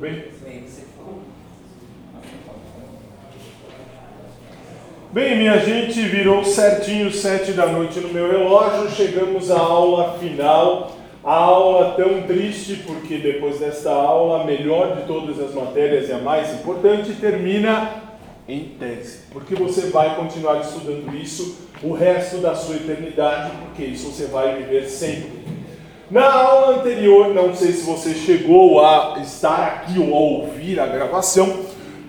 Bem? Bem, minha gente, virou certinho sete da noite no meu relógio, chegamos à aula final, a aula tão triste, porque depois desta aula, a melhor de todas as matérias e a mais importante, termina em tese, porque você vai continuar estudando isso o resto da sua eternidade, porque isso você vai viver sempre. Na aula anterior, não sei se você chegou a estar aqui ou a ouvir a gravação,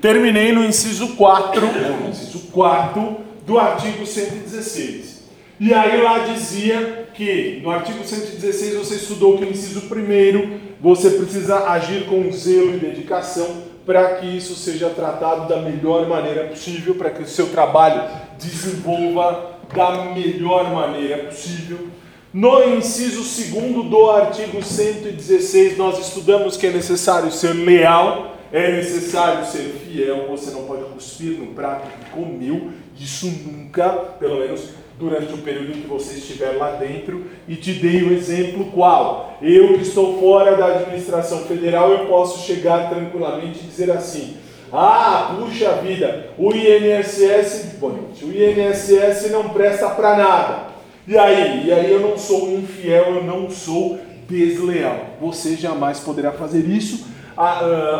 terminei no inciso 4, no inciso 4 do artigo 116. E aí lá dizia que no artigo 116 você estudou que no inciso 1 você precisa agir com zelo e dedicação para que isso seja tratado da melhor maneira possível, para que o seu trabalho desenvolva da melhor maneira possível. No inciso 2 do artigo 116, nós estudamos que é necessário ser leal, é necessário ser fiel, você não pode cuspir no prato que comeu, isso nunca, pelo menos durante o período em que você estiver lá dentro, e te dei o exemplo qual? Eu que estou fora da administração federal, eu posso chegar tranquilamente e dizer assim: ah, puxa vida, o INSS, bom, o INSS não presta para nada. E aí? E aí eu não sou infiel, eu não sou desleal. Você jamais poderá fazer isso,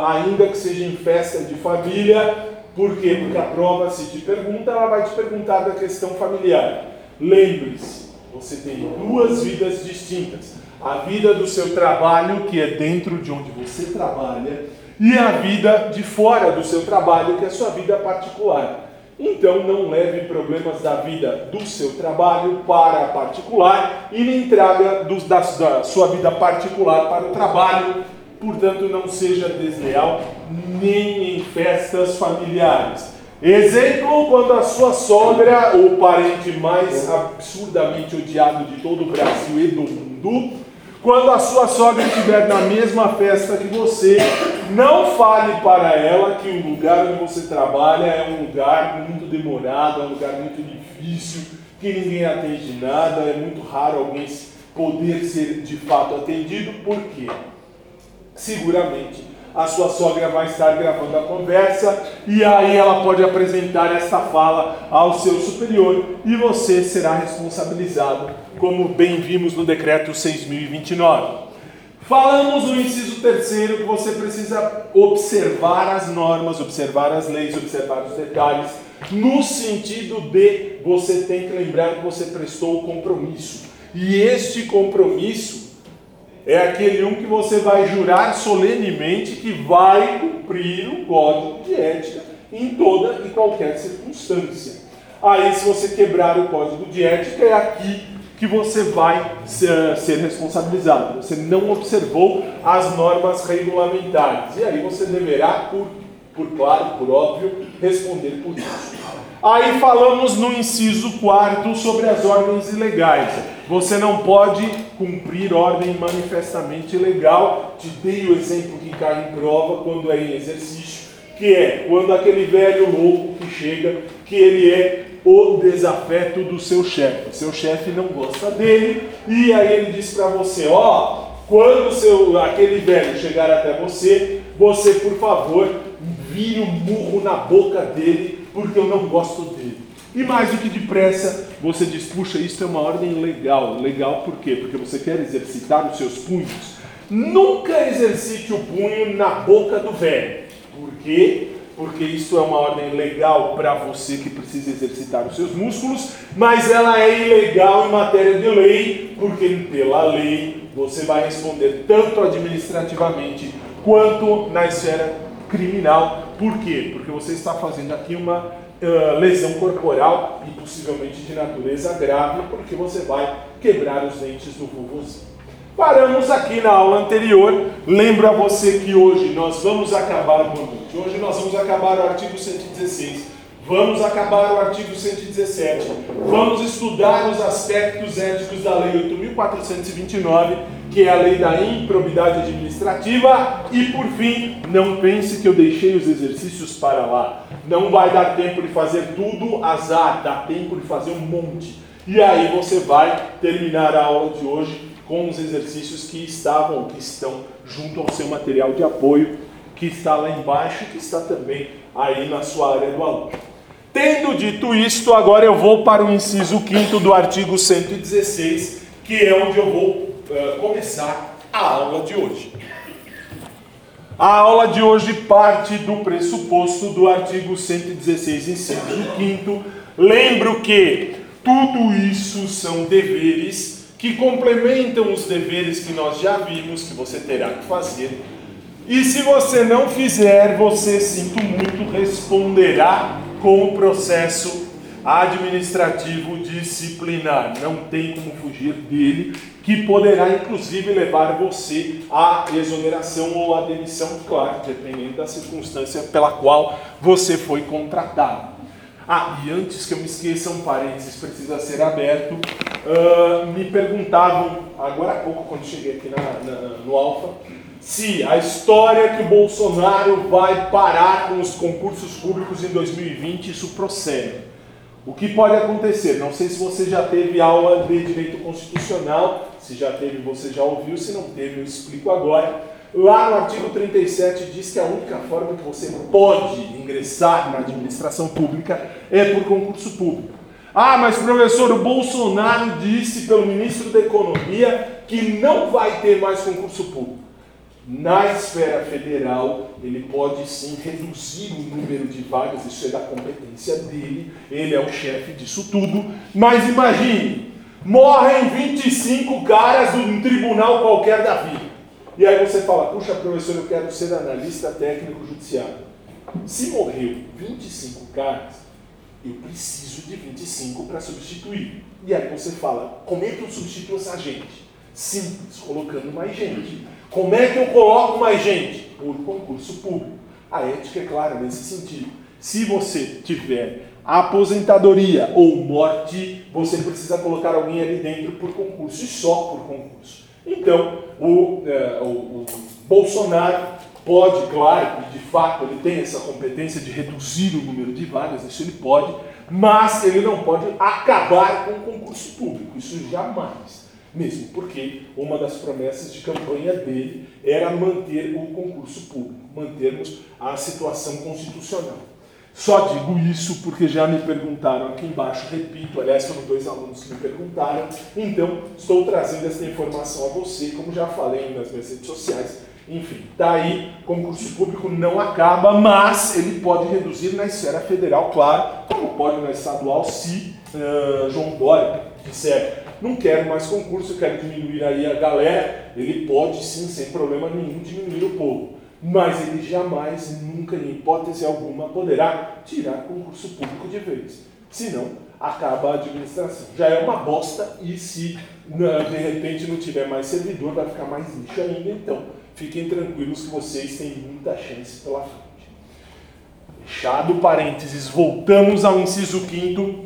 ainda que seja em festa de família. Por quê? Porque a prova, se te pergunta, ela vai te perguntar da questão familiar. Lembre-se, você tem duas vidas distintas. A vida do seu trabalho, que é dentro de onde você trabalha, e a vida de fora do seu trabalho, que é a sua vida particular. Então não leve problemas da vida do seu trabalho para a particular e nem traga dos, da, da sua vida particular para o trabalho. Portanto, não seja desleal nem em festas familiares. Exemplo, quando a sua sogra, o parente mais absurdamente odiado de todo o Brasil e do mundo, quando a sua sogra estiver na mesma festa que você, não fale para ela que o lugar onde você trabalha é um lugar muito demorado, é um lugar muito difícil, que ninguém atende nada, é muito raro alguém poder ser de fato atendido, por quê? Seguramente a sua sogra vai estar gravando a conversa e aí ela pode apresentar esta fala ao seu superior e você será responsabilizado, como bem vimos no decreto 6029. Falamos no inciso terceiro que você precisa observar as normas, observar as leis, observar os detalhes, no sentido de você tem que lembrar que você prestou o compromisso. E este compromisso é aquele um que você vai jurar solenemente que vai cumprir o código de ética em toda e qualquer circunstância. Aí, se você quebrar o código de ética, é aqui que você vai ser, ser responsabilizado. Você não observou as normas regulamentares. E aí você deverá, por, por claro, por óbvio, responder por isso. Aí falamos no inciso quarto sobre as ordens ilegais. Você não pode cumprir ordem manifestamente ilegal. Te dei o exemplo que cai em prova quando é em exercício, que é quando aquele velho louco que chega, que ele é o desafeto do seu chefe. Seu chefe não gosta dele e aí ele diz para você, ó, oh, quando seu, aquele velho chegar até você, você por favor vire um murro na boca dele porque eu não gosto dele. E mais do que depressa, você diz: puxa, isso é uma ordem legal. Legal por quê? Porque você quer exercitar os seus punhos. Nunca exercite o punho na boca do velho. Por quê? Porque isso é uma ordem legal para você que precisa exercitar os seus músculos, mas ela é ilegal em matéria de lei, porque pela lei você vai responder tanto administrativamente quanto na esfera criminal. Por quê? Porque você está fazendo aqui uma uh, lesão corporal e possivelmente de natureza grave, porque você vai quebrar os dentes do vovozinho. Paramos aqui na aula anterior. Lembro a você que hoje nós vamos acabar, boa noite. Hoje nós vamos acabar o artigo 116 Vamos acabar o artigo 117. Vamos estudar os aspectos éticos da Lei 8.429, que é a lei da improbidade administrativa. E por fim, não pense que eu deixei os exercícios para lá. Não vai dar tempo de fazer tudo, azar, dá tempo de fazer um monte. E aí você vai terminar a aula de hoje com os exercícios que estavam, que estão junto ao seu material de apoio, que está lá embaixo, que está também aí na sua área do aluno. Tendo dito isto, agora eu vou para o inciso 5 do artigo 116, que é onde eu vou uh, começar a aula de hoje. A aula de hoje parte do pressuposto do artigo 116, inciso 5. Lembro que tudo isso são deveres que complementam os deveres que nós já vimos que você terá que fazer. E se você não fizer, você, sinto muito, responderá com o processo administrativo disciplinar. Não tem como fugir dele, que poderá inclusive levar você à exoneração ou à demissão, claro, dependendo da circunstância pela qual você foi contratado. Ah, e antes que eu me esqueça, um parênteses precisa ser aberto. Uh, me perguntavam, agora há pouco, quando cheguei aqui na, na, no Alfa, se a história que o Bolsonaro vai parar com os concursos públicos em 2020, isso procede. O que pode acontecer? Não sei se você já teve aula de direito constitucional, se já teve, você já ouviu, se não teve, eu explico agora. Lá no artigo 37 diz que a única forma que você pode ingressar na administração pública é por concurso público. Ah, mas professor, o Bolsonaro disse pelo ministro da Economia que não vai ter mais concurso público. Na esfera federal, ele pode sim reduzir o número de vagas, isso é da competência dele, ele é o chefe disso tudo. Mas imagine, morrem 25 caras num tribunal qualquer da vida. E aí você fala, puxa professor, eu quero ser analista técnico judiciário. Se morreu 25 caras, eu preciso de 25 para substituir. E aí você fala, como é que eu substituo essa gente? Simples, colocando mais gente. Como é que eu coloco mais gente? Por concurso público. A ética é clara nesse sentido. Se você tiver aposentadoria ou morte, você precisa colocar alguém ali dentro por concurso e só por concurso. Então, o, é, o, o Bolsonaro pode, claro, de fato ele tem essa competência de reduzir o número de vagas, isso ele pode, mas ele não pode acabar com o concurso público, isso jamais mesmo porque uma das promessas de campanha dele era manter o concurso público, mantermos a situação constitucional. Só digo isso porque já me perguntaram aqui embaixo, repito, aliás, foram dois alunos que me perguntaram, então estou trazendo essa informação a você, como já falei nas minhas redes sociais. Enfim, daí tá concurso público não acaba, mas ele pode reduzir na esfera federal, claro, como pode na estadual, se uh, João Dória disser não quero mais concurso, quero diminuir aí a galera, ele pode sim, sem problema nenhum, diminuir o povo. Mas ele jamais, nunca, em hipótese alguma, poderá tirar concurso público de vez. Senão, acaba a administração. Já é uma bosta e se de repente não tiver mais servidor, vai ficar mais lixo ainda. Então, fiquem tranquilos que vocês têm muita chance pela frente. Fechado parênteses, voltamos ao inciso quinto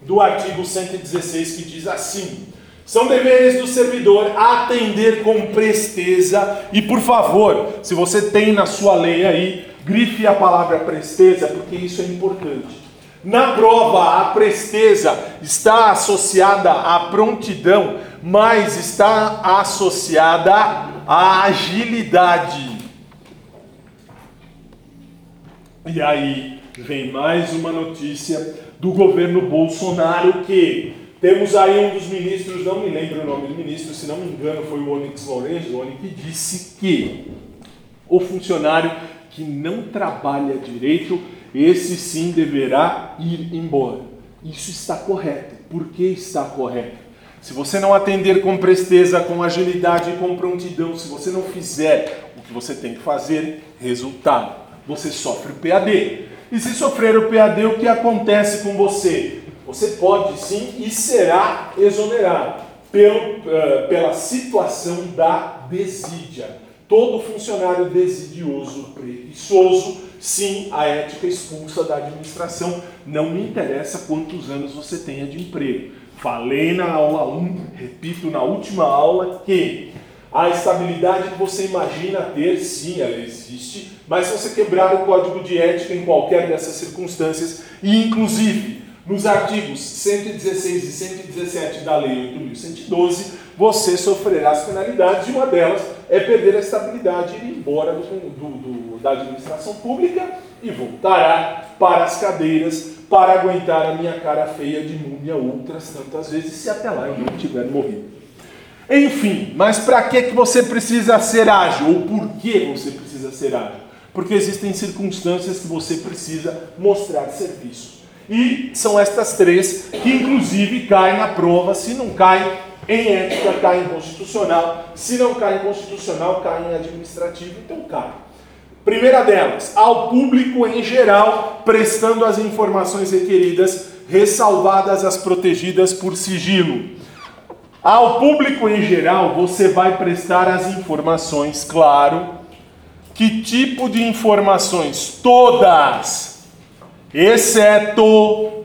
do artigo 116 que diz assim: são deveres do servidor atender com presteza e por favor, se você tem na sua lei aí, grife a palavra presteza porque isso é importante. Na prova, a presteza está associada à prontidão, mas está associada à agilidade. E aí vem mais uma notícia do governo Bolsonaro que temos aí um dos ministros, não me lembro o nome do ministro, se não me engano foi o Onyx Lorenzoni, que disse que o funcionário que não trabalha direito, esse sim deverá ir embora. Isso está correto. Por que está correto? Se você não atender com presteza, com agilidade e com prontidão, se você não fizer o que você tem que fazer, resultado, você sofre o PAD. E se sofrer o PAD, o que acontece com você? Você pode sim e será exonerado pelo, uh, pela situação da desídia. Todo funcionário desidioso, preguiçoso, sim, a ética expulsa da administração. Não me interessa quantos anos você tenha de emprego. Falei na aula 1, repito na última aula, que a estabilidade que você imagina ter, sim, ela existe, mas se você quebrar o código de ética em qualquer dessas circunstâncias, e inclusive nos artigos 116 e 117 da Lei 8.112, você sofrerá as penalidades, e uma delas é perder a estabilidade e ir embora do, do, do, da administração pública e voltará para as cadeiras para aguentar a minha cara feia de múmia outras tantas vezes, se até lá eu não tiver morrido. Enfim, mas para que, que você precisa ser ágil? Ou por que você precisa ser ágil? Porque existem circunstâncias que você precisa mostrar serviço. E são estas três que, inclusive, caem na prova. Se não cai em ética, cai em constitucional. Se não cai em constitucional, cai em administrativo. Então, cai. Primeira delas, ao público em geral, prestando as informações requeridas, ressalvadas as protegidas por sigilo. Ao público em geral, você vai prestar as informações, claro. Que tipo de informações? Todas! Exceto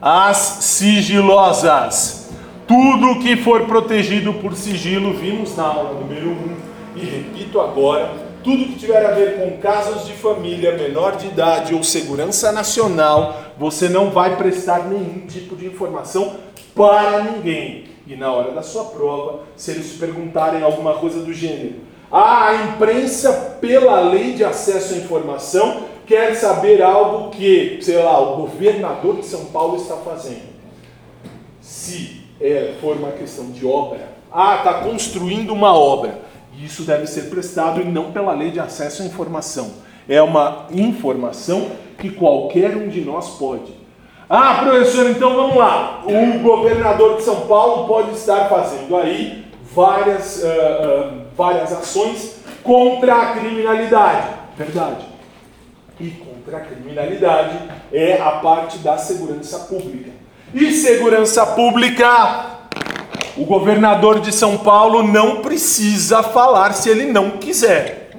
as sigilosas. Tudo que for protegido por sigilo, vimos na aula número 1 e repito agora, tudo que tiver a ver com casos de família, menor de idade ou segurança nacional, você não vai prestar nenhum tipo de informação para ninguém. E na hora da sua prova, se eles perguntarem alguma coisa do gênero, ah, a imprensa, pela lei de acesso à informação, quer saber algo que, sei lá, o governador de São Paulo está fazendo. Se é, for uma questão de obra, ah, está construindo uma obra. Isso deve ser prestado e não pela lei de acesso à informação. É uma informação que qualquer um de nós pode. Ah, professor, então vamos lá. O governador de São Paulo pode estar fazendo aí várias, uh, uh, várias ações contra a criminalidade. Verdade e contra a criminalidade é a parte da segurança pública. E segurança pública, o governador de São Paulo não precisa falar se ele não quiser.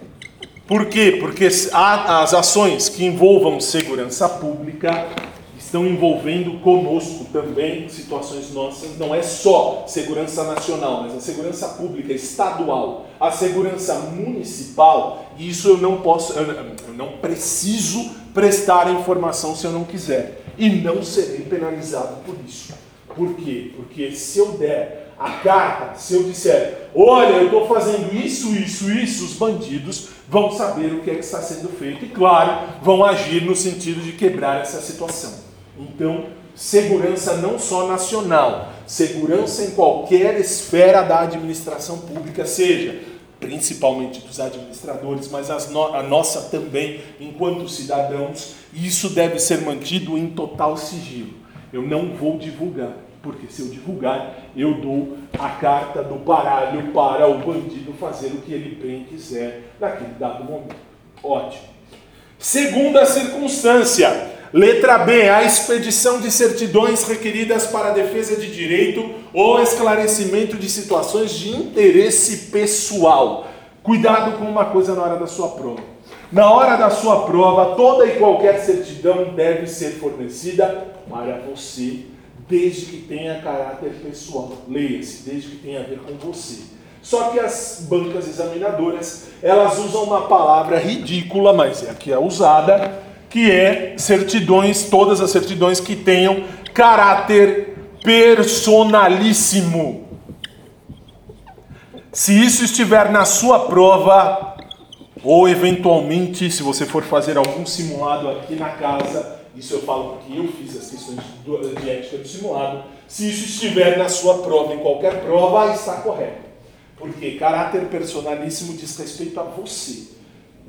Por quê? Porque as ações que envolvam segurança pública estão envolvendo conosco também situações nossas, não é só segurança nacional, mas a segurança pública estadual, a segurança municipal, e isso eu não posso, eu não preciso prestar a informação se eu não quiser, e não serei penalizado por isso. Por quê? Porque se eu der a carta, se eu disser, olha, eu estou fazendo isso, isso, isso, os bandidos vão saber o que é que está sendo feito e, claro, vão agir no sentido de quebrar essa situação. Então, segurança não só nacional, segurança em qualquer esfera da administração pública, seja principalmente dos administradores, mas no a nossa também, enquanto cidadãos, isso deve ser mantido em total sigilo. Eu não vou divulgar, porque se eu divulgar, eu dou a carta do baralho para o bandido fazer o que ele bem quiser naquele dado momento. Ótimo. Segunda circunstância, Letra B, a expedição de certidões requeridas para defesa de direito ou esclarecimento de situações de interesse pessoal. Cuidado com uma coisa na hora da sua prova. Na hora da sua prova, toda e qualquer certidão deve ser fornecida para você, desde que tenha caráter pessoal. Leia-se, desde que tenha a ver com você. Só que as bancas examinadoras, elas usam uma palavra ridícula, mas é a que é usada, que é certidões, todas as certidões que tenham caráter personalíssimo. Se isso estiver na sua prova, ou eventualmente, se você for fazer algum simulado aqui na casa, isso eu falo porque eu fiz as questões de ética do simulado, se isso estiver na sua prova, em qualquer prova, está correto. Porque caráter personalíssimo diz respeito a você.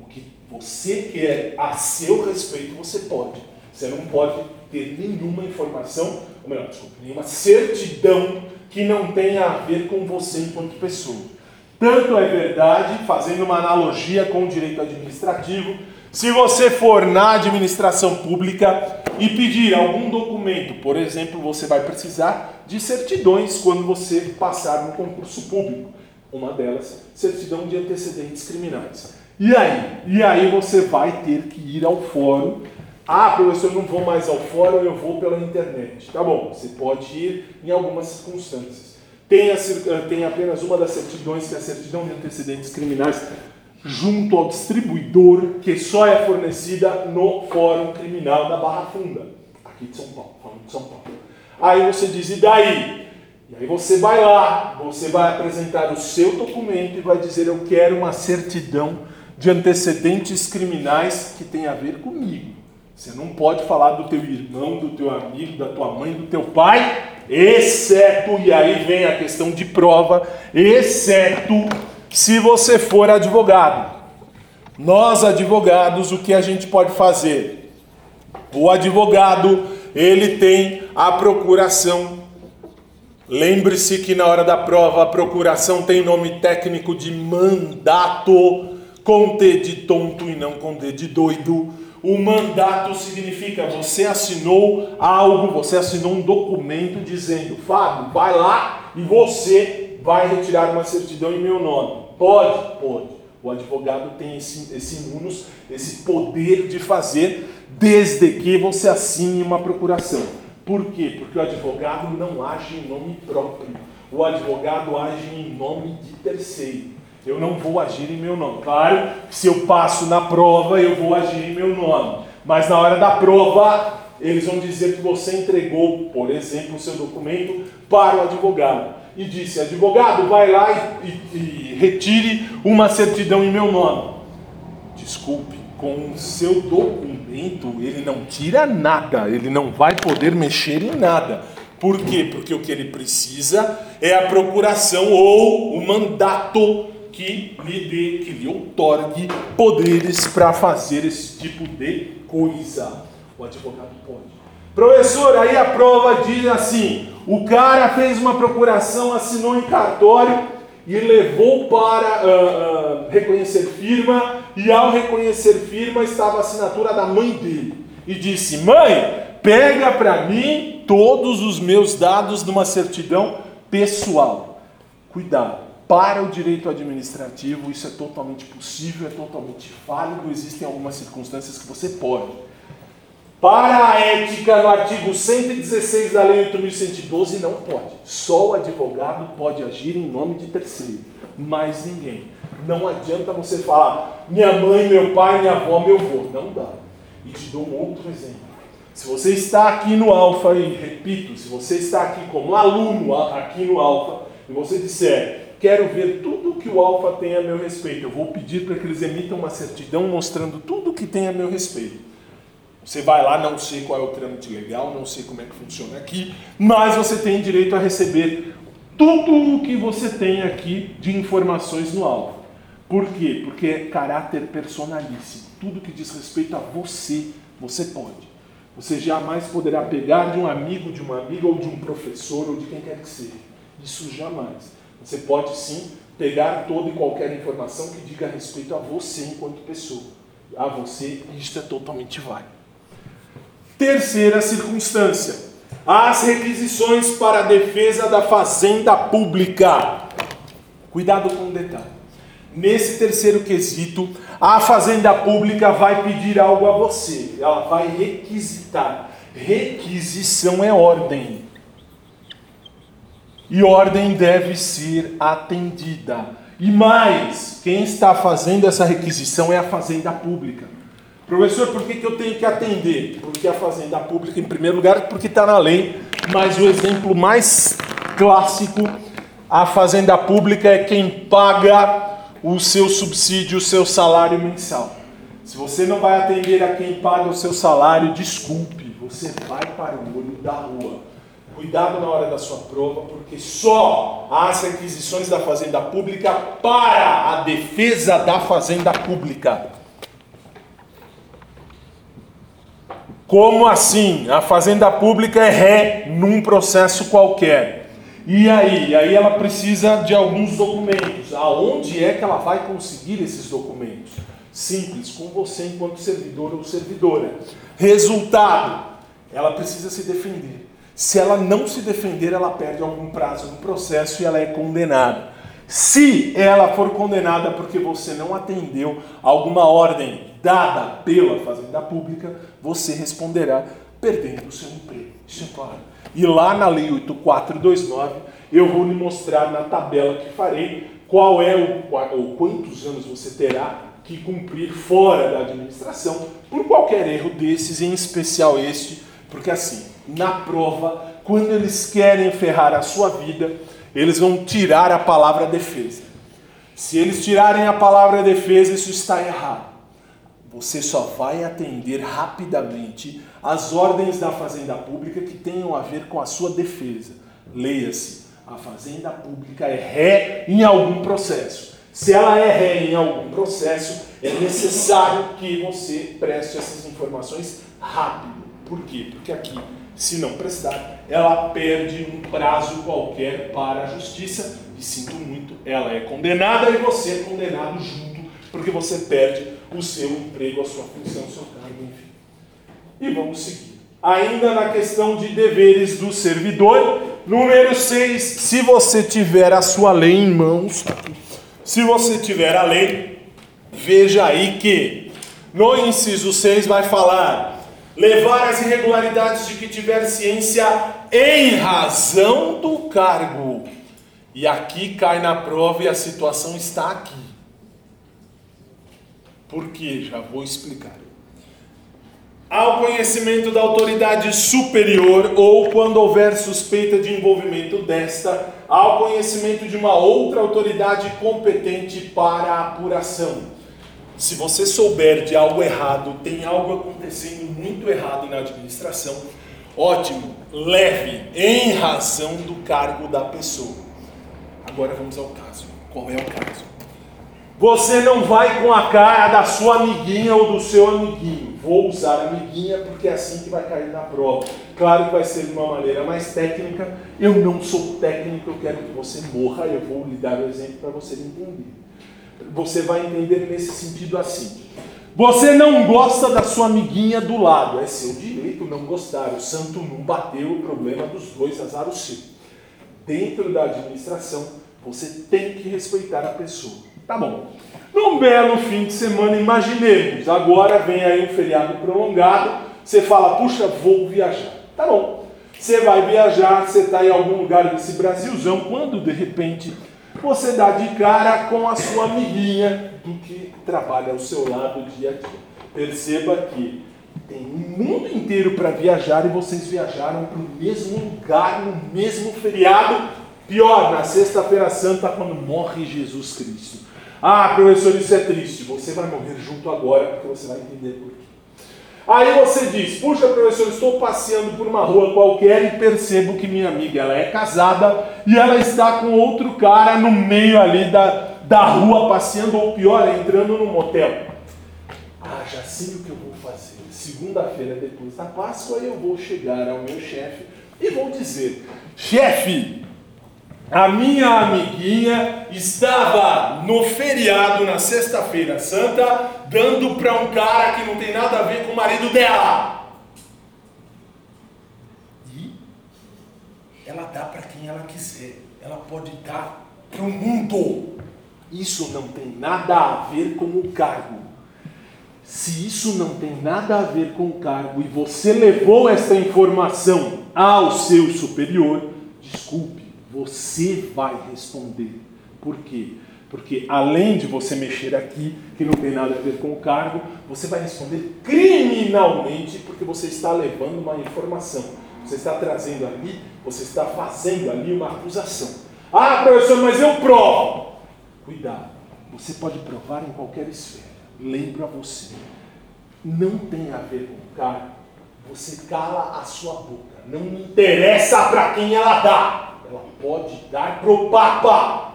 O que você quer a seu respeito, você pode. Você não pode ter nenhuma informação, ou melhor, desculpa, nenhuma certidão que não tenha a ver com você enquanto pessoa. Tanto é verdade, fazendo uma analogia com o direito administrativo, se você for na administração pública e pedir algum documento, por exemplo, você vai precisar de certidões quando você passar no concurso público. Uma delas, certidão de antecedentes criminais. E aí? E aí você vai ter que ir ao fórum. Ah, professor, não vou mais ao fórum, eu vou pela internet. Tá bom, você pode ir em algumas circunstâncias. Tem, a, tem apenas uma das certidões, que é a certidão de antecedentes criminais junto ao distribuidor que só é fornecida no Fórum Criminal da Barra Funda, aqui de São Paulo, falando de São Paulo. Aí você diz, e daí? E aí você vai lá, você vai apresentar o seu documento e vai dizer, eu quero uma certidão de antecedentes criminais que tem a ver comigo. Você não pode falar do teu irmão, do teu amigo, da tua mãe, do teu pai, exceto, e aí vem a questão de prova, exceto se você for advogado. Nós advogados, o que a gente pode fazer? O advogado, ele tem a procuração. Lembre-se que na hora da prova a procuração tem nome técnico de mandato, com T de tonto e não com D de doido. O mandato significa você assinou algo, você assinou um documento dizendo, Fábio, vai lá e você vai retirar uma certidão em meu nome. Pode? Pode. O advogado tem esse, esse munus, esse poder de fazer, desde que você assine uma procuração. Por quê? Porque o advogado não age em nome próprio. O advogado age em nome de terceiro. Eu não vou agir em meu nome. Claro, se eu passo na prova, eu vou agir em meu nome. Mas na hora da prova, eles vão dizer que você entregou, por exemplo, o seu documento para o advogado e disse: advogado, vai lá e, e, e retire uma certidão em meu nome. Desculpe, com o seu documento ele não tira nada, ele não vai poder mexer em nada. Por quê? Porque o que ele precisa é a procuração ou o mandato que lhe dê, que lhe outorgue poderes para fazer esse tipo de coisa. O advogado pode. Professor, aí a prova diz assim: o cara fez uma procuração, assinou em cartório e levou para uh, uh, reconhecer firma, e ao reconhecer firma estava a assinatura da mãe dele. E disse: Mãe, pega para mim todos os meus dados numa certidão pessoal. Cuidado. Para o direito administrativo, isso é totalmente possível, é totalmente válido, existem algumas circunstâncias que você pode. Para a ética, no artigo 116 da Lei 8.112, não pode. Só o advogado pode agir em nome de terceiro, mais ninguém. Não adianta você falar, minha mãe, meu pai, minha avó, meu avô. Não dá. E te dou um outro exemplo. Se você está aqui no Alfa, e repito, se você está aqui como aluno aqui no Alfa, e você disser, quero ver tudo que o Alfa tem a meu respeito, eu vou pedir para que eles emitam uma certidão mostrando tudo que tem a meu respeito. Você vai lá, não sei qual é o trâmite legal, não sei como é que funciona aqui, mas você tem direito a receber tudo o que você tem aqui de informações no alvo. Por quê? Porque é caráter personalíssimo. Tudo que diz respeito a você, você pode. Você jamais poderá pegar de um amigo, de uma amiga, ou de um professor, ou de quem quer que seja. Isso jamais. Você pode sim pegar toda e qualquer informação que diga respeito a você enquanto pessoa. A você, isto é totalmente válido. Terceira circunstância: as requisições para a defesa da fazenda pública. Cuidado com o detalhe. Nesse terceiro quesito, a fazenda pública vai pedir algo a você, ela vai requisitar. Requisição é ordem. E ordem deve ser atendida. E mais, quem está fazendo essa requisição é a fazenda pública. Professor, por que, que eu tenho que atender? Porque a fazenda pública, em primeiro lugar, porque está na lei, mas o exemplo mais clássico, a fazenda pública é quem paga o seu subsídio, o seu salário mensal. Se você não vai atender a quem paga o seu salário, desculpe, você vai para o olho da rua. Cuidado na hora da sua prova, porque só as requisições da fazenda pública para a defesa da fazenda pública. Como assim? A fazenda pública é ré num processo qualquer. E aí? Aí ela precisa de alguns documentos. Aonde é que ela vai conseguir esses documentos? Simples, com você enquanto servidor ou servidora. Resultado: ela precisa se defender. Se ela não se defender, ela perde algum prazo no processo e ela é condenada. Se ela for condenada porque você não atendeu alguma ordem dada pela Fazenda Pública, você responderá perdendo o seu emprego. Isso é claro. E lá na Lei 8429, eu vou lhe mostrar na tabela que farei qual é o, ou quantos anos você terá que cumprir fora da administração por qualquer erro desses, em especial este, porque assim, na prova, quando eles querem ferrar a sua vida, eles vão tirar a palavra defesa. Se eles tirarem a palavra defesa, isso está errado. Você só vai atender rapidamente as ordens da Fazenda Pública que tenham a ver com a sua defesa. Leia-se: a Fazenda Pública é ré em algum processo. Se ela é ré em algum processo, é necessário que você preste essas informações rápido. Por quê? Porque aqui, se não prestar, ela perde um prazo qualquer para a justiça e sinto muito, ela é condenada e você é condenado junto, porque você perde o seu emprego, a sua função, o seu cargo, enfim. E vamos seguir. Ainda na questão de deveres do servidor, número 6, se você tiver a sua lei em mãos, se você tiver a lei, veja aí que no inciso 6 vai falar levar as irregularidades de que tiver ciência em razão do cargo. E aqui cai na prova e a situação está aqui. Por quê? Já vou explicar. Ao conhecimento da autoridade superior ou quando houver suspeita de envolvimento desta, ao conhecimento de uma outra autoridade competente para a apuração. Se você souber de algo errado, tem algo acontecendo muito errado na administração, ótimo, leve em razão do cargo da pessoa. Agora vamos ao caso. Qual é o caso? Você não vai com a cara da sua amiguinha ou do seu amiguinho. Vou usar amiguinha porque é assim que vai cair na prova. Claro que vai ser de uma maneira mais técnica. Eu não sou técnico, eu quero que você morra. Eu vou lhe dar o exemplo para você entender. Você vai entender nesse sentido assim. Você não gosta da sua amiguinha do lado. É seu direito não gostar. O santo não bateu o problema dos dois, azar o seu. Dentro da administração, você tem que respeitar a pessoa. Tá bom. Num belo fim de semana, imaginemos, agora vem aí um feriado prolongado, você fala, puxa, vou viajar. Tá bom. Você vai viajar, você está em algum lugar desse Brasilzão, quando de repente você dá de cara com a sua amiguinha do que trabalha ao seu lado dia a dia. Perceba que tem um mundo inteiro para viajar e vocês viajaram para o mesmo lugar, no mesmo feriado. Pior, na Sexta-feira Santa, quando morre Jesus Cristo. Ah, professor, isso é triste. Você vai morrer junto agora, porque você vai entender por quê. Aí você diz, puxa professor, estou passeando por uma rua qualquer e percebo que minha amiga ela é casada e ela está com outro cara no meio ali da, da rua passeando, ou pior, entrando num motel. Ah, já sei o que eu vou fazer. Segunda-feira depois da Páscoa eu vou chegar ao meu chefe e vou dizer, chefe, a minha amiguinha estava no feriado, na Sexta-feira Santa, dando para um cara que não tem nada a ver com o marido dela. E ela dá para quem ela quiser. Ela pode dar para o mundo. Isso não tem nada a ver com o cargo. Se isso não tem nada a ver com o cargo e você levou essa informação ao seu superior, desculpe você vai responder. Por quê? Porque além de você mexer aqui, que não tem nada a ver com o cargo, você vai responder criminalmente porque você está levando uma informação. Você está trazendo ali, você está fazendo ali uma acusação. Ah, professor, mas eu provo. Cuidado, você pode provar em qualquer esfera. lembro a você, não tem a ver com o cargo. Você cala a sua boca. Não interessa para quem ela dá. Ela pode dar pro Papa.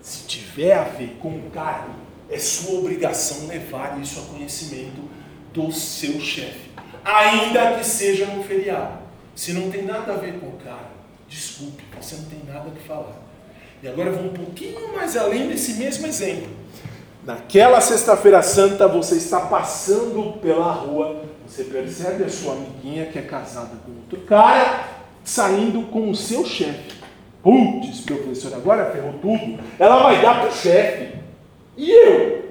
Se tiver a ver com o cargo, é sua obrigação levar isso a conhecimento do seu chefe, ainda que seja no feriado. Se não tem nada a ver com o cargo, desculpe, você não tem nada que falar. E agora vou um pouquinho mais além desse mesmo exemplo. Naquela sexta-feira santa, você está passando pela rua, você percebe a sua amiguinha que é casada com outro cara, saindo com o seu chefe. Putz, professor, agora ferrou tudo. Ela vai dar para o chefe. E eu?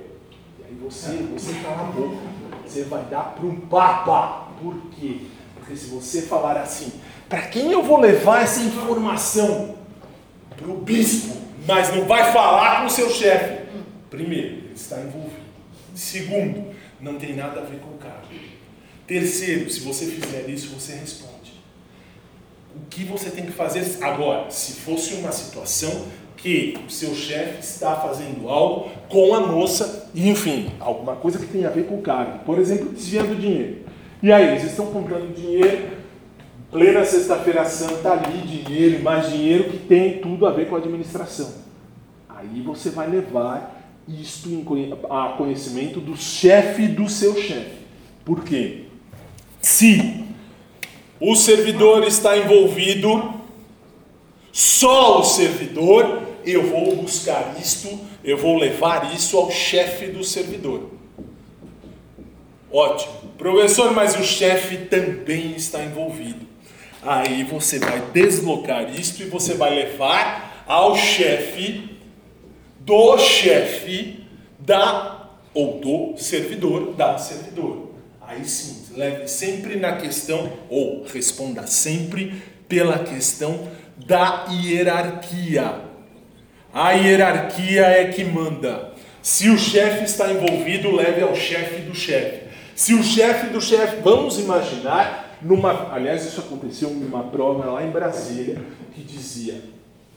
E aí você, você cala a boca. Você vai dar para um papa. Por quê? Porque se você falar assim, para quem eu vou levar essa informação? Para o bispo, mas não vai falar com o seu chefe. Primeiro, ele está envolvido. Segundo, não tem nada a ver com o cargo. Terceiro, se você fizer isso, você responde. O que você tem que fazer agora? Se fosse uma situação que o seu chefe está fazendo algo com a moça, e enfim, alguma coisa que tem a ver com o cargo. Por exemplo, desviando dinheiro. E aí, eles estão contando dinheiro, plena sexta-feira santa, ali, dinheiro, mais dinheiro, que tem tudo a ver com a administração. Aí você vai levar isto a conhecimento do chefe do seu chefe. Por quê? Se o servidor está envolvido, só o servidor, eu vou buscar isto, eu vou levar isso ao chefe do servidor. Ótimo. Professor, mas o chefe também está envolvido. Aí você vai deslocar isto e você vai levar ao chefe do chefe da ou do servidor da servidor. Aí sim, leve sempre na questão ou responda sempre pela questão da hierarquia. A hierarquia é que manda. Se o chefe está envolvido, leve ao chefe do chefe. Se o chefe do chefe, vamos imaginar, numa, aliás, isso aconteceu numa prova lá em Brasília, que dizia: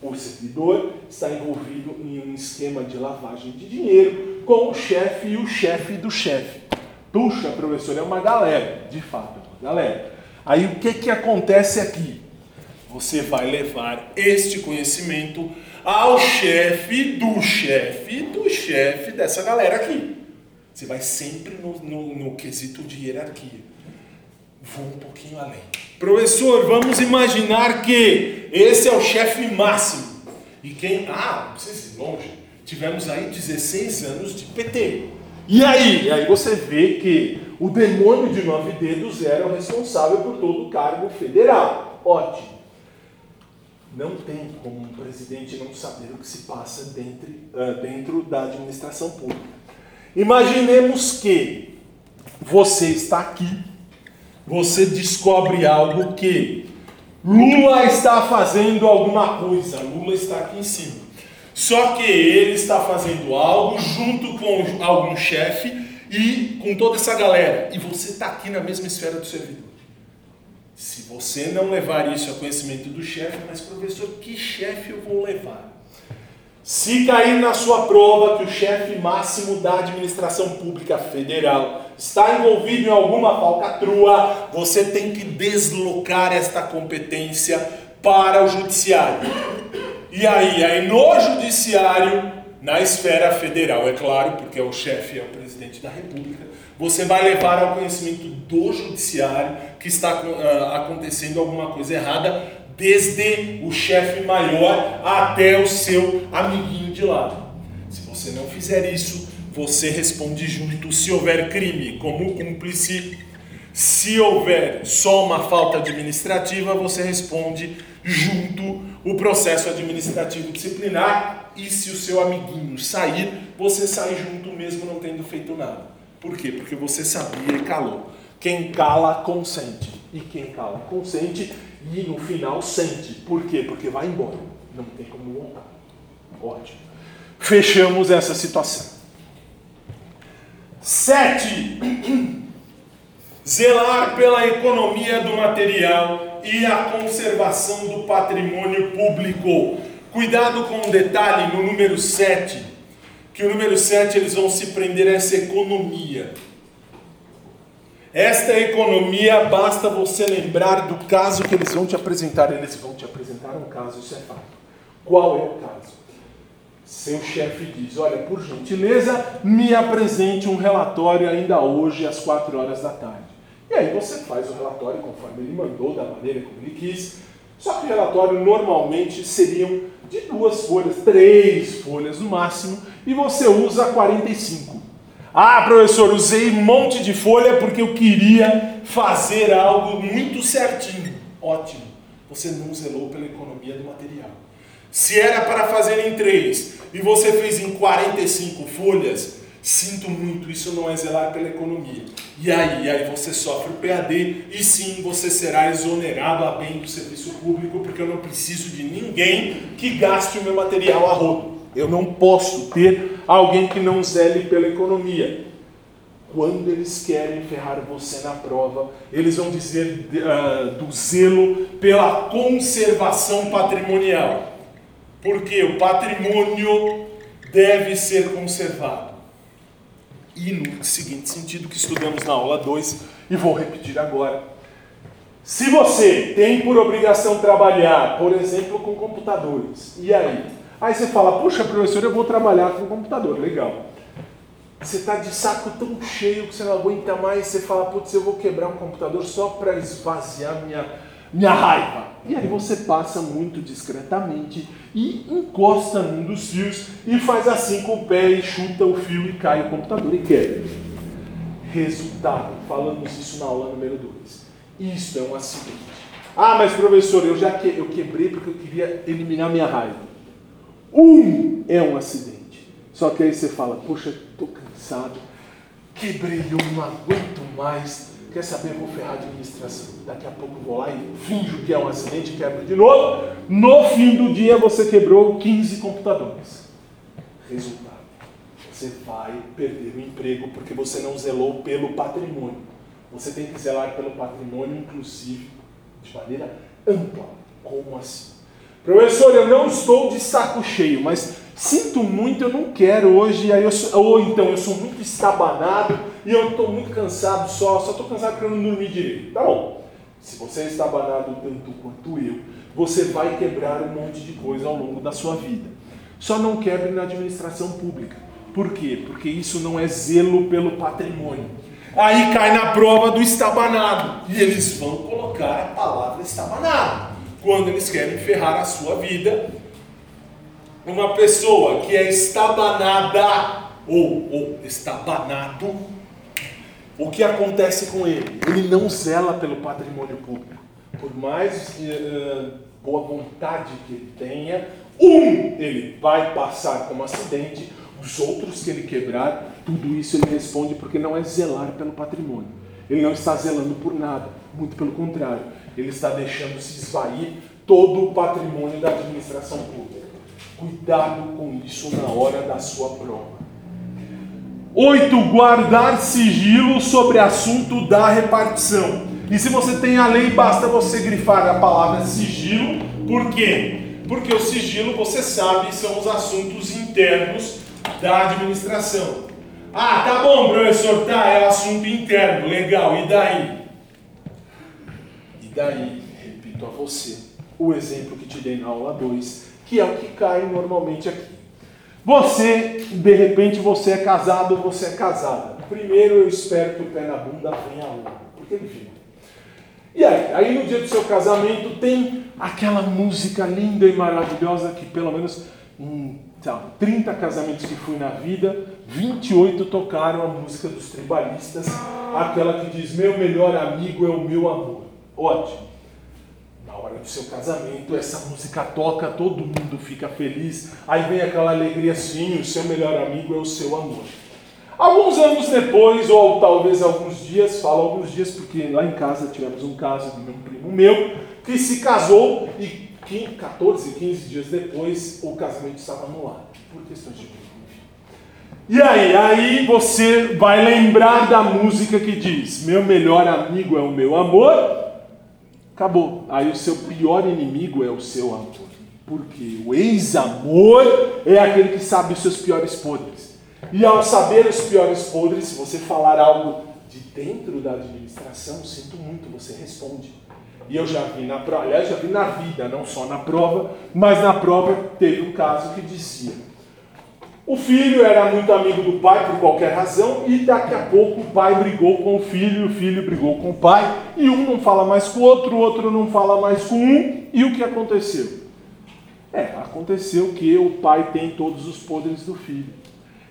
o servidor está envolvido em um esquema de lavagem de dinheiro com o chefe e o chefe do chefe. Puxa, professor, é uma galera, de fato, é uma galera. Aí o que, que acontece aqui? Você vai levar este conhecimento ao chefe do chefe do chefe dessa galera aqui. Você vai sempre no, no, no quesito de hierarquia. Vou um pouquinho além. Professor, vamos imaginar que esse é o chefe máximo. E quem. Ah, não precisa ir longe. Tivemos aí 16 anos de PT. E aí? E aí você vê que o demônio de nove dedos era o responsável por todo o cargo federal. Ótimo. Não tem como um presidente não saber o que se passa dentro, uh, dentro da administração pública. Imaginemos que você está aqui, você descobre algo que Lula está fazendo alguma coisa, Lula está aqui em cima. Só que ele está fazendo algo junto com algum chefe e com toda essa galera. E você está aqui na mesma esfera do servidor. Se você não levar isso a conhecimento do chefe, mas professor, que chefe eu vou levar? Se cair na sua prova que o chefe máximo da administração pública federal está envolvido em alguma falcatrua, você tem que deslocar esta competência para o judiciário. E aí, aí no judiciário, na esfera federal, é claro, porque o chefe é o presidente da República, você vai levar ao conhecimento do judiciário que está uh, acontecendo alguma coisa errada desde o chefe maior até o seu amiguinho de lado. Se você não fizer isso, você responde junto se houver crime como cúmplice. Se houver só uma falta administrativa, você responde junto o processo administrativo disciplinar. E se o seu amiguinho sair, você sai junto mesmo não tendo feito nada. Por quê? Porque você sabia e calou. Quem cala, consente. E quem cala, consente e no final sente. Por quê? Porque vai embora. Não tem como voltar. Ótimo. Fechamos essa situação. Sete. Zelar pela economia do material e a conservação do patrimônio público. Cuidado com um detalhe no número 7. que o número 7 eles vão se prender a essa economia. Esta economia, basta você lembrar do caso que eles vão te apresentar. Eles vão te apresentar um caso, isso é fato. Qual é o caso? Seu chefe diz: Olha, por gentileza, me apresente um relatório ainda hoje às 4 horas da tarde. E aí você faz o relatório conforme ele mandou, da maneira como ele quis. Só que o relatório normalmente seriam de duas folhas, três folhas no máximo, e você usa 45. Ah, professor, usei um monte de folha porque eu queria fazer algo muito certinho. Ótimo. Você não zelou pela economia do material. Se era para fazer em três e você fez em 45 folhas, sinto muito, isso não é zelar pela economia. E aí, aí você sofre o PAD e sim você será exonerado a bem do serviço público, porque eu não preciso de ninguém que gaste o meu material a rodo. Eu não posso ter alguém que não zele pela economia. Quando eles querem ferrar você na prova, eles vão dizer uh, do zelo pela conservação patrimonial. Porque o patrimônio deve ser conservado. E no seguinte sentido que estudamos na aula 2, e vou repetir agora. Se você tem por obrigação trabalhar, por exemplo, com computadores, e aí? Aí você fala, puxa, professor, eu vou trabalhar com computador, legal. Você está de saco tão cheio que você não aguenta mais, você fala, putz, eu vou quebrar um computador só para esvaziar minha, minha raiva. E aí você passa muito discretamente e encosta num dos fios e faz assim com o pé e chuta o fio e cai o computador e quebra. Resultado, falamos isso na aula número 2. Isso é um acidente. Ah, mas professor, eu já que, eu quebrei porque eu queria eliminar minha raiva. Um é um acidente. Só que aí você fala, poxa, estou cansado, quebrei, eu não aguento mais. Quer saber? Vou ferrar a administração. Daqui a pouco vou lá e finjo que é um acidente, quebro de novo. No fim do dia você quebrou 15 computadores. Resultado: você vai perder o emprego porque você não zelou pelo patrimônio. Você tem que zelar pelo patrimônio, inclusive, de maneira ampla. Como assim? Professor, eu não estou de saco cheio, mas sinto muito, eu não quero hoje, aí eu sou, ou então eu sou muito estabanado e eu estou muito cansado só, só estou cansado porque eu não dormi direito. Tá bom. Se você é estabanado tanto quanto eu, você vai quebrar um monte de coisa ao longo da sua vida. Só não quebre na administração pública. Por quê? Porque isso não é zelo pelo patrimônio. Aí cai na prova do estabanado. E eles vão colocar a palavra estabanado quando eles querem ferrar a sua vida. Uma pessoa que é estabanada ou, ou estabanado, o que acontece com ele? Ele não zela pelo patrimônio público. Por mais uh, boa vontade que ele tenha, um, ele vai passar como acidente, os outros que ele quebrar, tudo isso ele responde porque não é zelar pelo patrimônio. Ele não está zelando por nada, muito pelo contrário ele está deixando se esvair todo o patrimônio da administração pública. Cuidado com isso na hora da sua prova. Oito, guardar sigilo sobre assunto da repartição. E se você tem a lei, basta você grifar a palavra sigilo. Por quê? Porque o sigilo, você sabe, são os assuntos internos da administração. Ah, tá bom, professor, tá, é assunto interno, legal, e daí? daí, repito a você, o exemplo que te dei na aula 2, que é o que cai normalmente aqui. Você, de repente, você é casado ou você é casada. Primeiro eu espero que o pé na bunda venha logo, porque vem. E aí, aí no dia do seu casamento tem aquela música linda e maravilhosa que pelo menos em sabe, 30 casamentos que fui na vida, 28 tocaram a música dos tribalistas, aquela que diz: Meu melhor amigo é o meu amor. Ótimo. Na hora do seu casamento, essa música toca, todo mundo fica feliz. Aí vem aquela alegria assim: o seu melhor amigo é o seu amor. Alguns anos depois, ou talvez alguns dias, falo alguns dias porque lá em casa tivemos um caso de um primo meu que se casou e 14, 15 dias depois o casamento estava anulado por questões de e aí, aí você vai lembrar da música que diz: Meu melhor amigo é o meu amor, Acabou. Aí o seu pior inimigo é o seu amor. Porque o ex-amor é aquele que sabe os seus piores podres. E ao saber os piores podres, se você falar algo de dentro da administração, sinto muito, você responde. E eu já vi na prova, aliás, já vi na vida, não só na prova, mas na prova teve um caso que dizia: o filho era muito amigo do pai por qualquer razão, e daqui a pouco o pai brigou com o filho, o filho brigou com o pai, e um não fala mais com o outro, o outro não fala mais com um, e o que aconteceu? É, aconteceu que o pai tem todos os podres do filho.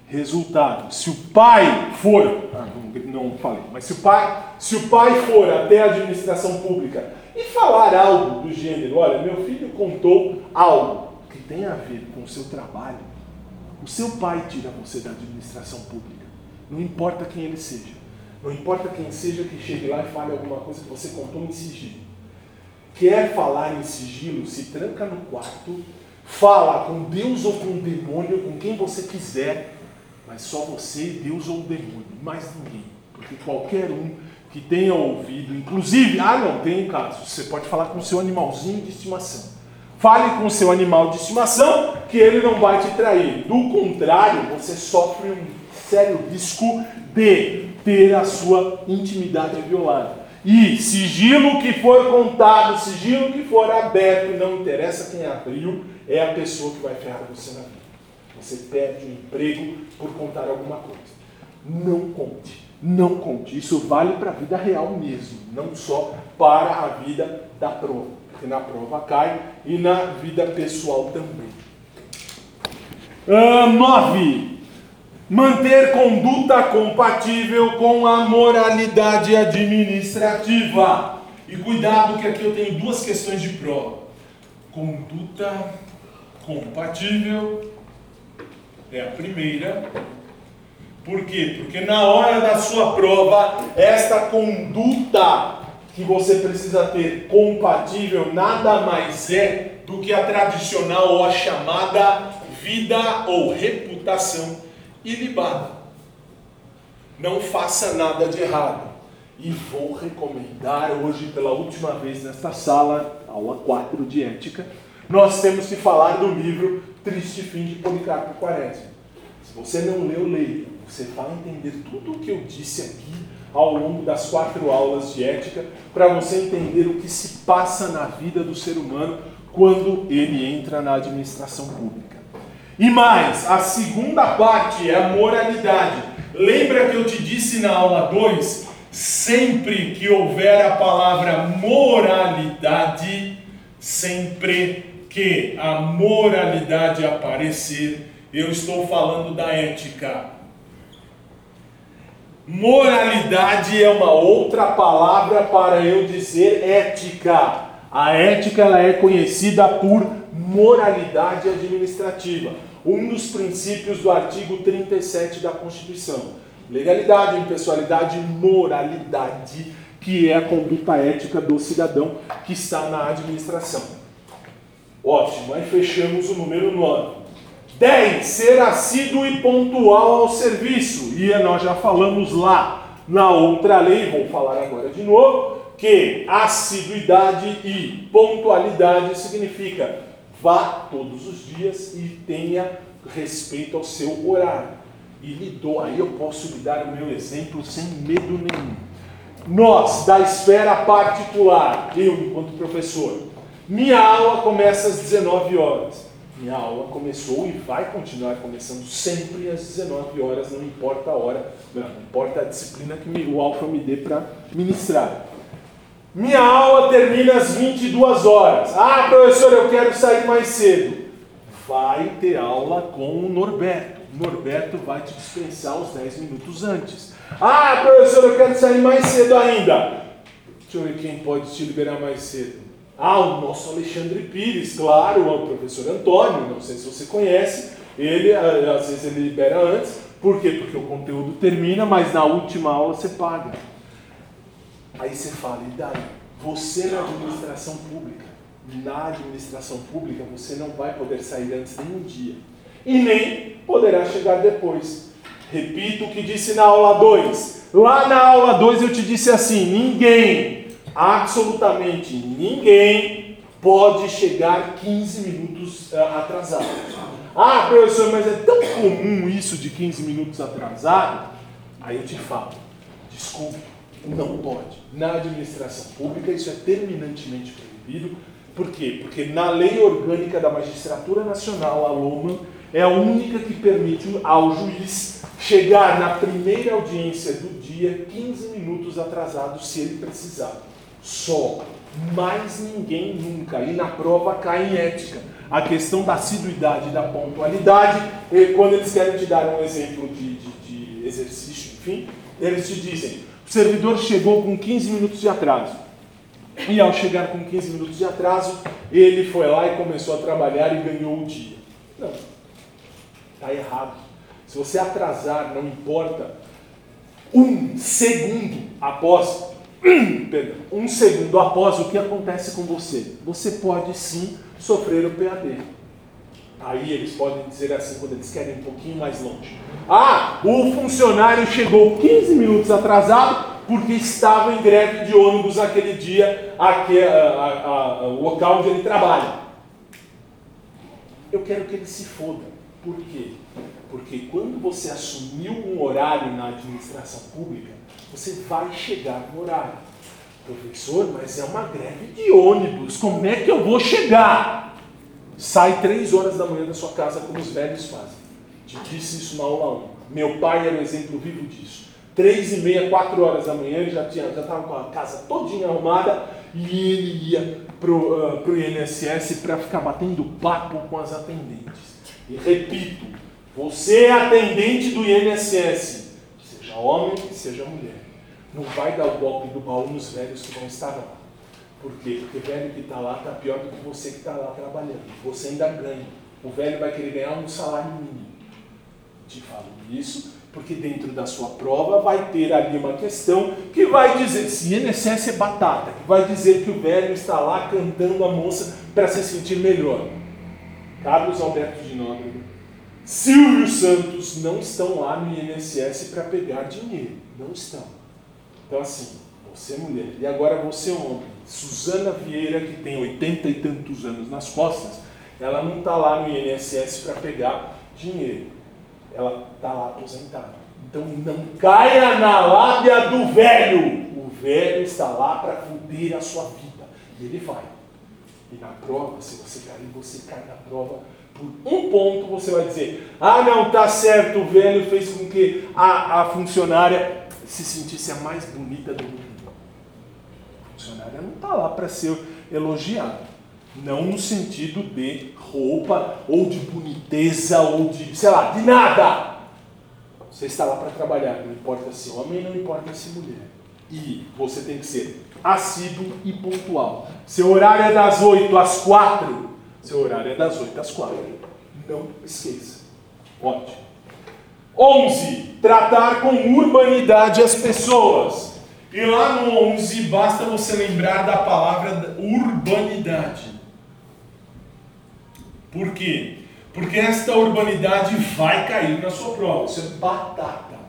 Resultado: se o pai for, ah, não falei, mas se o pai, se o pai for até a administração pública e falar algo do gênero, olha, meu filho contou algo que tem a ver com o seu trabalho, o seu pai tira você da administração pública. Não importa quem ele seja. Não importa quem seja que chegue lá e fale alguma coisa que você contou em sigilo. Quer falar em sigilo, se tranca no quarto, fala com Deus ou com o demônio, com quem você quiser, mas só você, Deus ou o demônio, mais ninguém. Porque qualquer um que tenha ouvido, inclusive, ah não, tem caso, você pode falar com o seu animalzinho de estimação. Fale com seu animal de estimação que ele não vai te trair. Do contrário, você sofre um sério risco de ter a sua intimidade violada. E sigilo que for contado, sigilo que for aberto, não interessa quem abriu, é a pessoa que vai ferrar você na vida. Você perde o emprego por contar alguma coisa. Não conte, não conte. Isso vale para a vida real mesmo, não só para a vida da prova. Porque na prova cai e na vida pessoal também. Uh, nove. Manter conduta compatível com a moralidade administrativa. E cuidado que aqui eu tenho duas questões de prova. Conduta compatível é a primeira. Por quê? Porque na hora da sua prova, esta conduta que você precisa ter compatível nada mais é do que a tradicional ou a chamada vida ou reputação ilibada. Não faça nada de errado. E vou recomendar hoje, pela última vez nesta sala, aula 4 de ética, nós temos que falar do livro Triste Fim de Policarpo Quaresma. Se você não leu, leia. Você vai entender tudo o que eu disse aqui ao longo das quatro aulas de ética, para você entender o que se passa na vida do ser humano quando ele entra na administração pública. E mais, a segunda parte é a moralidade. Lembra que eu te disse na aula 2? Sempre que houver a palavra moralidade, sempre que a moralidade aparecer, eu estou falando da ética. Moralidade é uma outra palavra para eu dizer ética. A ética ela é conhecida por moralidade administrativa, um dos princípios do artigo 37 da Constituição. Legalidade, impessoalidade, moralidade, que é a conduta ética do cidadão que está na administração. Ótimo, aí fechamos o número 9. 10. Ser assíduo e pontual ao serviço. E nós já falamos lá na outra lei, vou falar agora de novo, que assiduidade e pontualidade significa vá todos os dias e tenha respeito ao seu horário. E lhe dou, aí eu posso lhe dar o meu exemplo sem medo nenhum. Nós, da esfera particular, eu enquanto professor, minha aula começa às 19 horas. Minha aula começou e vai continuar começando sempre às 19 horas, não importa a hora, não importa a disciplina que o Alfa me dê para ministrar. Minha aula termina às 22 horas. Ah, professor, eu quero sair mais cedo. Vai ter aula com o Norberto. O Norberto vai te dispensar os 10 minutos antes. Ah, professor, eu quero sair mais cedo ainda. Deixa eu ver quem pode te liberar mais cedo. Ah, o nosso Alexandre Pires, claro, o professor Antônio, não sei se você conhece, ele às vezes ele libera antes, por quê? Porque o conteúdo termina, mas na última aula você paga. Aí você fala, e daí? Você na administração pública, na administração pública, você não vai poder sair antes nem um dia. E nem poderá chegar depois. Repito o que disse na aula 2. Lá na aula 2 eu te disse assim: ninguém absolutamente ninguém pode chegar 15 minutos uh, atrasado. Ah, professor, mas é tão comum isso de 15 minutos atrasado? Aí eu te falo, desculpe, não pode. Na administração pública isso é terminantemente proibido. Por quê? Porque na lei orgânica da magistratura nacional, a LOMA, é a única que permite ao juiz chegar na primeira audiência do dia 15 minutos atrasado, se ele precisar. Só. Mais ninguém nunca. E na prova cai em ética. A questão da assiduidade da pontualidade, e quando eles querem te dar um exemplo de, de, de exercício, enfim, eles te dizem: o servidor chegou com 15 minutos de atraso. E ao chegar com 15 minutos de atraso, ele foi lá e começou a trabalhar e ganhou o dia. Não, está errado. Se você atrasar, não importa, um segundo após, um segundo após o que acontece com você, você pode sim sofrer o PAD. Aí eles podem dizer assim quando eles querem um pouquinho mais longe. Ah, o funcionário chegou 15 minutos atrasado porque estava em greve de ônibus aquele dia, aqui, a, a, a, o local onde ele trabalha. Eu quero que ele se foda. Por quê? Porque quando você assumiu um horário na administração pública, você vai chegar no horário. Professor, mas é uma greve de ônibus, como é que eu vou chegar? Sai três horas da manhã da sua casa, como os velhos fazem. Te disse isso na aula 1. Meu pai era um exemplo vivo disso. Três e meia, quatro horas da manhã, ele já estava já com a casa todinha arrumada e ele ia para o uh, INSS para ficar batendo papo com as atendentes. E repito, você é atendente do INSS, seja homem, seja mulher. Não vai dar o golpe do baú nos velhos que vão estar lá. Por quê? Porque o velho que está lá está pior do que você que está lá trabalhando. Você ainda ganha. O velho vai querer ganhar um salário mínimo. Te falo isso porque dentro da sua prova vai ter ali uma questão que vai dizer, se INSS é batata, que vai dizer que o velho está lá cantando a moça para se sentir melhor. Carlos Alberto de Nóbrega Silvio Santos não estão lá no INSS para pegar dinheiro. Não estão. Então, assim, você mulher, e agora você homem, Suzana Vieira, que tem oitenta e tantos anos nas costas, ela não está lá no INSS para pegar dinheiro. Ela está lá aposentada. Então não caia na lábia do velho. O velho está lá para cumprir a sua vida. E ele vai. E na prova, se você cair, você cai na prova por um ponto você vai dizer: ah, não, tá certo, o velho fez com que a, a funcionária se sentisse a mais bonita do mundo. A funcionária não está lá para ser elogiada. Não no sentido de roupa, ou de boniteza, ou de, sei lá, de nada. Você está lá para trabalhar, não importa se homem, não importa se mulher. E você tem que ser assíduo e pontual. Seu horário é das 8 às 4 seu horário é das 8 às 4. Não esqueça. Ótimo. 11. Tratar com urbanidade as pessoas. E lá no 11 basta você lembrar da palavra urbanidade. Por quê? Porque esta urbanidade vai cair na sua prova. Isso é batata.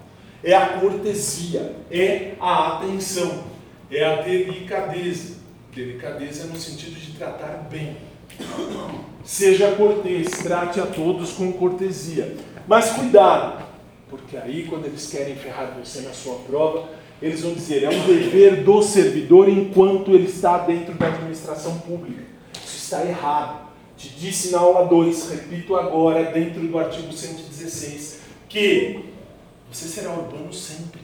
É a cortesia, é a atenção, é a delicadeza. Delicadeza no sentido de tratar bem. Seja cortês, trate a todos com cortesia. Mas cuidado, porque aí quando eles querem ferrar você na sua prova, eles vão dizer, é um dever do servidor enquanto ele está dentro da administração pública. Isso está errado. Te disse na aula 2, repito agora, dentro do artigo 116, que você será urbano sempre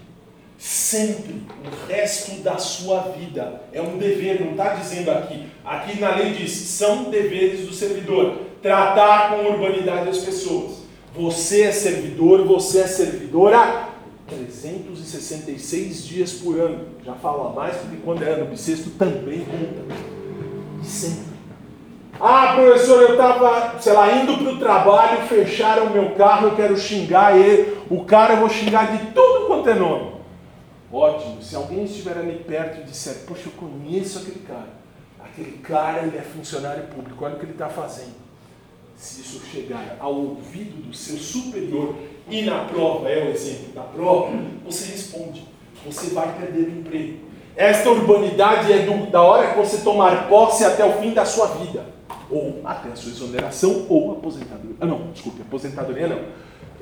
sempre o resto da sua vida. É um dever, não está dizendo aqui. Aqui na lei diz: são deveres do servidor. Tratar com urbanidade as pessoas. Você é servidor, você é servidora 366 dias por ano. Já fala mais, porque quando é ano bissexto também conta. E sempre. Ah, professor, eu estava, sei lá, indo para o trabalho, fecharam o meu carro, eu quero xingar ele. O cara eu vou xingar de tudo quanto é nome. Ótimo. Se alguém estiver ali perto e disser, poxa, eu conheço aquele cara. Aquele cara, ele é funcionário público, olha o que ele está fazendo. Se isso chegar ao ouvido do seu superior, e na prova, é o exemplo da prova, você responde. Você vai perder o emprego. Esta urbanidade é do, da hora que você tomar posse até o fim da sua vida. Ou até a sua exoneração ou aposentadoria. Ah, não, desculpe, aposentadoria não.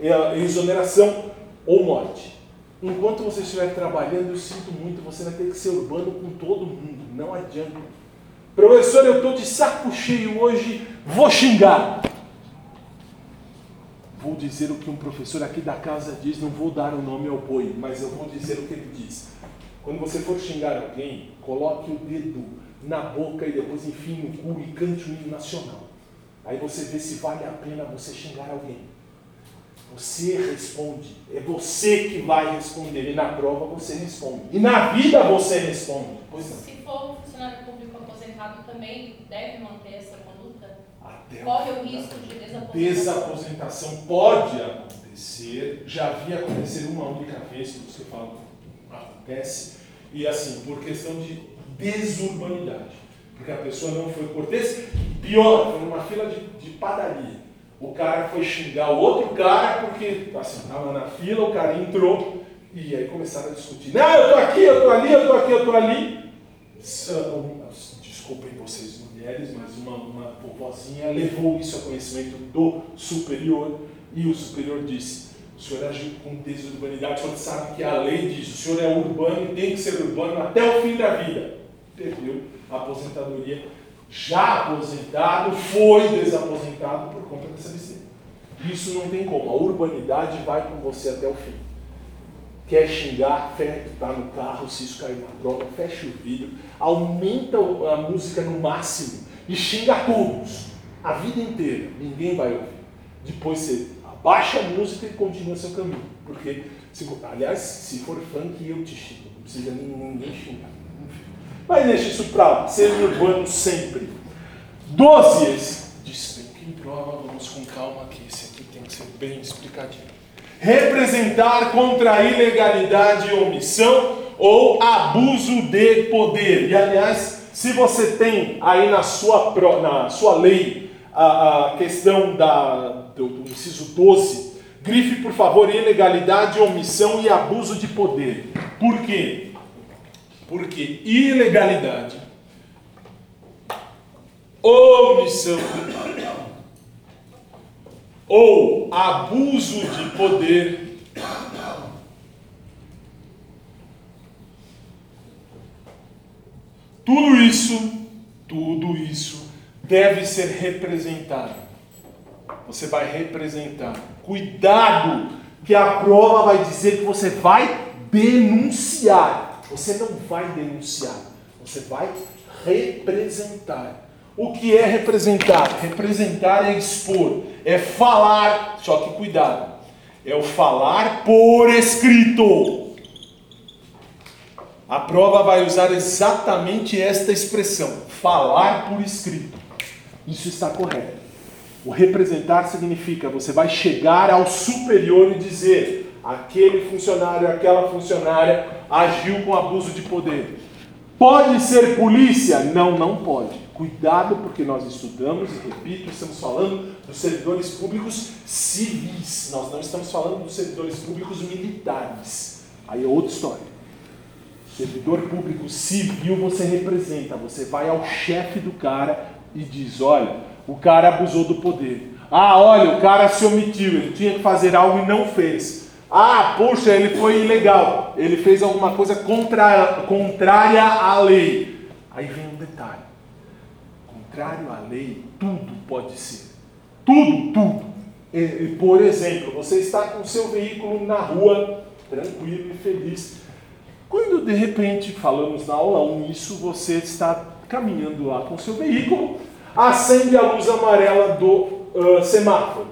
É exoneração ou morte. Enquanto você estiver trabalhando, eu sinto muito, você vai ter que ser urbano com todo mundo. Não adianta. Professor, eu estou de saco cheio hoje, vou xingar. Vou dizer o que um professor aqui da casa diz, não vou dar o nome ao boi, mas eu vou dizer o que ele diz. Quando você for xingar alguém, coloque o dedo na boca e depois enfie no cu e cante o hino nacional. Aí você vê se vale a pena você xingar alguém. Você responde. É você que vai responder. E na prova você responde. E na vida você responde. Pois não. Se for funcionário público aposentado, também deve manter essa conduta? Até Corre o risco de desaposentação. Desaposentação pode acontecer. Já vi acontecer uma única vez, que você fala, acontece. E assim, por questão de desurbanidade. Porque a pessoa não foi cortês. Pior, foi numa fila de, de padaria. O cara foi xingar o outro cara porque assim, estava na fila, o cara entrou e aí começaram a discutir. Não, eu tô aqui, eu tô ali, eu tô aqui, eu tô ali. Desculpem vocês mulheres, mas uma, uma vovozinha levou isso a conhecimento do superior e o superior disse, o senhor agiu com desurbanidade, o senhor sabe que a lei diz, o senhor é urbano e tem que ser urbano até o fim da vida. Perdeu a aposentadoria já aposentado foi desaposentado por conta dessa besteira. Isso não tem como. A urbanidade vai com você até o fim. Quer xingar, está no carro, se isso cair na prova, fecha o vidro, aumenta a música no máximo e xinga todos, a vida inteira. Ninguém vai ouvir. Depois você abaixa a música e continua seu caminho. Porque, se, aliás, se for funk, eu te xingo. Não precisa ninguém xingar. Mas deixa isso para lá, seja urbano sempre. Doze. Disse, que prova, vamos com calma aqui, esse aqui tem que ser bem explicadinho. Representar contra a ilegalidade omissão ou abuso de poder. E aliás, se você tem aí na sua, na sua lei a, a questão da, do, do inciso 12, grife por favor ilegalidade, omissão e abuso de poder. Por quê? Porque ilegalidade, omissão ou abuso de poder tudo isso, tudo isso deve ser representado. Você vai representar. Cuidado, que a prova vai dizer que você vai denunciar. Você não vai denunciar, você vai representar. O que é representar? Representar é expor, é falar, só que cuidado, é o falar por escrito. A prova vai usar exatamente esta expressão, falar por escrito. Isso está correto. O representar significa você vai chegar ao superior e dizer: aquele funcionário, aquela funcionária agiu com abuso de poder. Pode ser polícia? Não, não pode. Cuidado, porque nós estudamos, e repito, estamos falando dos servidores públicos civis. Nós não estamos falando dos servidores públicos militares. Aí é outra história. Servidor público civil você representa. Você vai ao chefe do cara e diz: olha, o cara abusou do poder. Ah, olha, o cara se omitiu, ele tinha que fazer algo e não fez. Ah, puxa, ele foi ilegal. Ele fez alguma coisa contra, contrária à lei. Aí vem um detalhe: contrário à lei, tudo pode ser. Tudo, tudo. E, e, por exemplo, você está com seu veículo na rua, tranquilo e feliz. Quando de repente, falamos na aula 1 isso, você está caminhando lá com seu veículo, acende a luz amarela do uh, semáforo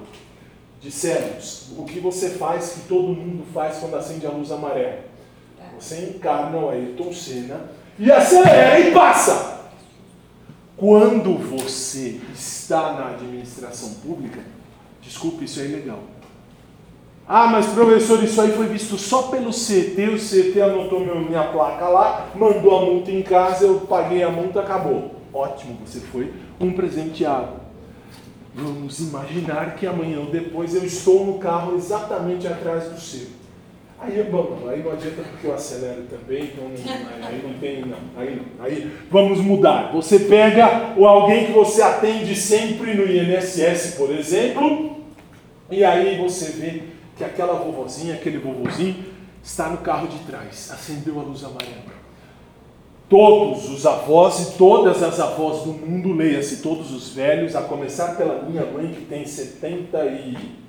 dissemos, o que você faz que todo mundo faz quando acende a luz amarela? Você encarna o Ayrton Senna e acelera e passa. Quando você está na administração pública, desculpe, isso é ilegal. Ah, mas professor, isso aí foi visto só pelo CT, o CT anotou minha placa lá, mandou a multa em casa, eu paguei a multa, acabou. Ótimo, você foi um presenteado. Vamos imaginar que amanhã ou depois eu estou no carro exatamente atrás do seu. Aí, bom, aí não adianta porque eu acelero também, então não, aí não tem, não. Aí não. Aí vamos mudar. Você pega alguém que você atende sempre no INSS, por exemplo, e aí você vê que aquela vovozinha, aquele vovozinho, está no carro de trás, acendeu a luz amarela. Todos os avós e todas as avós do mundo, leia-se todos os velhos, a começar pela minha mãe que tem 70 e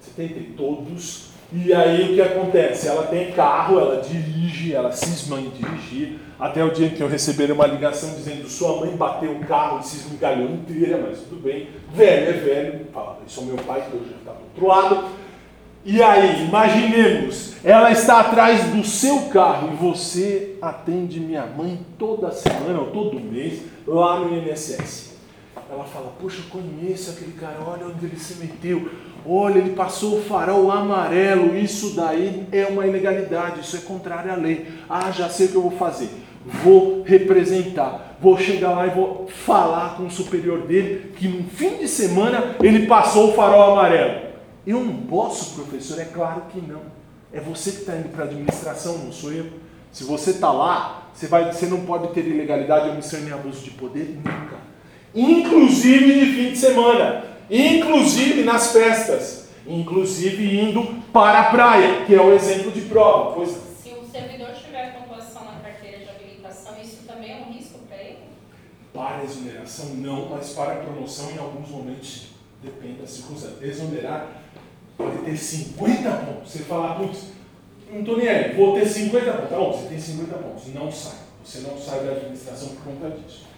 70 e todos, e aí o que acontece? Ela tem carro, ela dirige, ela cisma em dirigir. Até o dia em que eu receber uma ligação dizendo sua mãe bateu o carro e se esmigalhou inteira, mas tudo bem. Velho é velho, fala, isso é meu pai que hoje está do outro lado. E aí, imaginemos, ela está atrás do seu carro e você atende minha mãe toda semana ou todo mês lá no INSS. Ela fala, poxa, eu conheço aquele cara, olha onde ele se meteu. Olha, ele passou o farol amarelo, isso daí é uma ilegalidade, isso é contrário à lei. Ah, já sei o que eu vou fazer. Vou representar, vou chegar lá e vou falar com o superior dele que no fim de semana ele passou o farol amarelo. Eu não posso, professor? É claro que não. É você que está indo para a administração, não sou eu. Se você está lá, você, vai, você não pode ter ilegalidade, omissão nem abuso de poder nunca. Inclusive de fim de semana inclusive nas festas, inclusive indo para a praia, que é o exemplo de prova. Pois... Se o servidor tiver pontuação na carteira de habilitação, isso também é um risco para ele? Para exoneração, não, mas para promoção, em alguns momentos, depende da circunstância. Exonerar pode ter 50 pontos. Você falar, putz, não estou nem aí, vou ter 50 pontos. Tá bom, você tem 50 pontos, não sai. Você não sai da administração por conta disso.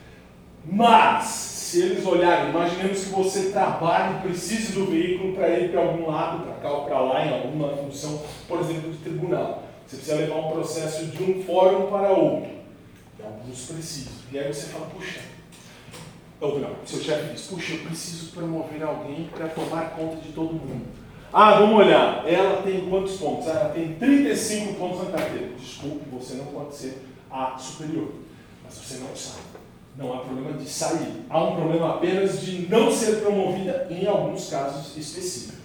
Mas, se eles olharem, imaginemos que você trabalha e precise do veículo para ir para algum lado, para cá ou para lá, em alguma função, por exemplo, de tribunal. Você precisa levar um processo de um fórum para outro. E alguns precisam. E aí você fala, puxa, ou não, seu chefe diz, puxa, eu preciso promover alguém para tomar conta de todo mundo. Ah, vamos olhar. Ela tem quantos pontos? Ela tem 35 pontos na carteira. Desculpe, você não pode ser a superior. Mas você não sabe. Não há problema de sair. Há um problema apenas de não ser promovida em alguns casos específicos.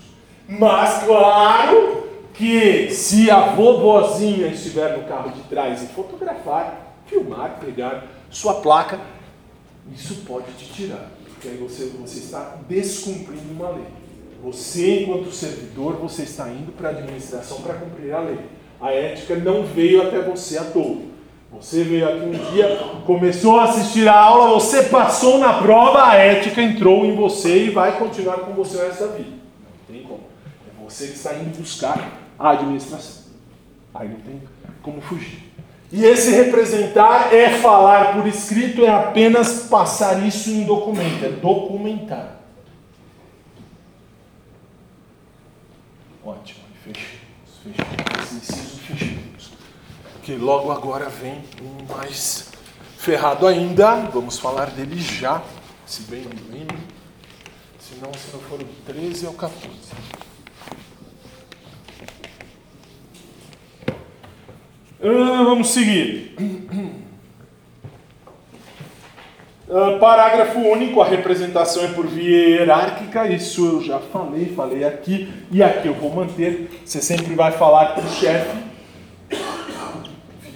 Mas, claro que se a vovozinha estiver no carro de trás e fotografar, filmar, pegar sua placa, isso pode te tirar. Porque aí você, você está descumprindo uma lei. Você, enquanto servidor, você está indo para a administração para cumprir a lei. A ética não veio até você à toa. Você veio aqui um dia, começou a assistir a aula, você passou na prova, a ética entrou em você e vai continuar com você o resto da vida. Não tem como. É você que está indo buscar a administração. Aí não tem como fugir. E esse representar é falar por escrito, é apenas passar isso em documento, é documentar. Ótimo, fechamos, fechamos. Que logo agora vem um mais ferrado ainda. Vamos falar dele já, se bem me lembro. Se não, se não for o 13 é o 14. Ah, vamos seguir. Uh, parágrafo único, a representação é por via hierárquica, isso eu já falei, falei aqui, e aqui eu vou manter. Você sempre vai falar com o chefe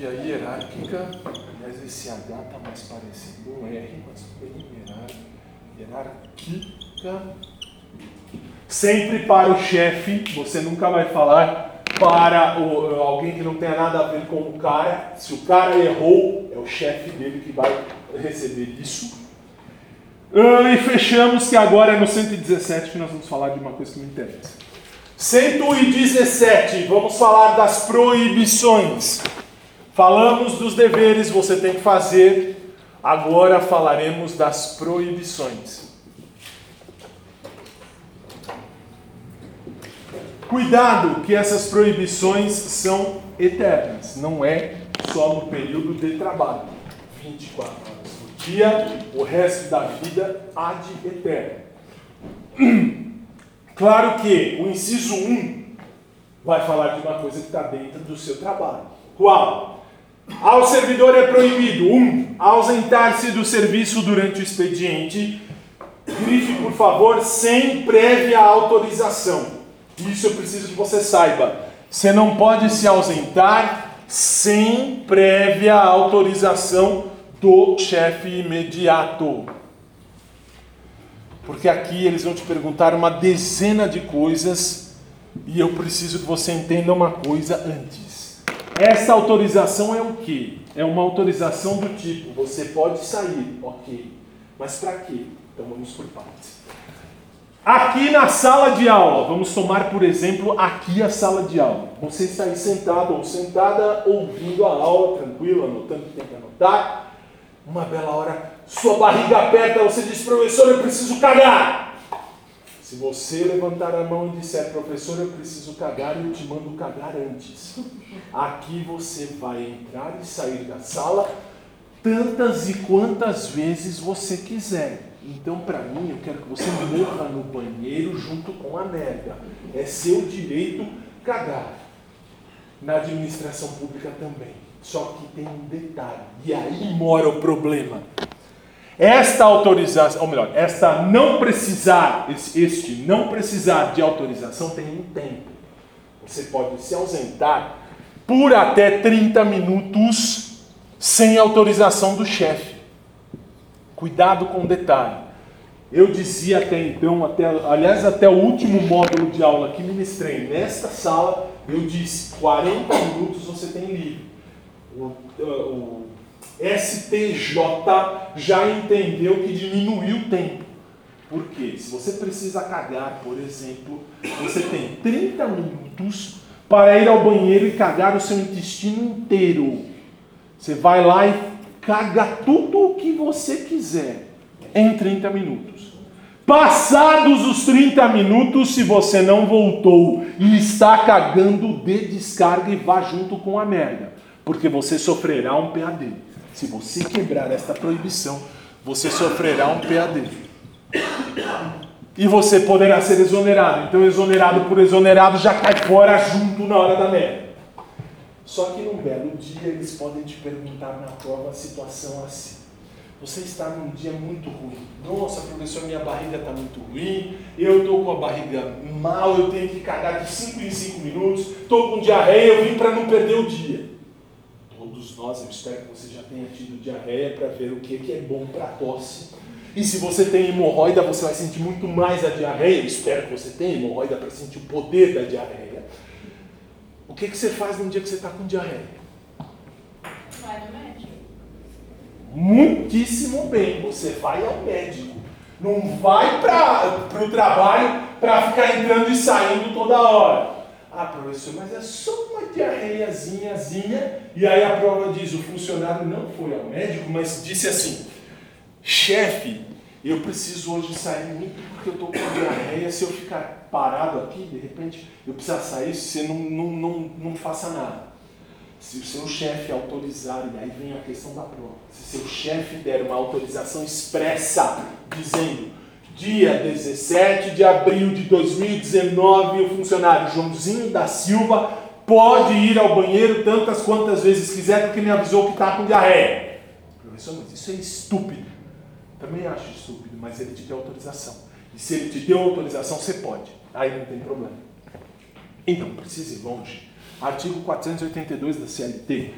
a hierárquica, aliás, esse H está mais parecido um R, mas bem hierárquica. Sempre para o chefe, você nunca vai falar para o, alguém que não tenha nada a ver com o cara. Se o cara errou, é o chefe dele que vai receber isso. Ah, e fechamos que agora é no 117 que nós vamos falar de uma coisa que me interessa. 117, vamos falar das proibições. Falamos dos deveres você tem que fazer, agora falaremos das proibições. Cuidado que essas proibições são eternas, não é só no período de trabalho. 24 horas por dia, o resto da vida há de eterno. Claro que o inciso 1 vai falar de uma coisa que está dentro do seu trabalho. Qual? Ao servidor é proibido: 1. Um, ausentar-se do serviço durante o expediente. Grife, por favor, sem prévia autorização. Isso eu preciso que você saiba. Você não pode se ausentar sem prévia autorização do chefe imediato. Porque aqui eles vão te perguntar uma dezena de coisas e eu preciso que você entenda uma coisa antes. Essa autorização é o quê? É uma autorização do tipo: você pode sair, ok, mas para quê? Então vamos por partes. Aqui na sala de aula, vamos tomar por exemplo aqui a sala de aula. Você está aí sentado ou sentada, ouvindo a aula, tranquilo, anotando o que tem que anotar. Uma bela hora, sua barriga aperta, você diz, professor, eu preciso cagar. Se você levantar a mão e disser, professor, eu preciso cagar, eu te mando cagar antes. Aqui você vai entrar e sair da sala tantas e quantas vezes você quiser. Então, para mim, eu quero que você morra no banheiro junto com a merda. É seu direito cagar. Na administração pública também. Só que tem um detalhe, e aí mora o problema. Esta autorização, ou melhor, esta não precisar, este não precisar de autorização tem um tempo. Você pode se ausentar por até 30 minutos sem autorização do chefe. Cuidado com o detalhe. Eu dizia até então, até, aliás, até o último módulo de aula que ministrei nesta sala, eu disse: 40 minutos você tem livre. O, o STJ já entendeu que diminuiu o tempo. Por quê? Se você precisa cagar, por exemplo, você tem 30 minutos para ir ao banheiro e cagar o seu intestino inteiro. Você vai lá e caga tudo o que você quiser em 30 minutos. Passados os 30 minutos, se você não voltou e está cagando, dê descarga e vá junto com a merda, porque você sofrerá um PAD. Se você quebrar esta proibição, você sofrerá um PAD. E você poderá ser exonerado. Então, exonerado por exonerado já cai fora junto na hora da merda. Só que num belo dia eles podem te perguntar na prova a situação assim. Você está num dia muito ruim. Nossa, professor, minha barriga está muito ruim. Eu estou com a barriga mal, eu tenho que cagar de 5 em 5 minutos. Estou com diarreia, eu vim para não perder o dia. Todos nós, eu espero que você já tenha tido diarreia para ver o que, que é bom para tosse. E se você tem hemorroida, você vai sentir muito mais a diarreia. Eu espero que você tenha hemorroida para sentir o poder da diarreia. O que, que você faz no dia que você está com diarreia? Vai no médico. Muitíssimo bem, você vai ao médico. Não vai para o trabalho para ficar entrando e saindo toda hora. Ah, professor, mas é só uma diarreiazinhazinha. E aí a prova diz: o funcionário não foi ao médico, mas disse assim: chefe, eu preciso hoje sair muito porque eu estou com diarreia. Se eu ficar parado aqui, de repente eu precisar sair, você não, não, não, não faça nada. Se o seu chefe autorizar, e aí vem a questão da prova, se seu chefe der uma autorização expressa, dizendo dia 17 de abril de 2019, o funcionário Joãozinho da Silva pode ir ao banheiro tantas quantas vezes quiser, porque me avisou que está com diarreia. Professor, mas isso é estúpido. Também acho estúpido, mas ele te deu autorização. E se ele te deu autorização, você pode. Aí não tem problema. Então, precisa ir longe. Artigo 482 da CLT.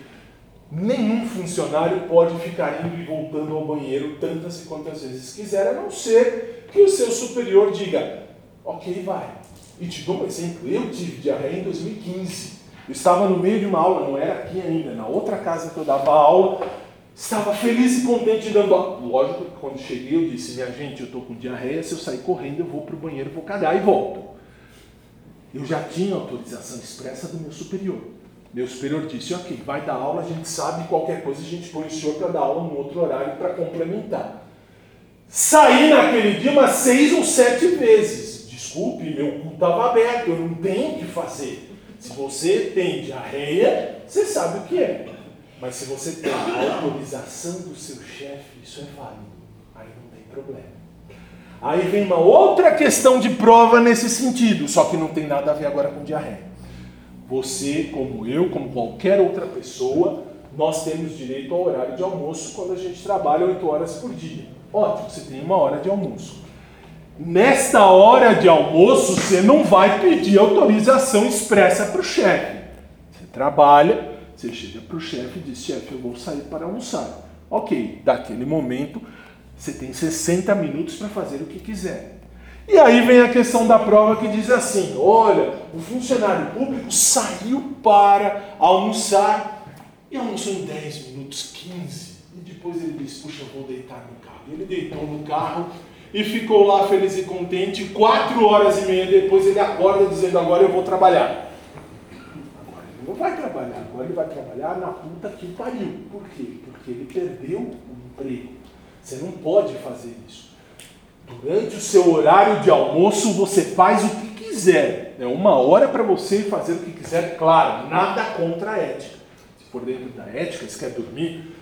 Nenhum funcionário pode ficar indo e voltando ao banheiro tantas e quantas vezes quiser, a não ser que o seu superior diga, ok, vai. E te dou um exemplo, eu tive diarreia em 2015. Eu estava no meio de uma aula, não era aqui ainda, na outra casa que eu dava aula, estava feliz e contente dando aula. Lógico que quando cheguei eu disse, minha gente, eu estou com diarreia, se eu sair correndo eu vou para o banheiro, vou cagar e volto. Eu já tinha autorização expressa do meu superior. Meu superior disse, ok, vai dar aula, a gente sabe, qualquer coisa a gente põe o senhor para dar aula no outro horário para complementar. Saí naquele dia umas seis ou sete vezes. Desculpe, meu cu estava aberto, eu não tenho o que fazer. Se você tem diarreia, você sabe o que é. Mas se você tem a autorização do seu chefe, isso é válido. Aí não tem problema. Aí vem uma outra questão de prova nesse sentido, só que não tem nada a ver agora com diarreia. Você, como eu, como qualquer outra pessoa, nós temos direito ao horário de almoço quando a gente trabalha 8 horas por dia. Ótimo, você tem uma hora de almoço. Nesta hora de almoço, você não vai pedir autorização expressa para o chefe. Você trabalha, você chega para o chefe e diz: chefe, eu vou sair para almoçar. Ok, daquele momento, você tem 60 minutos para fazer o que quiser. E aí vem a questão da prova que diz assim: olha, o funcionário público saiu para almoçar e almoçou em 10 minutos, 15. E depois ele disse: puxa, eu vou deitar no. Ele deitou no carro e ficou lá feliz e contente. Quatro horas e meia depois ele acorda dizendo: agora eu vou trabalhar. Agora ele não vai trabalhar, agora ele vai trabalhar na puta que pariu. Por quê? Porque ele perdeu o emprego. Você não pode fazer isso. Durante o seu horário de almoço, você faz o que quiser. É uma hora para você fazer o que quiser, claro, nada contra a ética. Se for dentro da ética, você quer dormir,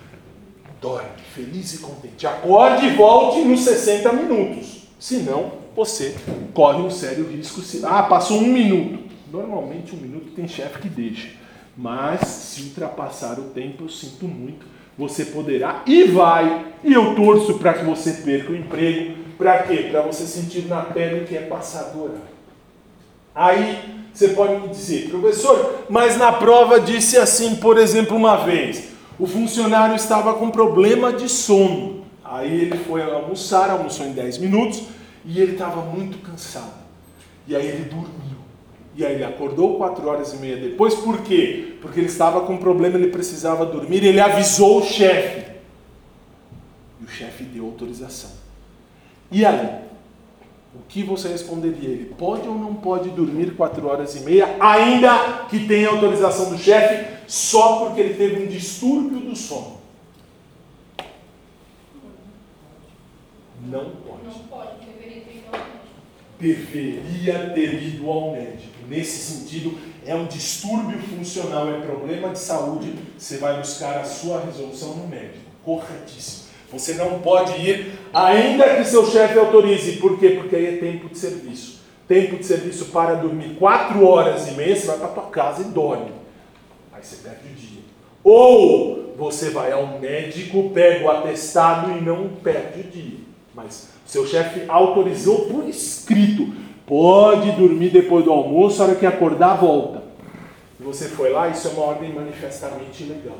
dorme, feliz e contente. Acorde e volte nos 60 minutos. Senão, você corre um sério risco. Se... Ah, passou um minuto. Normalmente, um minuto tem chefe que deixa. Mas, se ultrapassar o tempo, eu sinto muito. Você poderá e vai. E eu torço para que você perca o emprego para quê? Para você sentir na pele que é passadora. Aí você pode me dizer, professor, mas na prova disse assim, por exemplo, uma vez, o funcionário estava com problema de sono. Aí ele foi almoçar, almoçou em 10 minutos e ele estava muito cansado. E aí ele dormiu. E aí ele acordou quatro horas e meia depois. Por quê? Porque ele estava com problema, ele precisava dormir. Ele avisou o chefe. E o chefe deu autorização. E aí? O que você responderia? Ele pode ou não pode dormir quatro horas e meia, ainda que tenha autorização do chefe, só porque ele teve um distúrbio do sono? Não pode. Não pode, deveria ter ido ao médico. Deveria ter ido ao médico. Nesse sentido, é um distúrbio funcional, é problema de saúde, você vai buscar a sua resolução no médico. Corretíssimo. Você não pode ir, ainda que seu chefe autorize. Por quê? Porque aí é tempo de serviço. Tempo de serviço para dormir quatro horas e meia, você vai para tua casa e dorme. Aí você perde o dia. Ou você vai ao médico, pega o atestado e não perde o dia. Mas seu chefe autorizou por escrito. Pode dormir depois do almoço, a hora que acordar, volta. E você foi lá, isso é uma ordem manifestamente ilegal.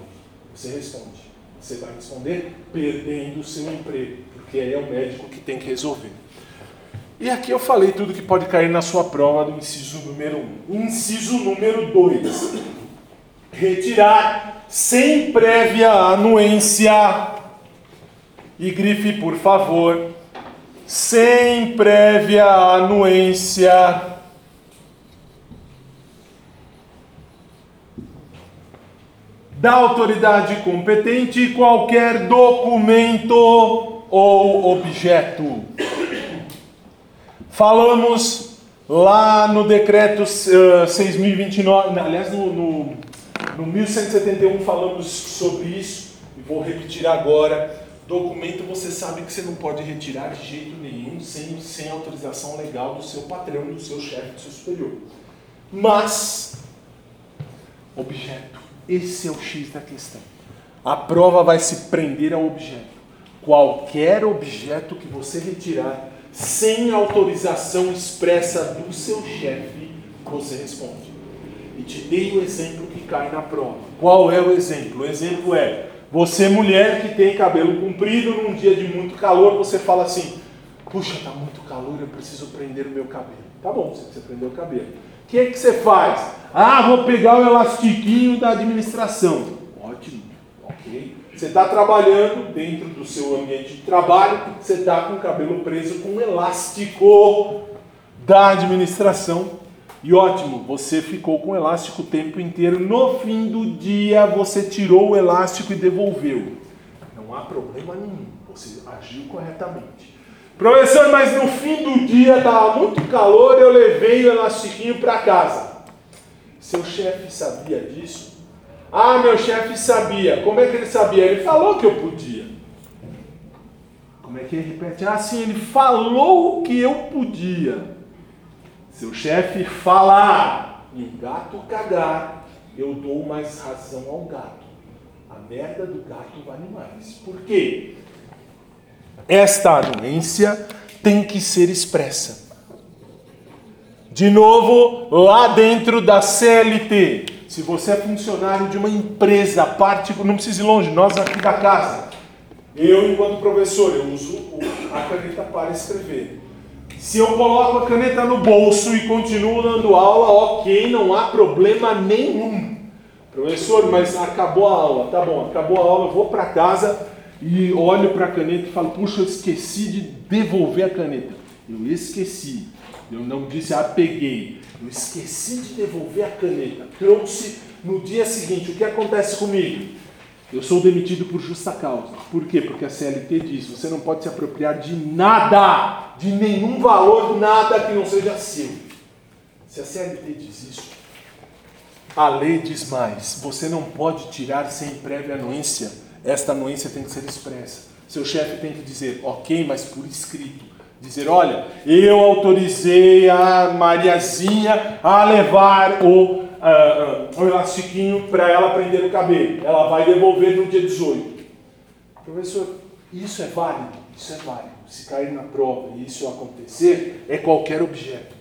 Você responde. Você vai responder perdendo o seu emprego, porque aí é o médico que tem que resolver. E aqui eu falei tudo que pode cair na sua prova do inciso número 1. Um. Inciso número 2. Retirar sem prévia anuência. E grife, por favor. Sem prévia anuência da autoridade competente qualquer documento ou objeto. Falamos lá no decreto uh, 6.029, aliás, no, no, no 1171 falamos sobre isso, e vou repetir agora. Documento você sabe que você não pode retirar de jeito nenhum sem, sem autorização legal do seu patrão, do seu chefe, do seu superior. Mas, objeto esse é o X da questão. A prova vai se prender ao objeto. Qualquer objeto que você retirar sem autorização expressa do seu chefe, você responde. E te dei o exemplo que cai na prova. Qual é o exemplo? O exemplo é: você, mulher que tem cabelo comprido, num dia de muito calor, você fala assim: Puxa, está muito calor, eu preciso prender o meu cabelo. Tá bom, você precisa prender o cabelo. Que é que você faz? Ah, vou pegar o elastiquinho da administração. Ótimo, ok. Você está trabalhando dentro do seu ambiente de trabalho, você está com o cabelo preso com um elástico da administração. E ótimo, você ficou com o elástico o tempo inteiro. No fim do dia, você tirou o elástico e devolveu. Não há problema nenhum, você agiu corretamente. Professor, mas no fim do dia estava muito calor, eu levei o elastiquinho para casa. Seu chefe sabia disso? Ah, meu chefe sabia. Como é que ele sabia? Ele falou que eu podia. Como é que ele repete? Ah, sim, ele falou que eu podia. Seu chefe falar e o gato cagar, eu dou mais razão ao gato. A merda do gato vale mais. Por quê? Esta anuência tem que ser expressa. De novo, lá dentro da CLT, se você é funcionário de uma empresa, parte, não precisa ir longe, nós aqui da casa, eu, enquanto professor, eu uso a caneta para escrever. Se eu coloco a caneta no bolso e continuo dando aula, ok, não há problema nenhum. Professor, mas acabou a aula, tá bom, acabou a aula, eu vou para casa e olho para a caneta e falo, puxa, eu esqueci de devolver a caneta. Eu esqueci, eu não disse, ah, peguei. Eu esqueci de devolver a caneta. Trouxe no dia seguinte. O que acontece comigo? Eu sou demitido por justa causa. Por quê? Porque a CLT diz: você não pode se apropriar de nada, de nenhum valor, nada que não seja seu. Se a CLT diz isso, a lei diz mais: você não pode tirar sem prévia anuência. Esta anuência tem que ser expressa. Seu chefe tem que dizer, ok, mas por escrito. Dizer, olha, eu autorizei a Mariazinha a levar o uh, uh, um elastiquinho para ela prender o cabelo. Ela vai devolver no dia 18. Professor, isso é válido? Isso é válido. Se cair na prova e isso acontecer, é qualquer objeto.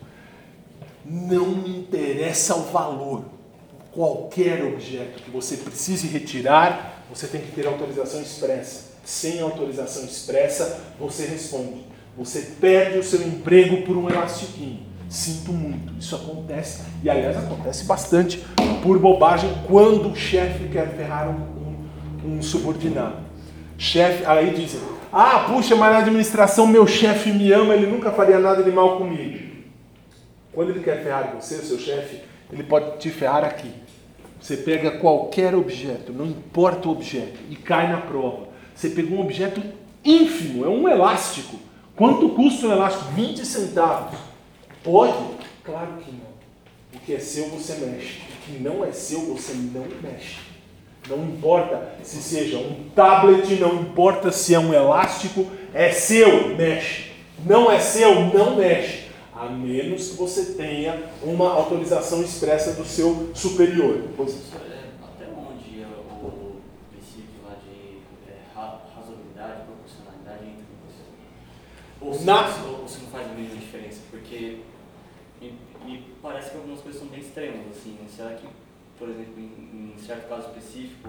Não me interessa o valor. Qualquer objeto que você precise retirar, você tem que ter autorização expressa. Sem autorização expressa, você responde. Você perde o seu emprego por um elastiquinho. Sinto muito, isso acontece, e aliás acontece bastante por bobagem quando o chefe quer ferrar um, um, um subordinado. Chefe, aí dizem, ah, puxa, mas na administração meu chefe me ama, ele nunca faria nada de mal comigo. Quando ele quer ferrar você, o seu chefe, ele pode te ferrar aqui. Você pega qualquer objeto, não importa o objeto, e cai na prova. Você pegou um objeto ínfimo, é um elástico. Quanto custa um elástico? 20 centavos. Pode? Claro que não. O que é seu você mexe. O que não é seu você não mexe. Não importa se seja um tablet, não importa se é um elástico, é seu, mexe. Não é seu, não mexe. A menos que você tenha uma autorização expressa do seu superior. Pois. Até onde o princípio lá de é, razoabilidade, proporcionalidade entre Ou se, Na... ou se não faz a mesma diferença? Porque e parece que algumas coisas são bem extremas, assim. Né? Será que, por exemplo, em, em certo caso específico,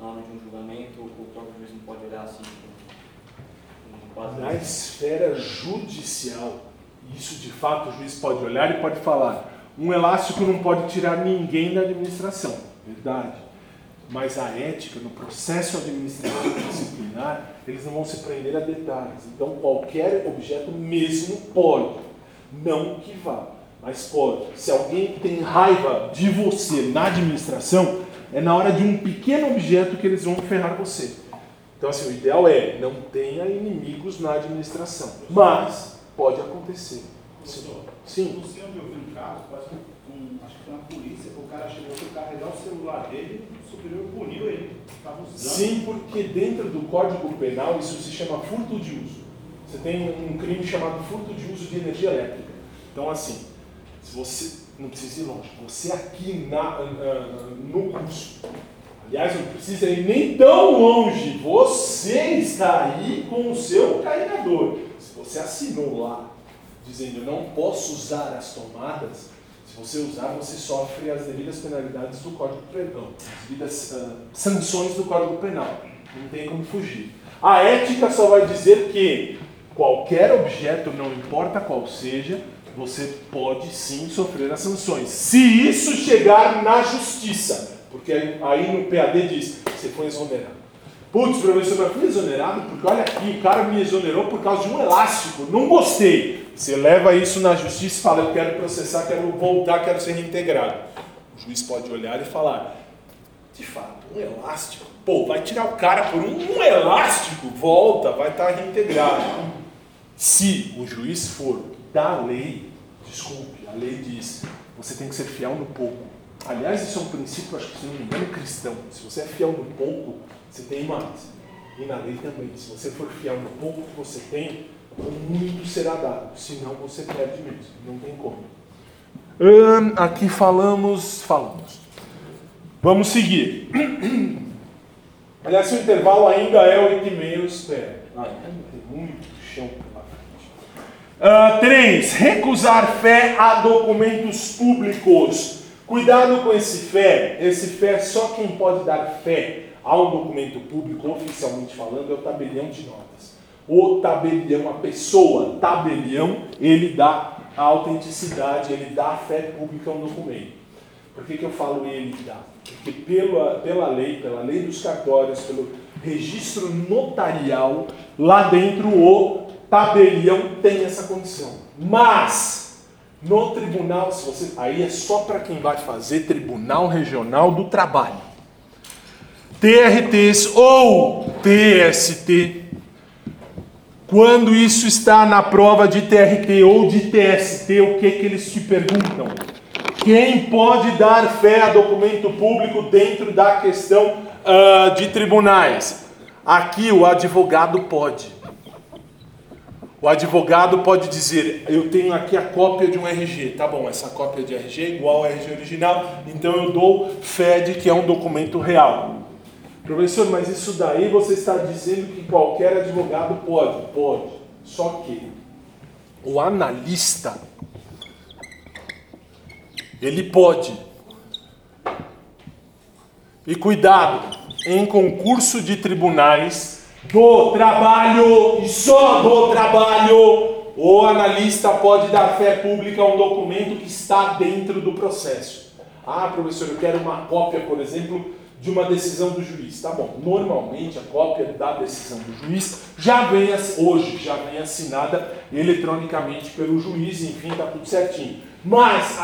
na hora de um julgamento, o próprio juiz não pode olhar assim? Quase na esfera judicial, isso de fato o juiz pode olhar e pode falar. Um elástico não pode tirar ninguém da administração, verdade. Mas a ética, no processo administrativo disciplinar, eles não vão se prender a detalhes. Então, qualquer objeto mesmo pode, não que vá. Mas pode. Se alguém tem raiva de você na administração, é na hora de um pequeno objeto que eles vão ferrar você. Então, assim, o ideal é não tenha inimigos na administração. Mas pode acontecer. Professor, Sim. Você onde eu vi um caso, quase um, acho que foi na polícia, o cara chegou a carregar o celular dele, o superior puniu ele. Estava usando. Sim, porque dentro do Código Penal isso se chama furto de uso. Você tem um crime chamado furto de uso de energia elétrica. Então, assim, se você não precisa ir longe, você aqui na, no curso, aliás, não precisa ir nem tão longe, você está aí com o seu carregador. Você assinou lá, dizendo não posso usar as tomadas, se você usar, você sofre as devidas penalidades do Código Penal, as devidas uh, sanções do Código Penal. Não tem como fugir. A ética só vai dizer que qualquer objeto, não importa qual seja, você pode sim sofrer as sanções. Se isso chegar na justiça, porque aí no PAD diz, você foi exonerado. Putz, professor, mas fui exonerado porque olha aqui, o cara me exonerou por causa de um elástico, não gostei. Você leva isso na justiça e fala, eu quero processar, quero voltar, quero ser reintegrado. O juiz pode olhar e falar, de fato, um elástico, pô, vai tirar o cara por um, um elástico, volta, vai estar reintegrado. Se o juiz for da lei, Desculpe, a lei diz, você tem que ser fiel no pouco. Aliás, isso é um princípio, acho que se não me engano, cristão. Se você é fiel no pouco, você tem mais. E na lei também, se você for fiel no pouco que você tem, muito será dado. Senão você perde mesmo. Não tem como. Hum, aqui falamos, falamos. Vamos seguir. Aliás, o intervalo ainda é 8 e meio, espero. Ah, tem muito chão pela frente. Uh, três, recusar fé a documentos públicos. Cuidado com esse fé. Esse fé, só quem pode dar fé a um documento público, oficialmente falando, é o tabelião de notas. O tabelião, a pessoa, tabelião, ele dá a autenticidade, ele dá a fé pública a um documento. Por que, que eu falo ele dá? Porque pela, pela lei, pela lei dos cartórios, pelo registro notarial, lá dentro o tabelião tem essa condição. Mas, no tribunal, se você. Aí é só para quem vai fazer Tribunal Regional do Trabalho. TRTs ou TST. Quando isso está na prova de TRT ou de TST, o que, que eles te perguntam? Quem pode dar fé a documento público dentro da questão uh, de tribunais? Aqui o advogado pode. O advogado pode dizer: Eu tenho aqui a cópia de um RG. Tá bom, essa cópia de RG é igual ao RG original, então eu dou fé de que é um documento real. Professor, mas isso daí você está dizendo que qualquer advogado pode? Pode. Só que o analista, ele pode. E cuidado, em concurso de tribunais, do trabalho e só do trabalho, o analista pode dar fé pública a um documento que está dentro do processo. Ah, professor, eu quero uma cópia, por exemplo, de uma decisão do juiz. Tá bom, normalmente a cópia da decisão do juiz já vem, hoje, já vem assinada eletronicamente pelo juiz, enfim, está tudo certinho. Mas,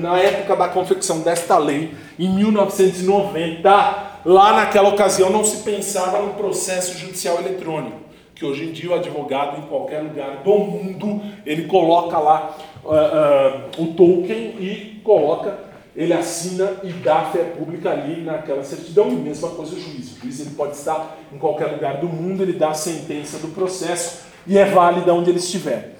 na época da confecção desta lei, em 1990, Lá naquela ocasião não se pensava no processo judicial eletrônico, que hoje em dia o advogado em qualquer lugar do mundo ele coloca lá uh, uh, o token e coloca, ele assina e dá fé pública ali naquela certidão. E mesma coisa o juiz. O juiz ele pode estar em qualquer lugar do mundo, ele dá a sentença do processo e é válida onde ele estiver.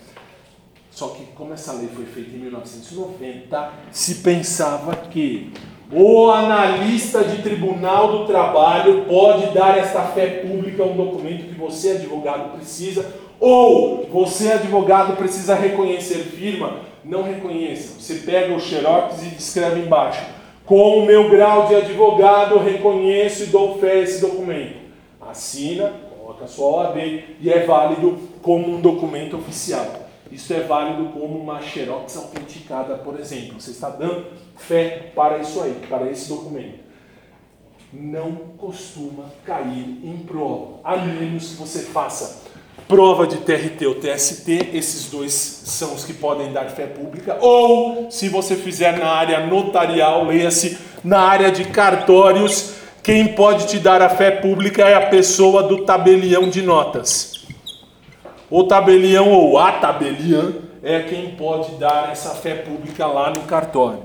Só que como essa lei foi feita em 1990, se pensava que o analista de tribunal do trabalho pode dar esta fé pública a um documento que você, advogado, precisa, ou você, advogado, precisa reconhecer firma. Não reconheça. Você pega o xerox e escreve embaixo. Com o meu grau de advogado, reconheço e dou fé a esse documento. Assina, coloca a sua OAB e é válido como um documento oficial. Isso é válido como uma xerox autenticada, por exemplo. Você está dando fé para isso aí, para esse documento. Não costuma cair em prova, a menos que você faça prova de TRT ou TST, esses dois são os que podem dar fé pública, ou se você fizer na área notarial, leia-se na área de cartórios, quem pode te dar a fé pública é a pessoa do tabelião de notas. O tabelião ou a tabeliã é quem pode dar essa fé pública lá no cartório.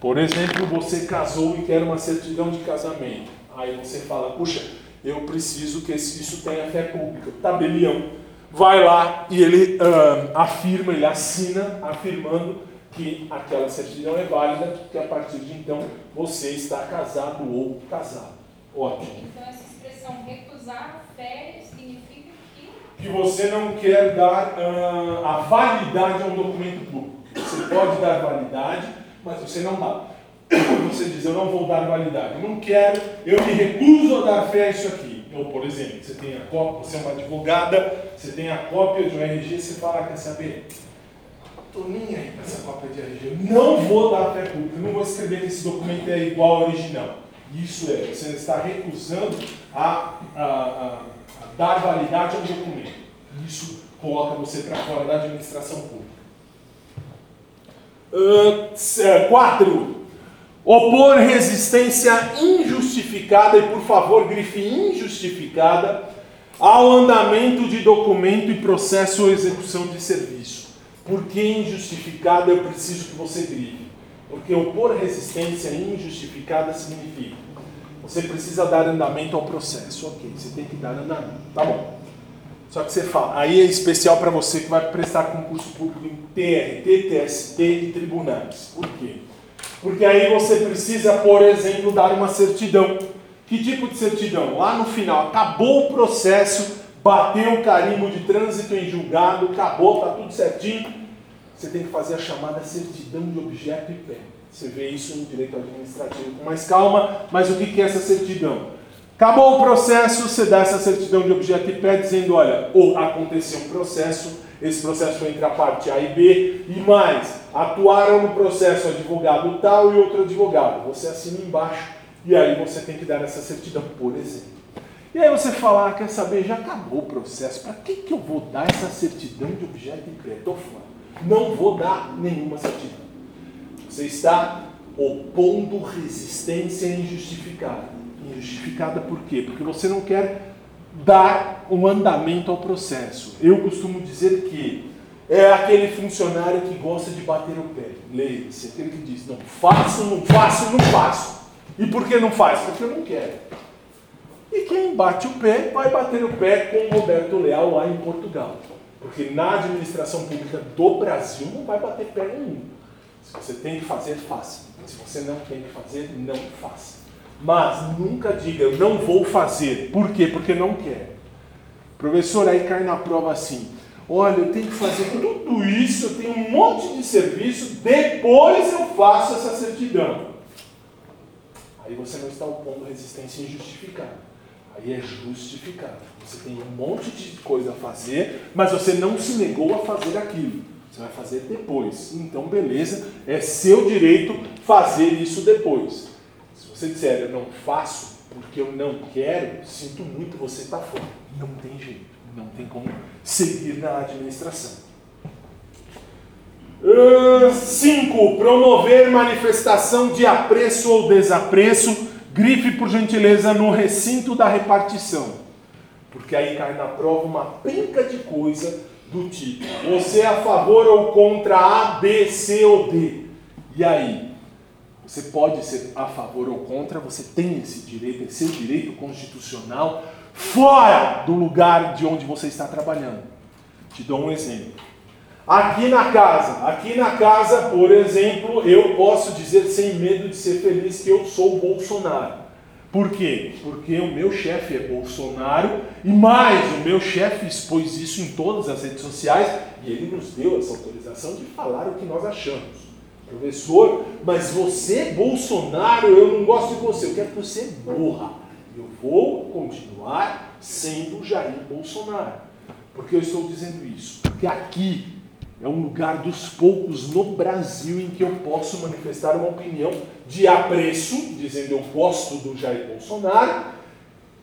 Por exemplo, você casou e quer uma certidão de casamento. Aí você fala, puxa, eu preciso que isso tenha fé pública. Tabelião vai lá e ele uh, afirma, ele assina afirmando que aquela certidão é válida, que a partir de então você está casado ou casado. Ótimo. Então essa expressão recusar fé significa que que você não quer dar uh, a validade a um documento público. Você pode dar validade mas você não dá. Você diz, eu não vou dar validade, eu não quero, eu me recuso a dar fé a isso aqui. Ou, por exemplo, você tem a cópia, você é uma advogada, você tem a cópia de um RG, você fala, quer saber? Estou nem aí para essa cópia de RG, não vou dar fé pública, não vou escrever que esse documento é igual ao original. Isso é, você está recusando a, a, a, a dar validade ao documento. Isso coloca você para fora da administração pública. Uh, quatro, opor resistência injustificada, e por favor, grife injustificada, ao andamento de documento e processo ou execução de serviço. Por que injustificada eu preciso que você grife? Porque opor resistência injustificada significa você precisa dar andamento ao processo. Ok, você tem que dar andamento. Tá bom. Só que você fala, aí é especial para você que vai prestar concurso público em TRT, TST e tribunais. Por quê? Porque aí você precisa, por exemplo, dar uma certidão. Que tipo de certidão? Lá no final, acabou o processo, bateu o carimbo de trânsito em julgado, acabou, tá tudo certinho. Você tem que fazer a chamada certidão de objeto e pé. Você vê isso no direito administrativo com mais calma, mas o que é essa certidão? Acabou o processo, você dá essa certidão de objeto e pé dizendo, olha, ou aconteceu um processo, esse processo foi entre a parte A e B, e mais, atuaram no processo advogado tal e outro advogado. Você assina embaixo e aí você tem que dar essa certidão, por exemplo. E aí você fala, ah, quer saber, já acabou o processo, para que, que eu vou dar essa certidão de objeto pé? Estou fora. Não vou dar nenhuma certidão. Você está opondo resistência injustificada. Injustificada por quê? Porque você não quer dar um andamento ao processo. Eu costumo dizer que é aquele funcionário que gosta de bater o pé. Leia-se, aquele que diz, não faço, não faço, não faço. E por que não faz? Porque eu não quero. E quem bate o pé, vai bater o pé com o Roberto Leal lá em Portugal. Porque na administração pública do Brasil não vai bater pé nenhum. Se você tem que fazer, faça. Se você não tem que fazer, não faça. Mas nunca diga, eu não vou fazer. Por quê? Porque não quer. Professor, aí cai na prova assim. Olha, eu tenho que fazer tudo isso, eu tenho um monte de serviço, depois eu faço essa certidão. Aí você não está opondo resistência injustificada. Aí é justificado. Você tem um monte de coisa a fazer, mas você não se negou a fazer aquilo. Você vai fazer depois. Então, beleza, é seu direito fazer isso depois. Se você disser eu não faço porque eu não quero, sinto muito, você está fora. Não tem jeito, não tem como seguir na administração. 5. Promover manifestação de apreço ou desapreço. Grife, por gentileza, no recinto da repartição. Porque aí cai na prova uma penca de coisa do tipo: você é a favor ou contra A, B, C ou D? E aí? Você pode ser a favor ou contra, você tem esse direito, é seu direito constitucional, fora do lugar de onde você está trabalhando. Te dou um exemplo. Aqui na casa, aqui na casa, por exemplo, eu posso dizer sem medo de ser feliz que eu sou Bolsonaro. Por quê? Porque o meu chefe é Bolsonaro e mais, o meu chefe expôs isso em todas as redes sociais e ele nos deu essa autorização de falar o que nós achamos. Professor, mas você, Bolsonaro, eu não gosto de você, eu quero que você morra. Eu vou continuar sendo Jair Bolsonaro. Por que eu estou dizendo isso? Porque aqui é um lugar dos poucos no Brasil em que eu posso manifestar uma opinião de apreço, dizendo eu gosto do Jair Bolsonaro,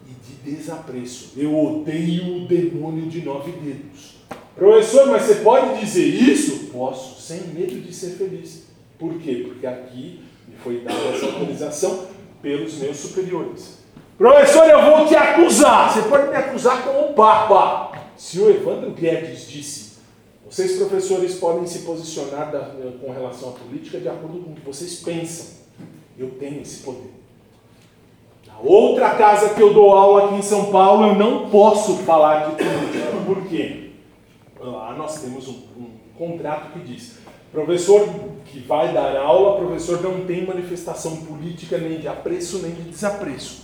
e de desapreço. Eu odeio o demônio de nove dedos. Professor, mas você pode dizer isso? Posso, sem medo de ser feliz. Por quê? Porque aqui me foi dada essa autorização pelos meus superiores. Professor, eu vou te acusar. Você pode me acusar como Papa. Se o Evandro Guedes disse vocês, professores, podem se posicionar da, com relação à política de acordo com o que vocês pensam. Eu tenho esse poder. Na outra casa que eu dou aula aqui em São Paulo, eu não posso falar de política. Por quê? Lá nós temos um, um contrato que diz: professor que vai dar aula, professor não tem manifestação política nem de apreço nem de desapreço.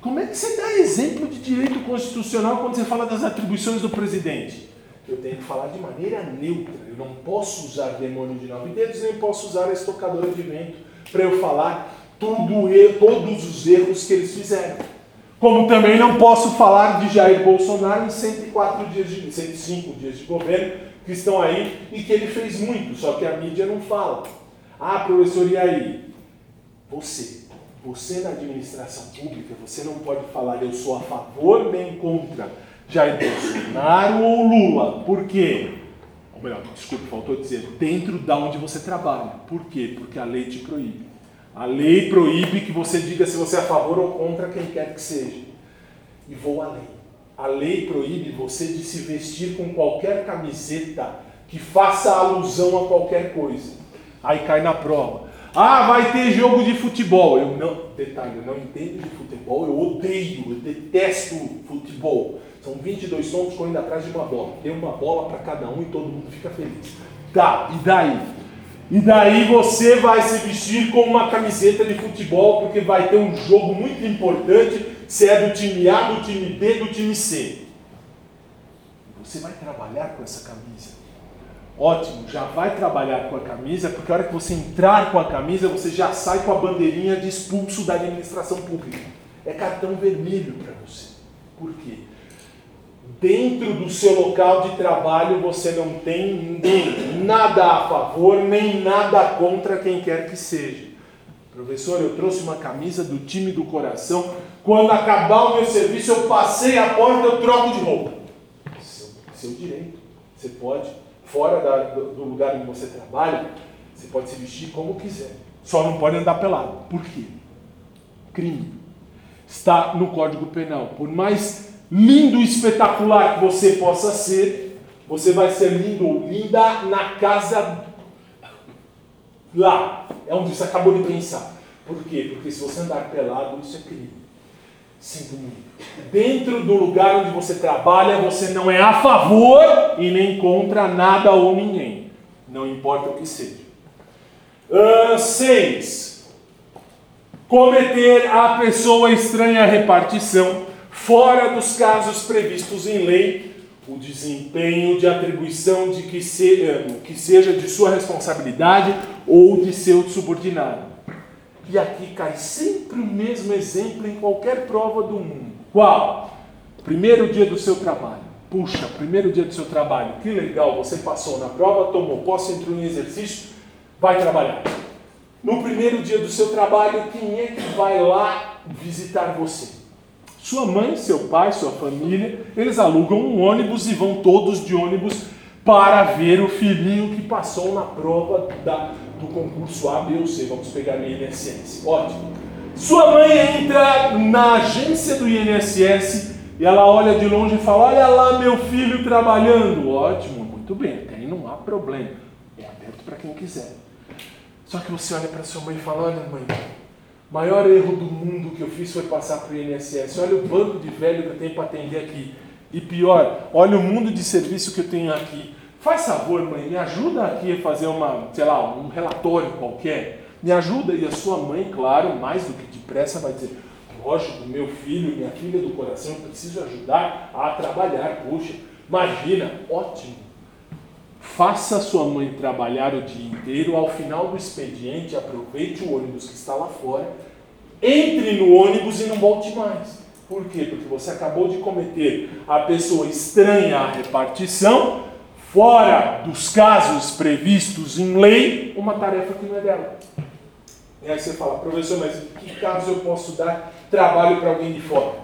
Como é que você dá exemplo de direito constitucional quando você fala das atribuições do presidente? eu tenho que falar de maneira neutra. Eu não posso usar demônio de nove dedos, nem posso usar a estocadora de vento para eu falar tudo, todos os erros que eles fizeram. Como também não posso falar de Jair Bolsonaro em 104 dias de 105 dias de governo que estão aí e que ele fez muito, só que a mídia não fala. Ah, professor, e aí? Você, você na administração pública, você não pode falar eu sou a favor nem contra Jair Bolsonaro ou Lula. Por quê? Ou melhor, desculpe, faltou dizer, dentro da onde você trabalha. Por quê? Porque a lei te proíbe. A lei proíbe que você diga se você é a favor ou contra quem quer que seja. E vou além. A lei proíbe você de se vestir com qualquer camiseta que faça alusão a qualquer coisa. Aí cai na prova. Ah, vai ter jogo de futebol. Eu não, detalhe, eu não entendo de futebol, eu odeio, eu detesto futebol. São 22 tons correndo atrás de uma bola. Tem uma bola para cada um e todo mundo fica feliz. Tá, e daí? E daí você vai se vestir com uma camiseta de futebol, porque vai ter um jogo muito importante, se é do time A, do time B, do time C. você vai trabalhar com essa camisa. Ótimo, já vai trabalhar com a camisa, porque a hora que você entrar com a camisa, você já sai com a bandeirinha de expulso da administração pública. É cartão vermelho para você. Por quê? Dentro do seu local de trabalho você não tem nada a favor, nem nada contra quem quer que seja. Professor, eu trouxe uma camisa do time do coração. Quando acabar o meu serviço, eu passei a porta, eu troco de roupa. Seu, seu direito. Você pode fora da, do lugar onde você trabalha, você pode se vestir como quiser. Só não pode andar pelado. Por quê? Crime. Está no Código Penal. Por mais lindo e espetacular que você possa ser, você vai ser lindo ou linda na casa lá. É onde você acabou de pensar. Por quê? Porque se você andar pelado, isso é crime. Muito. Dentro do lugar onde você trabalha, você não é a favor e nem contra nada ou ninguém. Não importa o que seja. Uh, seis. Cometer a pessoa estranha repartição, fora dos casos previstos em lei, o desempenho de atribuição de que, se, eh, que seja de sua responsabilidade ou de seu subordinado. E aqui cai sempre o mesmo exemplo em qualquer prova do mundo. Qual? Primeiro dia do seu trabalho. Puxa, primeiro dia do seu trabalho, que legal, você passou na prova, tomou posse, entrou em exercício, vai trabalhar. No primeiro dia do seu trabalho, quem é que vai lá visitar você? Sua mãe, seu pai, sua família, eles alugam um ônibus e vão todos de ônibus para ver o filhinho que passou na prova da, do concurso A, B ou C. Vamos pegar o INSS. Ótimo. Sua mãe entra na agência do INSS e ela olha de longe e fala: Olha lá meu filho trabalhando. Ótimo, muito bem, até aí não há problema. É aberto para quem quiser. Só que você olha para sua mãe e fala: Olha, mãe, maior erro do mundo que eu fiz foi passar para o INSS. Olha o bando de velho que eu tenho para atender aqui. E pior, olha o mundo de serviço que eu tenho aqui. Faz favor, mãe, me ajuda aqui a fazer uma, sei lá, um relatório qualquer. Me ajuda. E a sua mãe, claro, mais do que depressa, vai dizer: Lógico, meu filho, minha filha do coração, preciso ajudar a trabalhar. Puxa, imagina, ótimo. Faça sua mãe trabalhar o dia inteiro, ao final do expediente, aproveite o ônibus que está lá fora, entre no ônibus e não volte mais. Por quê? Porque você acabou de cometer a pessoa estranha à repartição, fora dos casos previstos em lei, uma tarefa que não é dela. E aí você fala, professor, mas em que caso eu posso dar trabalho para alguém de fora?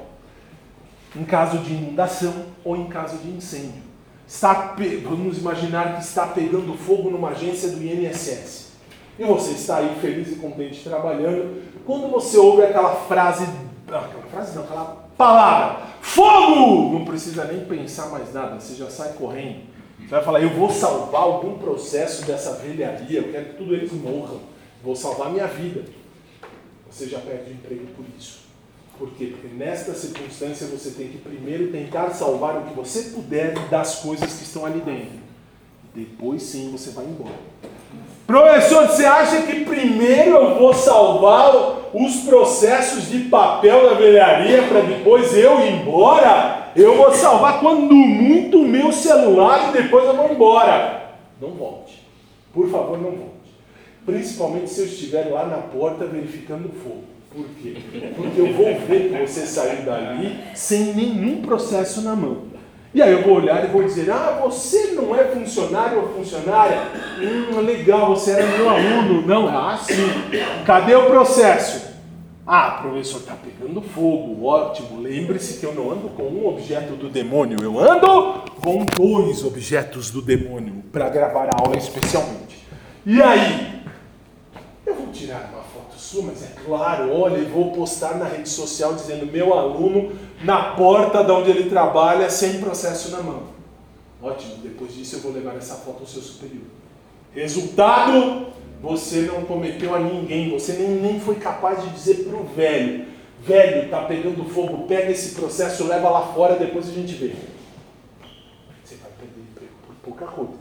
Em caso de inundação ou em caso de incêndio. Está, vamos imaginar que está pegando fogo numa agência do INSS. E você está aí feliz e contente trabalhando. Quando você ouve aquela frase, aquela frase não, aquela palavra, fogo! Não precisa nem pensar mais nada, você já sai correndo. Você vai falar, eu vou salvar algum processo dessa velharia, eu quero que tudo eles morram. Vou salvar minha vida. Você já perde o emprego por isso. Por quê? Porque nesta circunstância você tem que primeiro tentar salvar o que você puder das coisas que estão ali dentro. Depois sim você vai embora. Professor, você acha que primeiro eu vou salvar os processos de papel da velharia para depois eu ir embora? Eu vou salvar quando muito o meu celular e depois eu vou embora. Não volte. Por favor, não volte. Principalmente se eu estiver lá na porta verificando o fogo. Por quê? Porque eu vou ver que você saiu dali sem nenhum processo na mão. E aí eu vou olhar e vou dizer: Ah, você não é funcionário ou funcionária? Hum, legal, você era meu aluno. Não, ah, sim. Cadê o processo? Ah, professor, está pegando fogo. Ótimo. Lembre-se que eu não ando com um objeto do demônio, eu ando com dois objetos do demônio para gravar a aula especialmente. E aí? Eu vou tirar uma foto sua, mas é claro, olha, e vou postar na rede social dizendo meu aluno na porta de onde ele trabalha sem processo na mão. Ótimo, depois disso eu vou levar essa foto ao seu superior. Resultado, você não cometeu a ninguém, você nem, nem foi capaz de dizer para o velho, velho, tá pegando fogo, pega esse processo, leva lá fora, depois a gente vê. Você vai perder emprego por pouca coisa.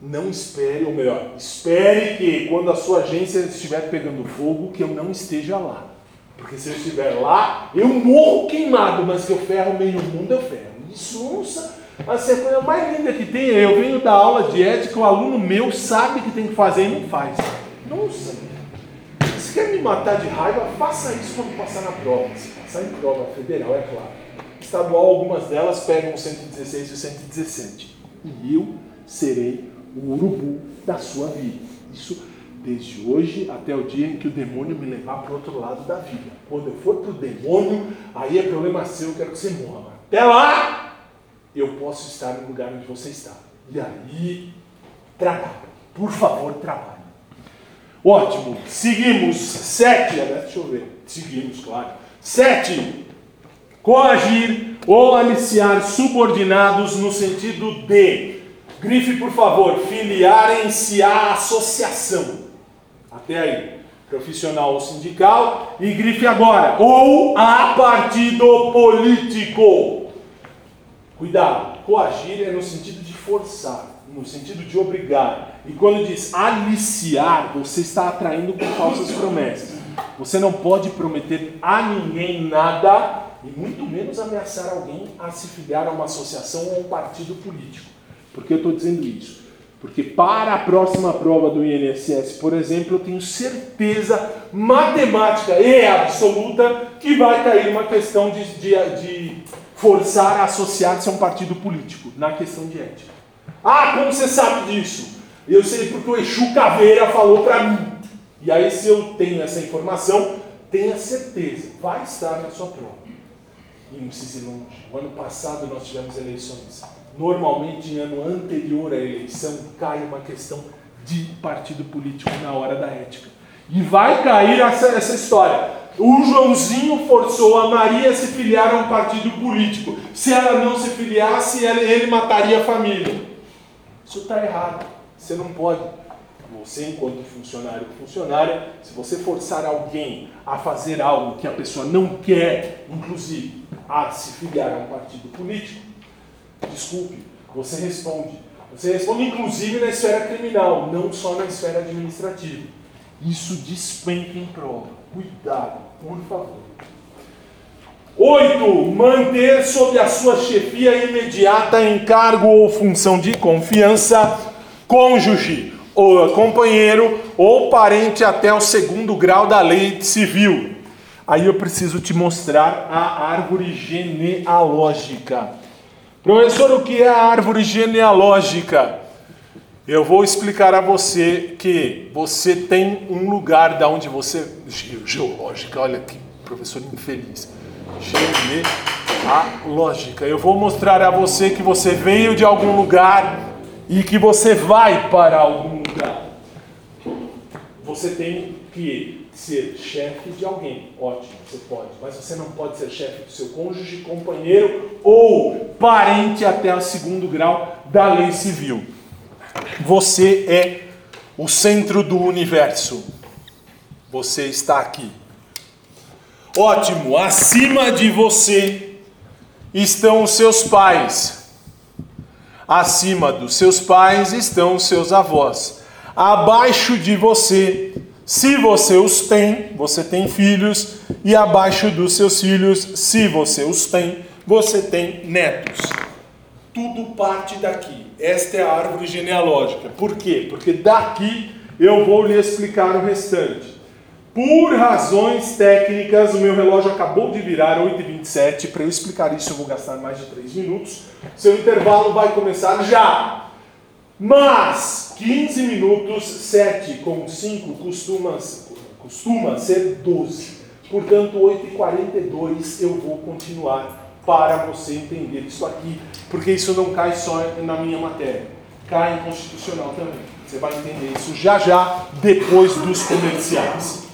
Não espere, ou melhor, espere que quando a sua agência estiver pegando fogo, que eu não esteja lá. Porque se eu estiver lá, eu morro queimado, mas que eu ferro meio mundo, eu ferro. Isso, nossa, Assim, a coisa mais linda que tem é eu venho da aula de ética, o aluno meu sabe que tem que fazer e não faz. Nossa, se quer me matar de raiva, faça isso quando passar na prova. Se passar em prova federal, é claro. Estadual, algumas delas pegam o 116 e o 117. E eu serei o urubu da sua vida. Isso desde hoje até o dia em que o demônio me levar para o outro lado da vida. Quando eu for para o demônio, aí é problema seu, eu quero que você morra. Mas até lá, eu posso estar no lugar onde você está. E aí, trabalhe. Por favor, trabalhe. Ótimo. Seguimos. Sete. Deixa eu ver. Seguimos, claro. Sete. Coagir ou aliciar subordinados no sentido de. Grife, por favor, filiarem-se à associação. Até aí. Profissional ou sindical. E grife agora. Ou a partido político. Cuidado. Coagir é no sentido de forçar, no sentido de obrigar. E quando diz aliciar, você está atraindo com falsas promessas. Você não pode prometer a ninguém nada e muito menos ameaçar alguém a se filiar a uma associação ou um partido político. Por que eu estou dizendo isso? Porque para a próxima prova do INSS, por exemplo, eu tenho certeza matemática e absoluta que vai cair uma questão de, de, de forçar a associar-se a um partido político, na questão de ética. Ah, como você sabe disso? Eu sei porque o Exu Caveira falou para mim. E aí, se eu tenho essa informação, tenha certeza, vai estar na sua prova. E não precisa ir longe. O ano passado nós tivemos eleições. Normalmente, em ano anterior à eleição, cai uma questão de partido político na hora da ética. E vai cair essa, essa história. O Joãozinho forçou a Maria a se filiar a um partido político. Se ela não se filiasse, ele, mataria a família. Isso está errado. Você não pode. Você, enquanto funcionário ou funcionária, se você forçar alguém a fazer algo que a pessoa não quer, inclusive a se filiar a um partido político, desculpe, você responde. Você responde inclusive na esfera criminal, não só na esfera administrativa. Isso despenca em prova. Cuidado, por favor. Oito, manter sob a sua chefia imediata encargo ou função de confiança, cônjuge, ou companheiro ou parente até o segundo grau da lei civil. Aí eu preciso te mostrar a árvore genealógica. Professor, o que é a árvore genealógica? Eu vou explicar a você que você tem um lugar da onde você geológica, olha que professor infeliz. Genealógica. Eu vou mostrar a você que você veio de algum lugar e que você vai para algum lugar. Você tem que ser chefe de alguém, ótimo, você pode, mas você não pode ser chefe do seu cônjuge, companheiro ou parente até o segundo grau da lei civil. Você é o centro do universo. Você está aqui. Ótimo, acima de você estão os seus pais. Acima dos seus pais estão os seus avós. Abaixo de você, se você os tem, você tem filhos, e abaixo dos seus filhos, se você os tem, você tem netos. Tudo parte daqui. Esta é a árvore genealógica. Por quê? Porque daqui eu vou lhe explicar o restante. Por razões técnicas, o meu relógio acabou de virar 8h27. Para eu explicar isso, eu vou gastar mais de 3 minutos. Seu intervalo vai começar já. Mas 15 minutos, 7 com 5 costuma, costuma ser 12. Portanto, 8h42 eu vou continuar para você entender isso aqui, porque isso não cai só na minha matéria, cai em constitucional também. Você vai entender isso já já, depois dos comerciais.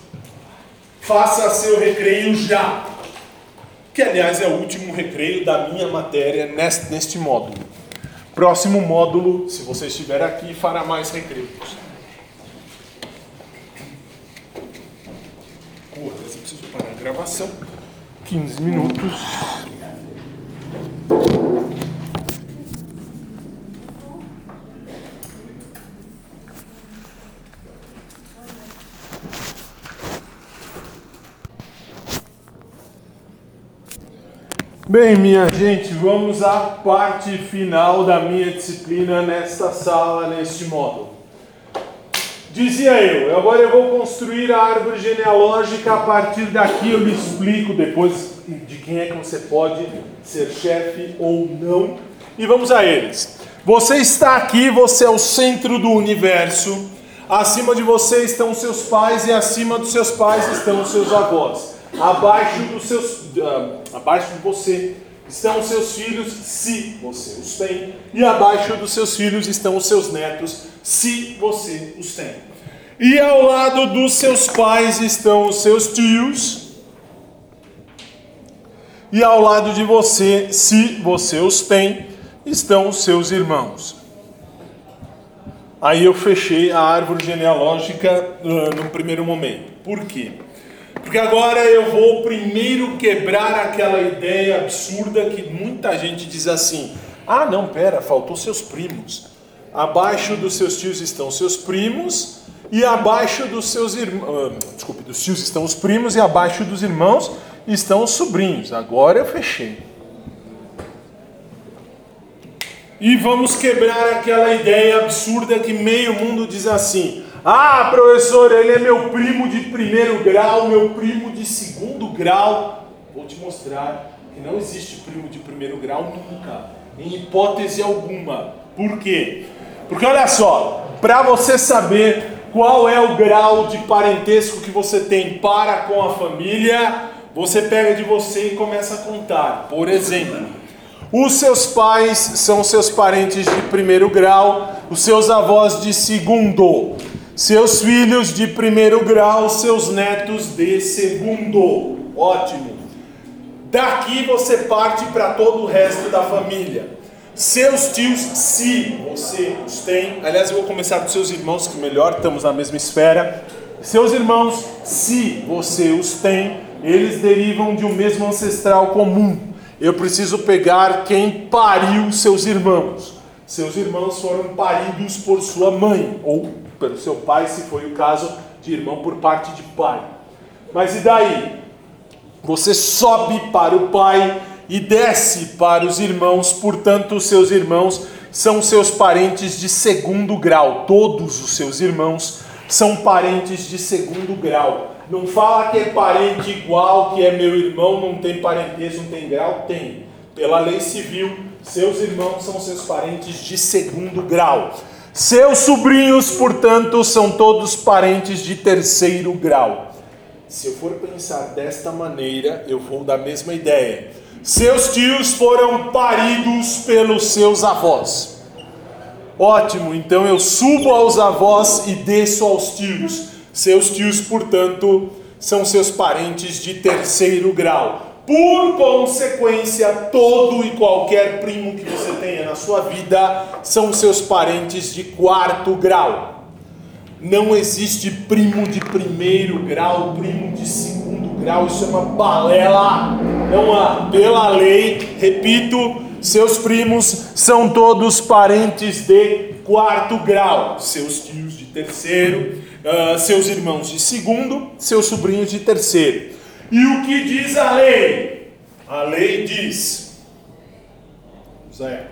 Faça seu recreio já, que aliás é o último recreio da minha matéria neste, neste módulo. Próximo módulo, se você estiver aqui, fará mais recreios. Corra, eu preciso parar a gravação. 15 minutos. Bem, minha gente, vamos à parte final da minha disciplina nesta sala, neste módulo. Dizia eu, agora eu vou construir a árvore genealógica, a partir daqui eu lhe explico depois de quem é que você pode ser chefe ou não. E vamos a eles. Você está aqui, você é o centro do universo. Acima de você estão os seus pais e acima dos seus pais estão os seus avós. Abaixo dos seus, uh, abaixo de você estão os seus filhos, se você os tem, e abaixo dos seus filhos estão os seus netos, se você os tem. E ao lado dos seus pais estão os seus tios, e ao lado de você, se você os tem, estão os seus irmãos. Aí eu fechei a árvore genealógica uh, no primeiro momento. Por quê? Porque agora eu vou primeiro quebrar aquela ideia absurda que muita gente diz assim: ah, não, pera, faltou seus primos. Abaixo dos seus tios estão seus primos, e abaixo dos seus irmãos. Uh, desculpe, dos tios estão os primos, e abaixo dos irmãos estão os sobrinhos. Agora eu fechei. E vamos quebrar aquela ideia absurda que meio mundo diz assim: ah, professor, ele é meu primo de primeiro grau, meu primo de segundo grau. Vou te mostrar que não existe primo de primeiro grau nunca, em hipótese alguma. Por quê? Porque olha só, para você saber qual é o grau de parentesco que você tem para com a família, você pega de você e começa a contar. Por exemplo, os seus pais são seus parentes de primeiro grau, os seus avós de segundo, seus filhos de primeiro grau, seus netos de segundo. Ótimo. Daqui você parte para todo o resto da família. Seus tios, se você os tem, aliás, eu vou começar dos seus irmãos, que melhor, estamos na mesma esfera. Seus irmãos, se você os tem, eles derivam de um mesmo ancestral comum eu preciso pegar quem pariu seus irmãos. Seus irmãos foram paridos por sua mãe, ou pelo seu pai, se foi o caso de irmão por parte de pai. Mas e daí? Você sobe para o pai e desce para os irmãos, portanto, os seus irmãos são seus parentes de segundo grau. Todos os seus irmãos são parentes de segundo grau. Não fala que é parente igual, que é meu irmão, não tem parentesco, não tem grau, tem. Pela lei civil, seus irmãos são seus parentes de segundo grau. Seus sobrinhos, portanto, são todos parentes de terceiro grau. Se eu for pensar desta maneira, eu vou da mesma ideia. Seus tios foram paridos pelos seus avós. Ótimo, então eu subo aos avós e desço aos tios. Seus tios, portanto, são seus parentes de terceiro grau. Por consequência, todo e qualquer primo que você tenha na sua vida são seus parentes de quarto grau. Não existe primo de primeiro grau, primo de segundo grau, isso é uma balela. Não há. Pela lei, repito, seus primos são todos parentes de quarto grau, seus tios de terceiro uh, seus irmãos de segundo, seus sobrinhos de terceiro. E o que diz a lei? A lei diz: Zé,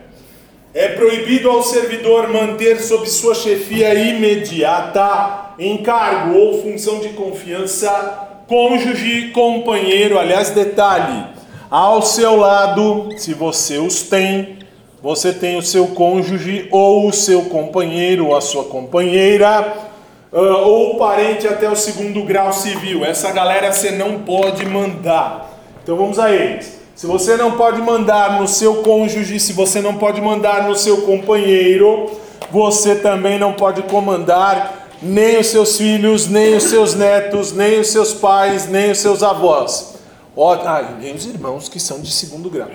é proibido ao servidor manter sob sua chefia imediata, encargo ou função de confiança, cônjuge, companheiro, aliás, detalhe, ao seu lado, se você os tem, você tem o seu cônjuge ou o seu companheiro ou a sua companheira uh, ou parente até o segundo grau civil. Essa galera você não pode mandar. Então vamos a eles. Se você não pode mandar no seu cônjuge, se você não pode mandar no seu companheiro, você também não pode comandar nem os seus filhos, nem os seus netos, nem os seus pais, nem os seus avós. Ah, nem os irmãos que são de segundo grau.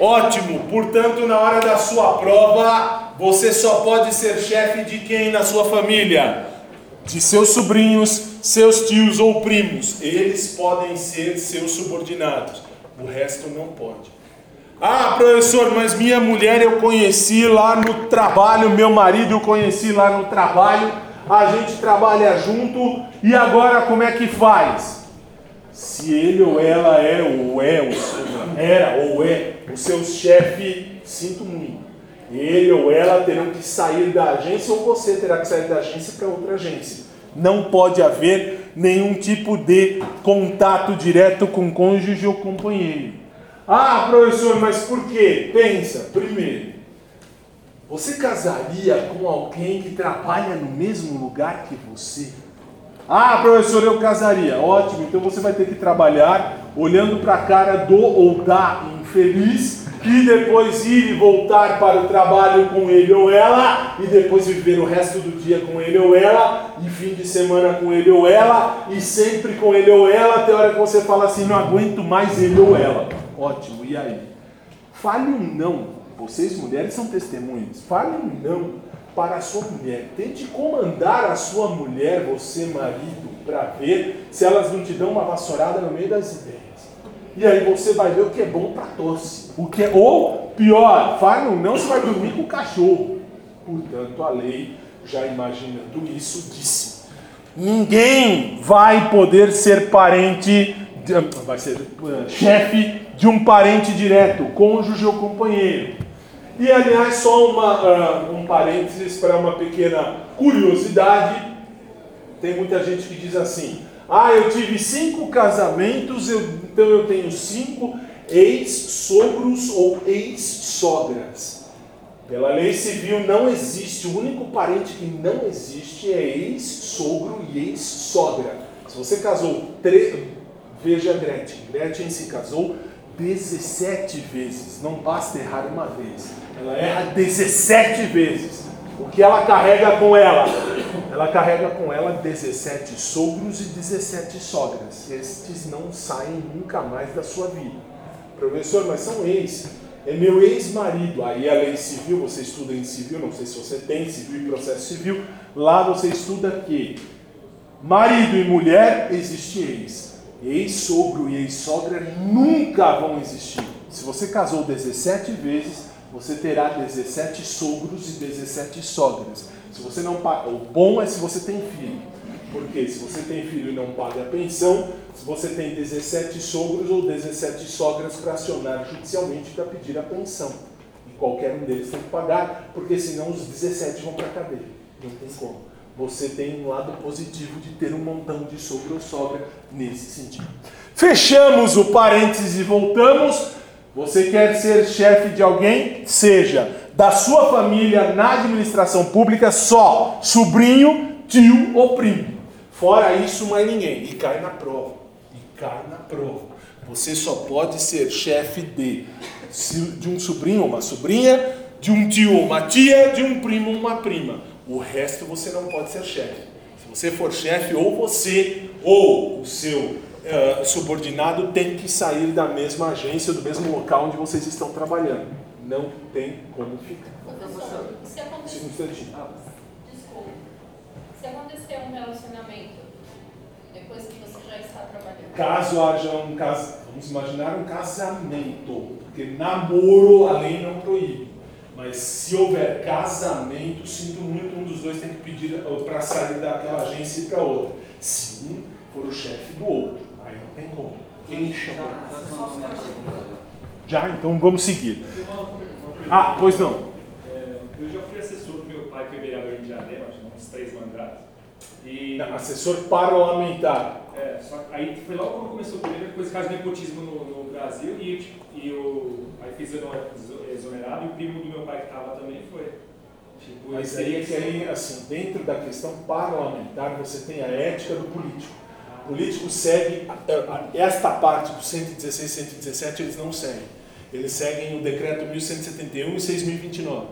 Ótimo, portanto, na hora da sua prova, você só pode ser chefe de quem na sua família? De seus sobrinhos, seus tios ou primos. Eles podem ser seus subordinados, o resto não pode. Ah, professor, mas minha mulher eu conheci lá no trabalho, meu marido eu conheci lá no trabalho, a gente trabalha junto e agora como é que faz? Se ele ou ela é ou é o era ou é o seu chefe, sinto muito. Ele ou ela terão que sair da agência ou você terá que sair da agência para outra agência. Não pode haver nenhum tipo de contato direto com cônjuge ou companheiro. Ah, professor, mas por quê? Pensa, primeiro, você casaria com alguém que trabalha no mesmo lugar que você? Ah, professor, eu casaria. Ótimo, então você vai ter que trabalhar olhando para a cara do ou da infeliz e depois ir e voltar para o trabalho com ele ou ela, e depois viver o resto do dia com ele ou ela, e fim de semana com ele ou ela, e sempre com ele ou ela, até a hora que você fala assim, não aguento mais ele ou ela. Ótimo, e aí? Fale um não. Vocês mulheres são testemunhas. Fale um não para a sua mulher. Tente comandar a sua mulher, você marido, para ver se elas não te dão uma vassourada no meio das ideias. E aí você vai ver o que é bom para tosse. O que é, ou pior, fale um não, você vai dormir com o cachorro. Portanto, a lei, já imaginando isso, disse: ninguém vai poder ser parente, de, vai ser uh, chefe de um parente direto, cônjuge ou companheiro. E aliás, só uma, uh, um parênteses para uma pequena curiosidade. Tem muita gente que diz assim: ah, eu tive cinco casamentos, eu, então eu tenho cinco ex-sogros ou ex-sogras. Pela lei civil não existe, o único parente que não existe é ex-sogro e ex-sogra. Se você casou, tre... veja Gretchen, Gretchen se casou 17 vezes, não basta errar uma vez, ela erra 17 vezes. O que ela carrega com ela? Ela carrega com ela 17 sogros e 17 sogras. Estes não saem nunca mais da sua vida. Professor, mas são ex. É meu ex-marido. Aí a lei civil, você estuda em civil, não sei se você tem civil e processo civil. Lá você estuda que marido e mulher existe ex. Ex-sogro e ex-sogra nunca vão existir. Se você casou 17 vezes, você terá 17 sogros e 17 sogras. Se você não paga, o bom é se você tem filho. Porque se você tem filho e não paga a pensão, você tem 17 sogros ou 17 sogras para acionar judicialmente para pedir a pensão. E qualquer um deles tem que pagar, porque senão os 17 vão para a cadeia. Não tem como. Você tem um lado positivo de ter um montão de sogro ou sogra nesse sentido. Fechamos o parênteses e voltamos. Você quer ser chefe de alguém? Seja da sua família na administração pública só sobrinho, tio ou primo. Fora isso, mais ninguém. E cai na prova. E cai na prova. Você só pode ser chefe de, de um sobrinho ou uma sobrinha, de um tio ou uma tia, de um primo ou uma prima. O resto você não pode ser chefe. Se você for chefe, ou você ou o seu uh, subordinado tem que sair da mesma agência, do mesmo local onde vocês estão trabalhando. Não tem como ficar. Professor, se acontecer... Desculpa. Se acontecer um relacionamento depois que você já está trabalhando... Caso haja um caso... Vamos imaginar um casamento. Porque namoro a lei não proíbe. Mas se houver casamento, sinto muito, um dos dois tem que pedir para sair daquela agência e para outra. Se um for o chefe do outro. Não tem como. Quem chama? Já? Então vamos seguir. Ah, pois não. Eu já fui assessor do meu pai, que é vereador de Diadema, acho que uns três mandatos. E, assessor parlamentar. É, só, aí foi logo quando começou o primeiro, depois caso de nepotismo no, no Brasil, e, e o, aí fiz exonerado, e o primo do meu pai que estava também foi. Tipo, Mas aí é que aí, assim, dentro da questão parlamentar, você tem a ética do político. Político segue, esta parte do 116 e 117 eles não seguem. Eles seguem o decreto 1171 e 6029.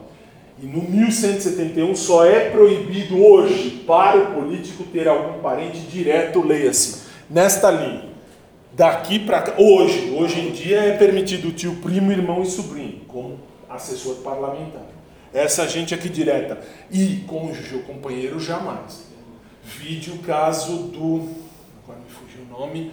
E no 1171 só é proibido hoje para o político ter algum parente direto, leia-se, nesta linha. Daqui para cá, hoje, hoje em dia é permitido tio, primo, irmão e sobrinho, como assessor parlamentar. Essa gente aqui direta. E cônjuge ou companheiro, jamais. Vide o caso do. Agora me fugiu o nome.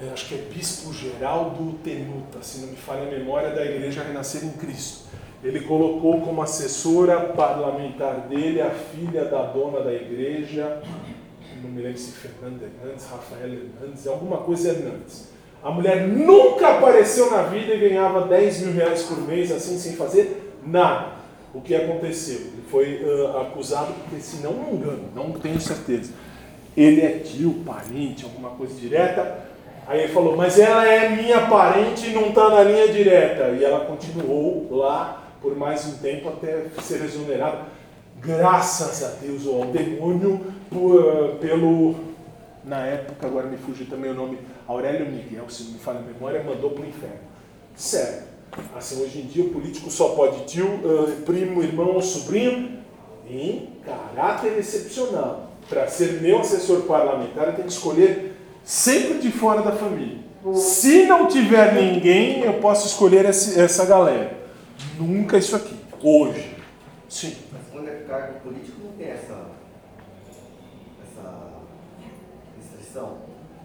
É, acho que é Bispo Geraldo Tenuta, se não me falha a memória, da Igreja Renascer em Cristo. Ele colocou como assessora parlamentar dele a filha da dona da igreja, não me lembro se Fernanda Hernandes, Rafael Hernandes, alguma coisa Hernandes. A mulher nunca apareceu na vida e ganhava 10 mil reais por mês, assim, sem fazer nada. O que aconteceu? Ele foi uh, acusado, porque se não me engano, não tenho certeza. Ele é tio, parente, alguma coisa direta. Aí ele falou, mas ela é minha parente e não está na linha direta. E ela continuou lá por mais um tempo até ser exonerada. Graças a Deus, ou ao demônio, por, uh, pelo. Na época, agora me fugiu também o nome, Aurélio Miguel, se não me falha a memória, mandou para o inferno. Sério. Assim, hoje em dia o político só pode tio, uh, primo, irmão ou sobrinho em caráter excepcional. Para ser meu assessor parlamentar, eu tenho que escolher sempre de fora da família. Se não tiver ninguém, eu posso escolher essa galera. Nunca isso aqui. Hoje. Sim. Mas quando é cargo político, não tem essa, essa restrição.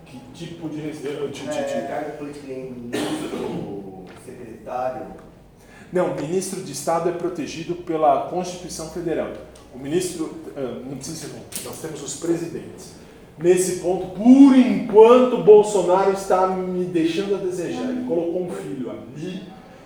Que tipo de restrição? É, cargo político nem ministro, secretário. Não, ministro de Estado é protegido pela Constituição Federal. O ministro, ah, não precisa ser nós temos os presidentes. Nesse ponto, por enquanto, Bolsonaro está me deixando a desejar. Ele colocou um filho ali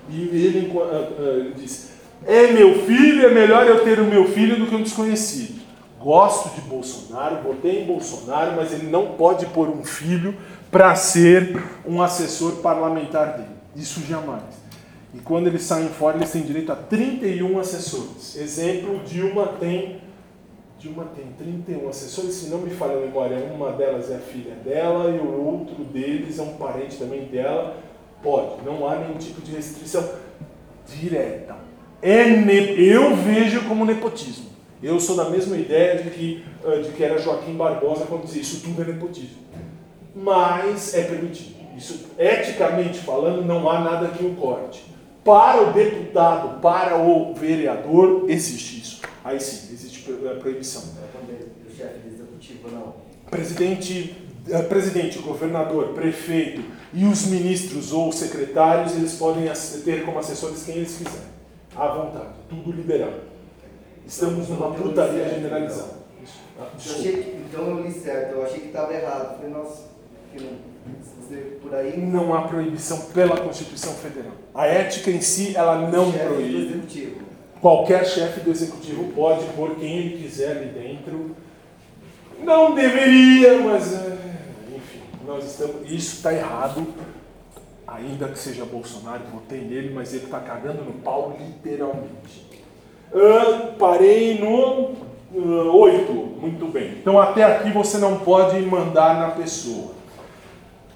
e ele uh, uh, disse: É meu filho, é melhor eu ter o meu filho do que um desconhecido. Gosto de Bolsonaro, votei em Bolsonaro, mas ele não pode pôr um filho para ser um assessor parlamentar dele. Isso jamais. E quando eles saem fora, eles têm direito a 31 assessores. Exemplo, Dilma tem Dilma tem 31 assessores, se não me falha a memória, uma delas é a filha dela e o outro deles é um parente também dela. Pode, não há nenhum tipo de restrição direta. É ne... Eu vejo como nepotismo. Eu sou da mesma ideia de que, de que era Joaquim Barbosa quando dizia isso tudo é nepotismo. Mas é permitido. Isso, eticamente falando, não há nada que o corte. Para o deputado, para o vereador, existe isso. Aí sim, existe proibição. O chefe executivo, não. Presidente, presidente, governador, prefeito e os ministros ou secretários, eles podem ter como assessores quem eles quiserem. À vontade, tudo liberado. Estamos numa putaria generalizada. Que, então eu li certo, eu achei que estava errado. Falei, nossa, que não por aí. Não há proibição pela Constituição Federal. A ética em si, ela não proíbe. Qualquer chefe do executivo pode pôr quem ele quiser ali dentro. Não deveria, mas é, enfim, nós estamos. Isso está errado. Ainda que seja Bolsonaro, votei nele, mas ele está cagando no pau literalmente. Uh, parei no uh, 8. Muito bem. Então até aqui você não pode mandar na pessoa.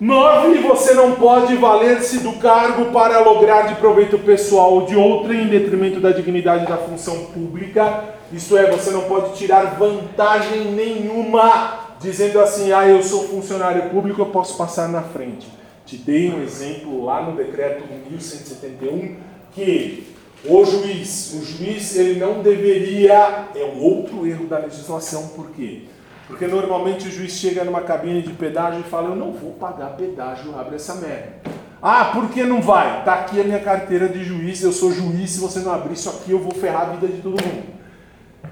Nove, você não pode valer-se do cargo para lograr de proveito pessoal de outra em detrimento da dignidade da função pública. Isso é, você não pode tirar vantagem nenhuma dizendo assim: ah, eu sou funcionário público, eu posso passar na frente. Te dei um exemplo lá no decreto 1171 que o juiz, o juiz ele não deveria, é um outro erro da legislação, por quê? Porque normalmente o juiz chega numa cabine de pedágio e fala: Eu não vou pagar pedágio, abre essa merda. Ah, por que não vai? Tá aqui a minha carteira de juiz, eu sou juiz, se você não abrir isso aqui, eu vou ferrar a vida de todo mundo.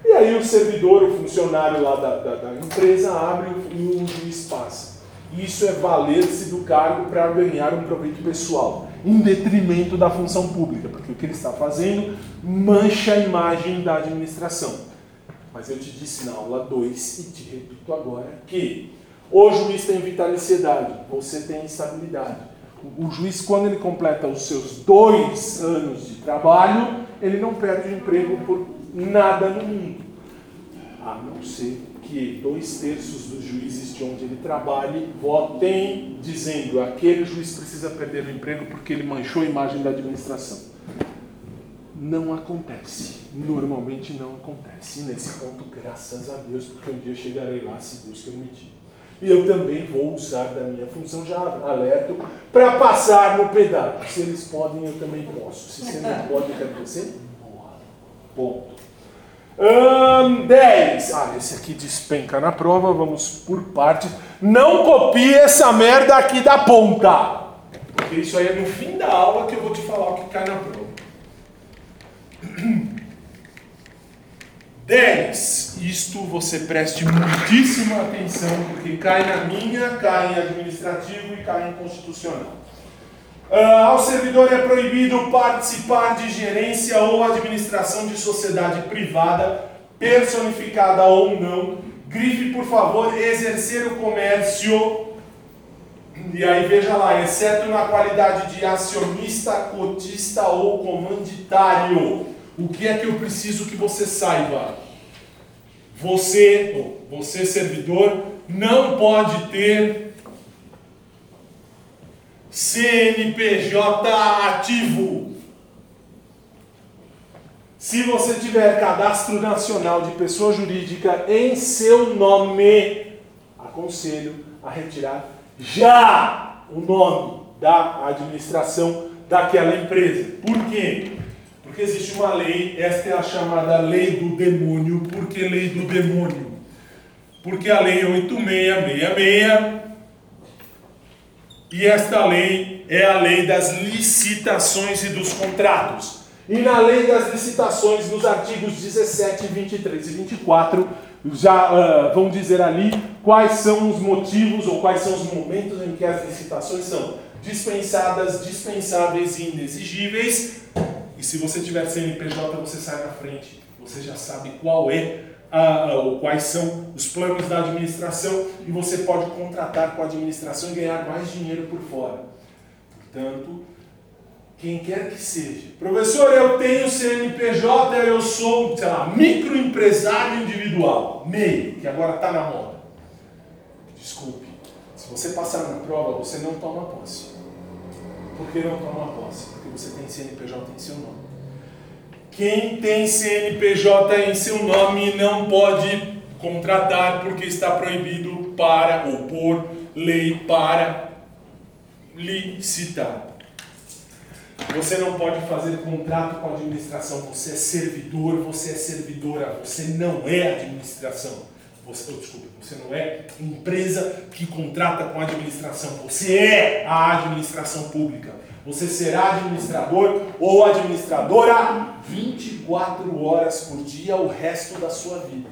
E aí o servidor, o funcionário lá da, da, da empresa abre e o juiz passa. Isso é valer-se do cargo para ganhar um proveito pessoal, em detrimento da função pública, porque o que ele está fazendo mancha a imagem da administração. Mas eu te disse na aula 2 e te repito agora que o juiz tem vitaliciedade, você tem estabilidade. O juiz, quando ele completa os seus dois anos de trabalho, ele não perde o emprego por nada no mundo. A não ser que dois terços dos juízes de onde ele trabalhe votem dizendo aquele juiz precisa perder o emprego porque ele manchou a imagem da administração não acontece. Normalmente não acontece. E nesse ponto, graças a Deus, porque um dia chegarei lá, se Deus permitir. E eu também vou usar da minha função, já alerto, para passar no pedágio. Se eles podem, eu também posso. Se você não pode, quer você morra. Ponto. 10. Um, ah, esse aqui despenca na prova, vamos por partes. Não copie essa merda aqui da ponta. Porque isso aí é no fim da aula que eu vou te falar o que cai na prova. 10. Isto você preste muitíssima atenção, porque cai na minha, cai em administrativo e cai em constitucional. Uh, ao servidor é proibido participar de gerência ou administração de sociedade privada, personificada ou não. Grife, por favor, exercer o comércio. E aí veja lá, exceto na qualidade de acionista, cotista ou comanditário. O que é que eu preciso que você saiba? Você, você servidor, não pode ter CNPJ ativo. Se você tiver cadastro nacional de pessoa jurídica em seu nome, aconselho a retirar já o nome da administração daquela empresa. Por quê? Porque existe uma lei, esta é a chamada lei do demônio. Por que lei do demônio? Porque a lei 8666 e esta lei é a lei das licitações e dos contratos. E na lei das licitações, nos artigos 17, 23 e 24, já uh, vão dizer ali quais são os motivos ou quais são os momentos em que as licitações são dispensadas, dispensáveis e inexigíveis. E se você tiver CNPJ, você sai na frente. Você já sabe qual é a, ou quais são os planos da administração e você pode contratar com a administração e ganhar mais dinheiro por fora. Portanto, quem quer que seja. Professor, eu tenho CNPJ, eu sou, sei lá, microempresário individual, MEI, que agora está na moda. Desculpe, se você passar na prova, você não toma posse. Por que não toma posse? Você tem CNPJ em seu nome. Quem tem CNPJ em seu nome não pode contratar porque está proibido para ou por lei para licitar. Você não pode fazer contrato com a administração, você é servidor, você é servidora, você não é administração. Você, oh, desculpa, você não é empresa que contrata com a administração, você é a administração pública. Você será administrador ou administradora 24 horas por dia o resto da sua vida.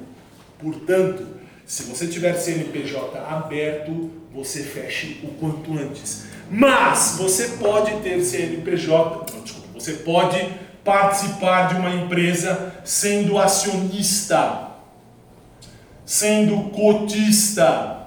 Portanto, se você tiver CNPJ aberto, você feche o quanto antes. Mas você pode ter CNPJ, não, desculpa, você pode participar de uma empresa sendo acionista, sendo cotista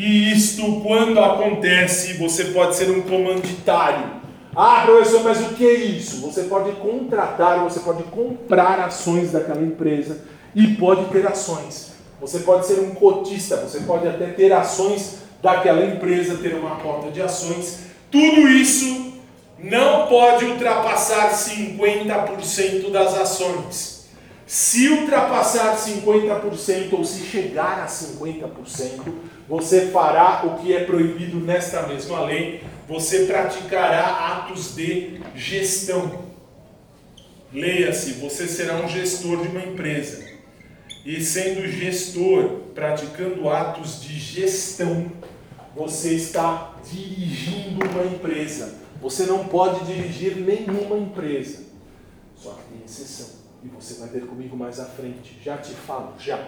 E isto, quando acontece, você pode ser um comanditário. Ah, professor, mas o que é isso? Você pode contratar, você pode comprar ações daquela empresa e pode ter ações. Você pode ser um cotista, você pode até ter ações daquela empresa, ter uma cota de ações. Tudo isso não pode ultrapassar 50% das ações. Se ultrapassar 50% ou se chegar a 50%, você fará o que é proibido nesta mesma lei, você praticará atos de gestão. Leia-se, você será um gestor de uma empresa. E sendo gestor, praticando atos de gestão, você está dirigindo uma empresa. Você não pode dirigir nenhuma empresa. Só que tem exceção. E você vai ver comigo mais à frente. Já te falo, já.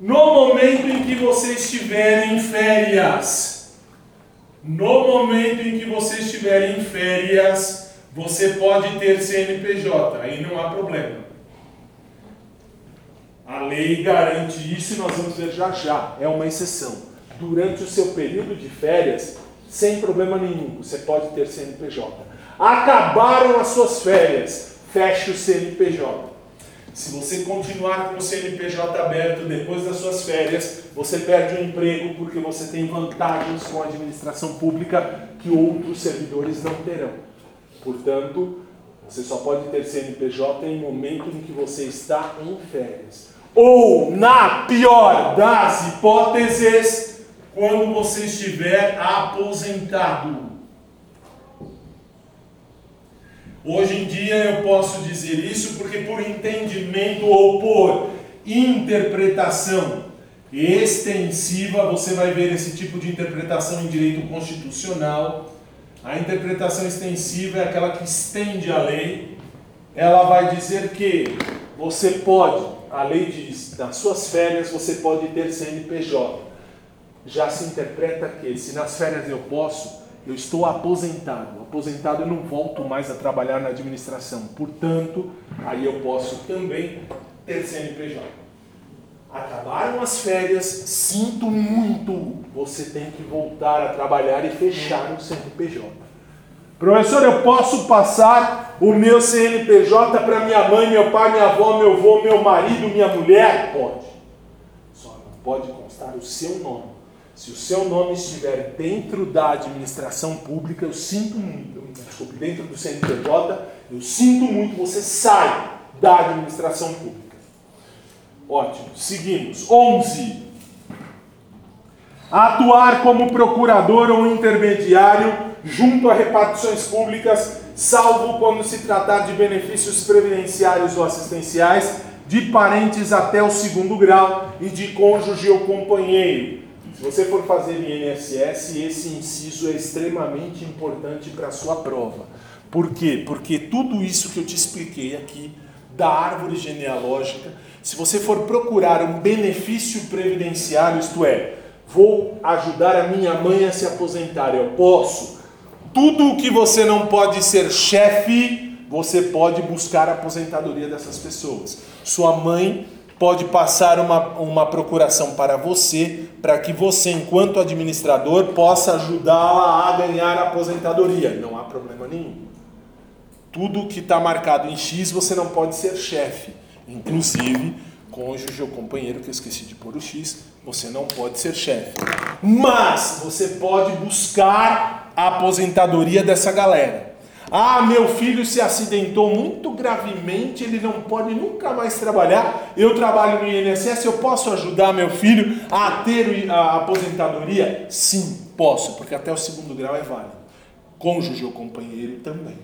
No momento em que você estiver em férias, no momento em que você estiver em férias, você pode ter CNPJ, aí não há problema. A lei garante isso e nós vamos ver já já, é uma exceção. Durante o seu período de férias, sem problema nenhum, você pode ter CNPJ. Acabaram as suas férias, feche o CNPJ. Se você continuar com o CNPJ aberto depois das suas férias, você perde o emprego porque você tem vantagens com a administração pública que outros servidores não terão. Portanto, você só pode ter CNPJ em momento em que você está em férias. Ou, na pior das hipóteses, quando você estiver aposentado. Hoje em dia eu posso dizer isso porque, por entendimento ou por interpretação extensiva, você vai ver esse tipo de interpretação em direito constitucional. A interpretação extensiva é aquela que estende a lei ela vai dizer que você pode, a lei diz, nas suas férias você pode ter CNPJ. Já se interpreta que se nas férias eu posso, eu estou aposentado. Aposentado eu não volto mais a trabalhar na administração. Portanto, aí eu posso também ter CNPJ. Acabaram as férias, sinto muito. Você tem que voltar a trabalhar e fechar o CNPJ. Professor, eu posso passar o meu CNPJ para minha mãe, meu pai, minha avó, meu avô, meu marido, minha mulher? Pode. Só não pode constar o seu nome. Se o seu nome estiver dentro da administração pública, eu sinto muito, desculpe, dentro do CNPJ, eu sinto muito, você sai da administração pública. Ótimo. Seguimos. 11. Atuar como procurador ou intermediário junto a repartições públicas, salvo quando se tratar de benefícios previdenciários ou assistenciais de parentes até o segundo grau e de cônjuge ou companheiro. Se você for fazer INSS, esse inciso é extremamente importante para a sua prova. Por quê? Porque tudo isso que eu te expliquei aqui da árvore genealógica se você for procurar um benefício previdenciário, isto é, vou ajudar a minha mãe a se aposentar, eu posso. Tudo o que você não pode ser chefe, você pode buscar a aposentadoria dessas pessoas. Sua mãe pode passar uma, uma procuração para você, para que você, enquanto administrador, possa ajudá-la a ganhar a aposentadoria. Não há problema nenhum. Tudo que está marcado em X, você não pode ser chefe. Inclusive, cônjuge ou companheiro, que eu esqueci de pôr o X, você não pode ser chefe. Mas você pode buscar a aposentadoria dessa galera. Ah, meu filho se acidentou muito gravemente, ele não pode nunca mais trabalhar. Eu trabalho no INSS, eu posso ajudar meu filho a ter a aposentadoria? Sim, posso, porque até o segundo grau é válido. Cônjuge ou companheiro também.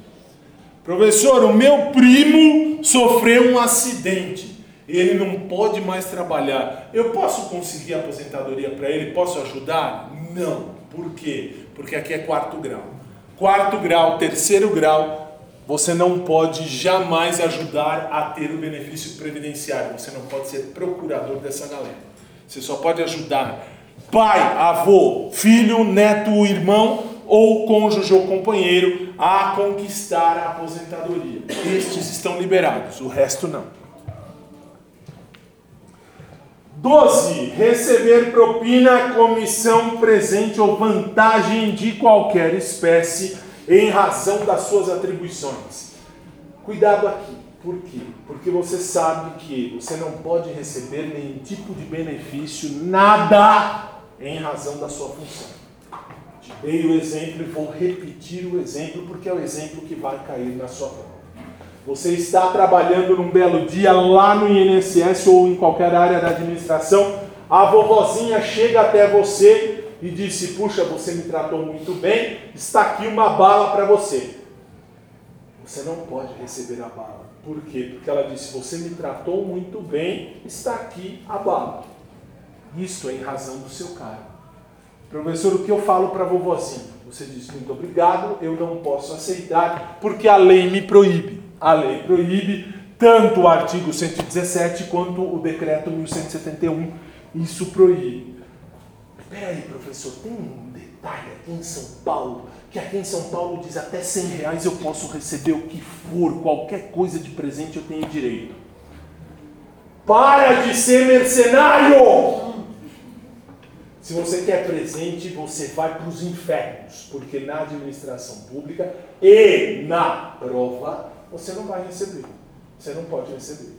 Professor, o meu primo sofreu um acidente. Ele não pode mais trabalhar. Eu posso conseguir aposentadoria para ele? Posso ajudar? Não. Por quê? Porque aqui é quarto grau. Quarto grau, terceiro grau, você não pode jamais ajudar a ter o benefício previdenciário. Você não pode ser procurador dessa galera. Você só pode ajudar pai, avô, filho, neto, irmão ou cônjuge ou companheiro a conquistar a aposentadoria. Estes estão liberados, o resto não. 12. Receber propina, comissão, presente ou vantagem de qualquer espécie em razão das suas atribuições. Cuidado aqui. Por quê? Porque você sabe que você não pode receber nenhum tipo de benefício, nada, em razão da sua função. Dei o exemplo e vou repetir o exemplo porque é o exemplo que vai cair na sua prova. Você está trabalhando num belo dia lá no INSS ou em qualquer área da administração, a vovozinha chega até você e disse: Puxa, você me tratou muito bem, está aqui uma bala para você. Você não pode receber a bala. Por quê? Porque ela disse: Você me tratou muito bem, está aqui a bala. Isto é em razão do seu cargo. Professor, o que eu falo para a vovozinha? Você diz muito obrigado, eu não posso aceitar porque a lei me proíbe. A lei proíbe tanto o artigo 117 quanto o decreto 1171. Isso proíbe. Espera aí, professor, tem um detalhe aqui em São Paulo, que aqui em São Paulo diz até 100 reais eu posso receber o que for, qualquer coisa de presente eu tenho direito. Para de ser mercenário! Se você quer presente, você vai para os infernos, porque na administração pública e na prova você não vai receber. Você não pode receber.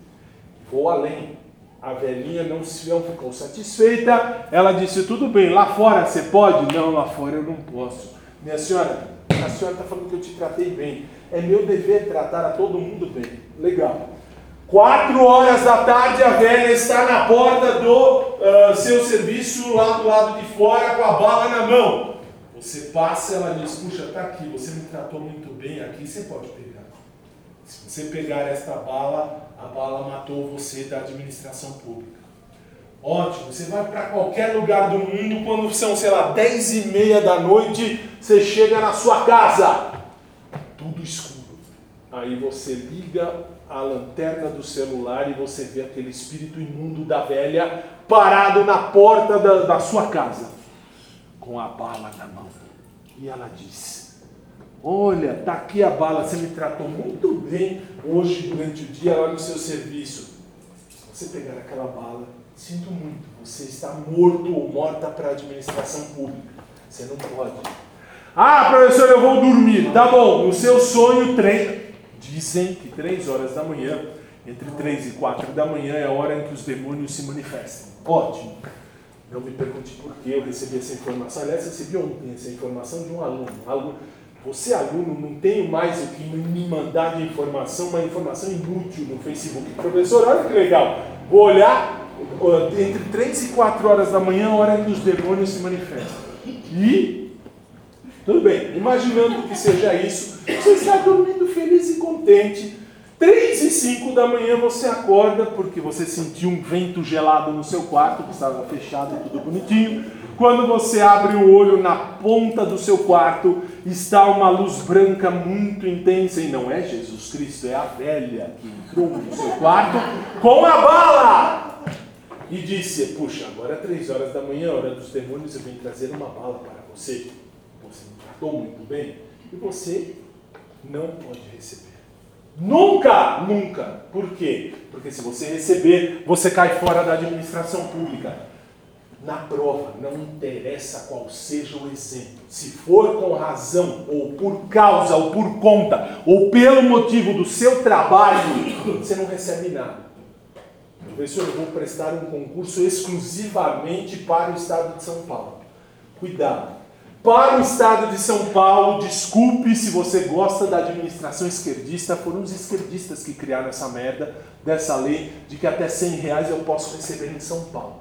Vou além. A velhinha não, se, não ficou satisfeita. Ela disse: Tudo bem, lá fora você pode? Não, lá fora eu não posso. Minha senhora, a senhora está falando que eu te tratei bem. É meu dever tratar a todo mundo bem. Legal. Quatro horas da tarde, a velha está na porta do uh, seu serviço, lá do lado de fora, com a bala na mão. Você passa, ela diz: Puxa, está aqui, você me tratou muito bem aqui, você pode pegar. Se você pegar esta bala, a bala matou você da administração pública. Ótimo, você vai para qualquer lugar do mundo, quando são, sei lá, dez e meia da noite, você chega na sua casa, tudo escuro Aí você liga a lanterna do celular e você vê aquele espírito imundo da velha parado na porta da, da sua casa, com a bala na mão. E ela disse: Olha, tá aqui a bala, você me tratou muito bem hoje durante o dia lá no seu serviço. Se você pegar aquela bala, sinto muito, você está morto ou morta para a administração pública. Você não pode. Ah, professor, eu vou dormir. Tá bom, no seu sonho, três. Dizem que três horas da manhã, entre três e quatro da manhã, é a hora em que os demônios se manifestam. Ótimo. Não me pergunte por que eu recebi essa informação. Aliás, eu recebi ontem essa informação de um aluno. Um aluno você, aluno, não tem mais o que me mandar de informação, uma informação inútil no Facebook. Professor, olha que legal. Vou olhar entre 3 e 4 horas da manhã, a hora que os demônios se manifestam. E, tudo bem, imaginando que seja isso, você está dormindo feliz e contente. 3 e 5 da manhã você acorda porque você sentiu um vento gelado no seu quarto, que estava fechado, tudo bonitinho quando você abre o olho na ponta do seu quarto, está uma luz branca muito intensa, e não é Jesus Cristo, é a velha que entrou no seu quarto com a bala! E disse: Puxa, agora é três horas da manhã, hora dos demônios, eu vim trazer uma bala para você. Você me tratou muito bem, e você não pode receber. Nunca, nunca. Por quê? Porque se você receber, você cai fora da administração pública na prova, não interessa qual seja o exemplo, se for com razão, ou por causa, ou por conta, ou pelo motivo do seu trabalho, você não recebe nada. Professor, eu vou prestar um concurso exclusivamente para o estado de São Paulo. Cuidado. Para o estado de São Paulo, desculpe se você gosta da administração esquerdista, foram os esquerdistas que criaram essa merda dessa lei de que até 100 reais eu posso receber em São Paulo.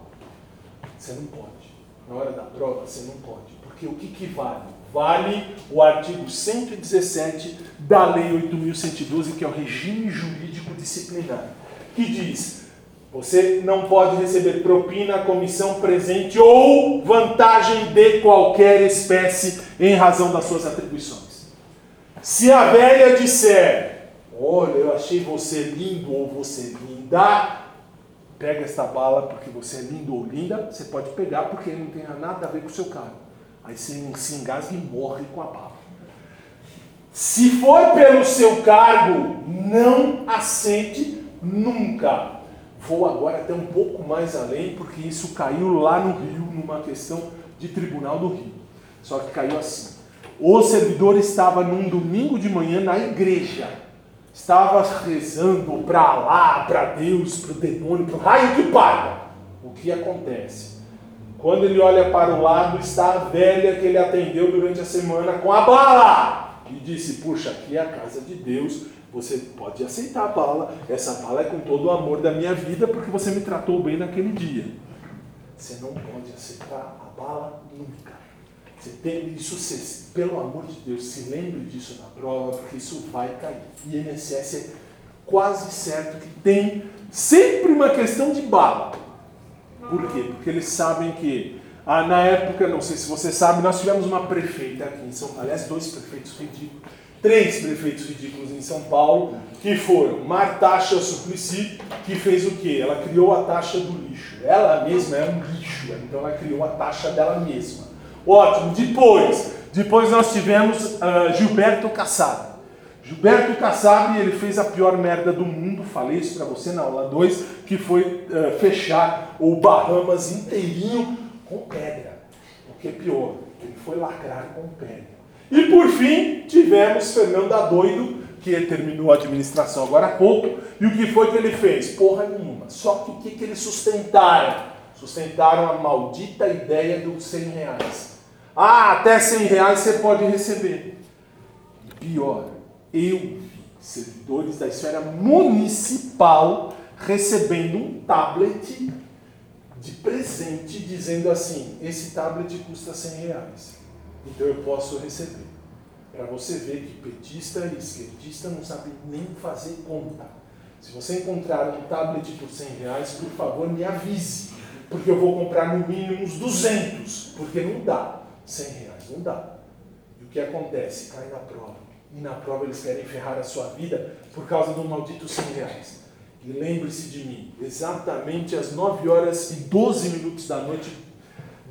Você não pode. Na hora da prova, você não pode. Porque o que, que vale? Vale o artigo 117 da Lei 8.112, que é o regime jurídico disciplinar, que diz: você não pode receber propina, comissão, presente ou vantagem de qualquer espécie em razão das suas atribuições. Se a velha disser: Olha, eu achei você lindo ou você linda, pega esta bala porque você é lindo ou linda, você pode pegar porque não tem nada a ver com o seu cargo. Aí você se engasga e morre com a bala. Se for pelo seu cargo, não aceite nunca. Vou agora até um pouco mais além, porque isso caiu lá no Rio, numa questão de tribunal do Rio. Só que caiu assim. O servidor estava num domingo de manhã na igreja estava rezando para lá, para Deus, para o demônio, para o raio que paga. O que acontece? Quando ele olha para o lado, está a velha que ele atendeu durante a semana com a bala. E disse: Puxa, aqui é a casa de Deus, você pode aceitar a bala. Essa bala é com todo o amor da minha vida, porque você me tratou bem naquele dia. Você não pode aceitar a bala nunca. Você tem isso, você, pelo amor de Deus, se lembre disso na prova, porque isso vai cair. E INSS é quase certo que tem sempre uma questão de bala. Por quê? Porque eles sabem que, ah, na época, não sei se você sabe, nós tivemos uma prefeita aqui em São Paulo, aliás, dois prefeitos ridículos, três prefeitos ridículos em São Paulo, que foram Martaxa Suplicy, que fez o quê? Ela criou a taxa do lixo. Ela mesma é um lixo, então ela criou a taxa dela mesma. Ótimo. Depois, depois nós tivemos uh, Gilberto Kassab. Gilberto Kassab, ele fez a pior merda do mundo, falei isso para você na aula 2, que foi uh, fechar o Bahamas inteirinho com pedra. O que é pior, ele foi lacrar com pedra. E por fim, tivemos Fernando Adoido, que terminou a administração agora há pouco, e o que foi que ele fez? Porra nenhuma. Só que o que, que eles sustentaram? Sustentaram a maldita ideia dos 100 reais. Ah, até 100 reais você pode receber. Pior, eu vi servidores da esfera municipal recebendo um tablet de presente dizendo assim: esse tablet custa 100 reais, então eu posso receber. Para você ver que petista e esquerdista não sabem nem fazer conta. Se você encontrar um tablet por 100 reais, por favor me avise, porque eu vou comprar no mínimo uns 200, porque não dá. 100 reais, não dá. E o que acontece? Cai na prova. E na prova eles querem ferrar a sua vida por causa do maldito 100 reais. E lembre-se de mim, exatamente às 9 horas e 12 minutos da noite,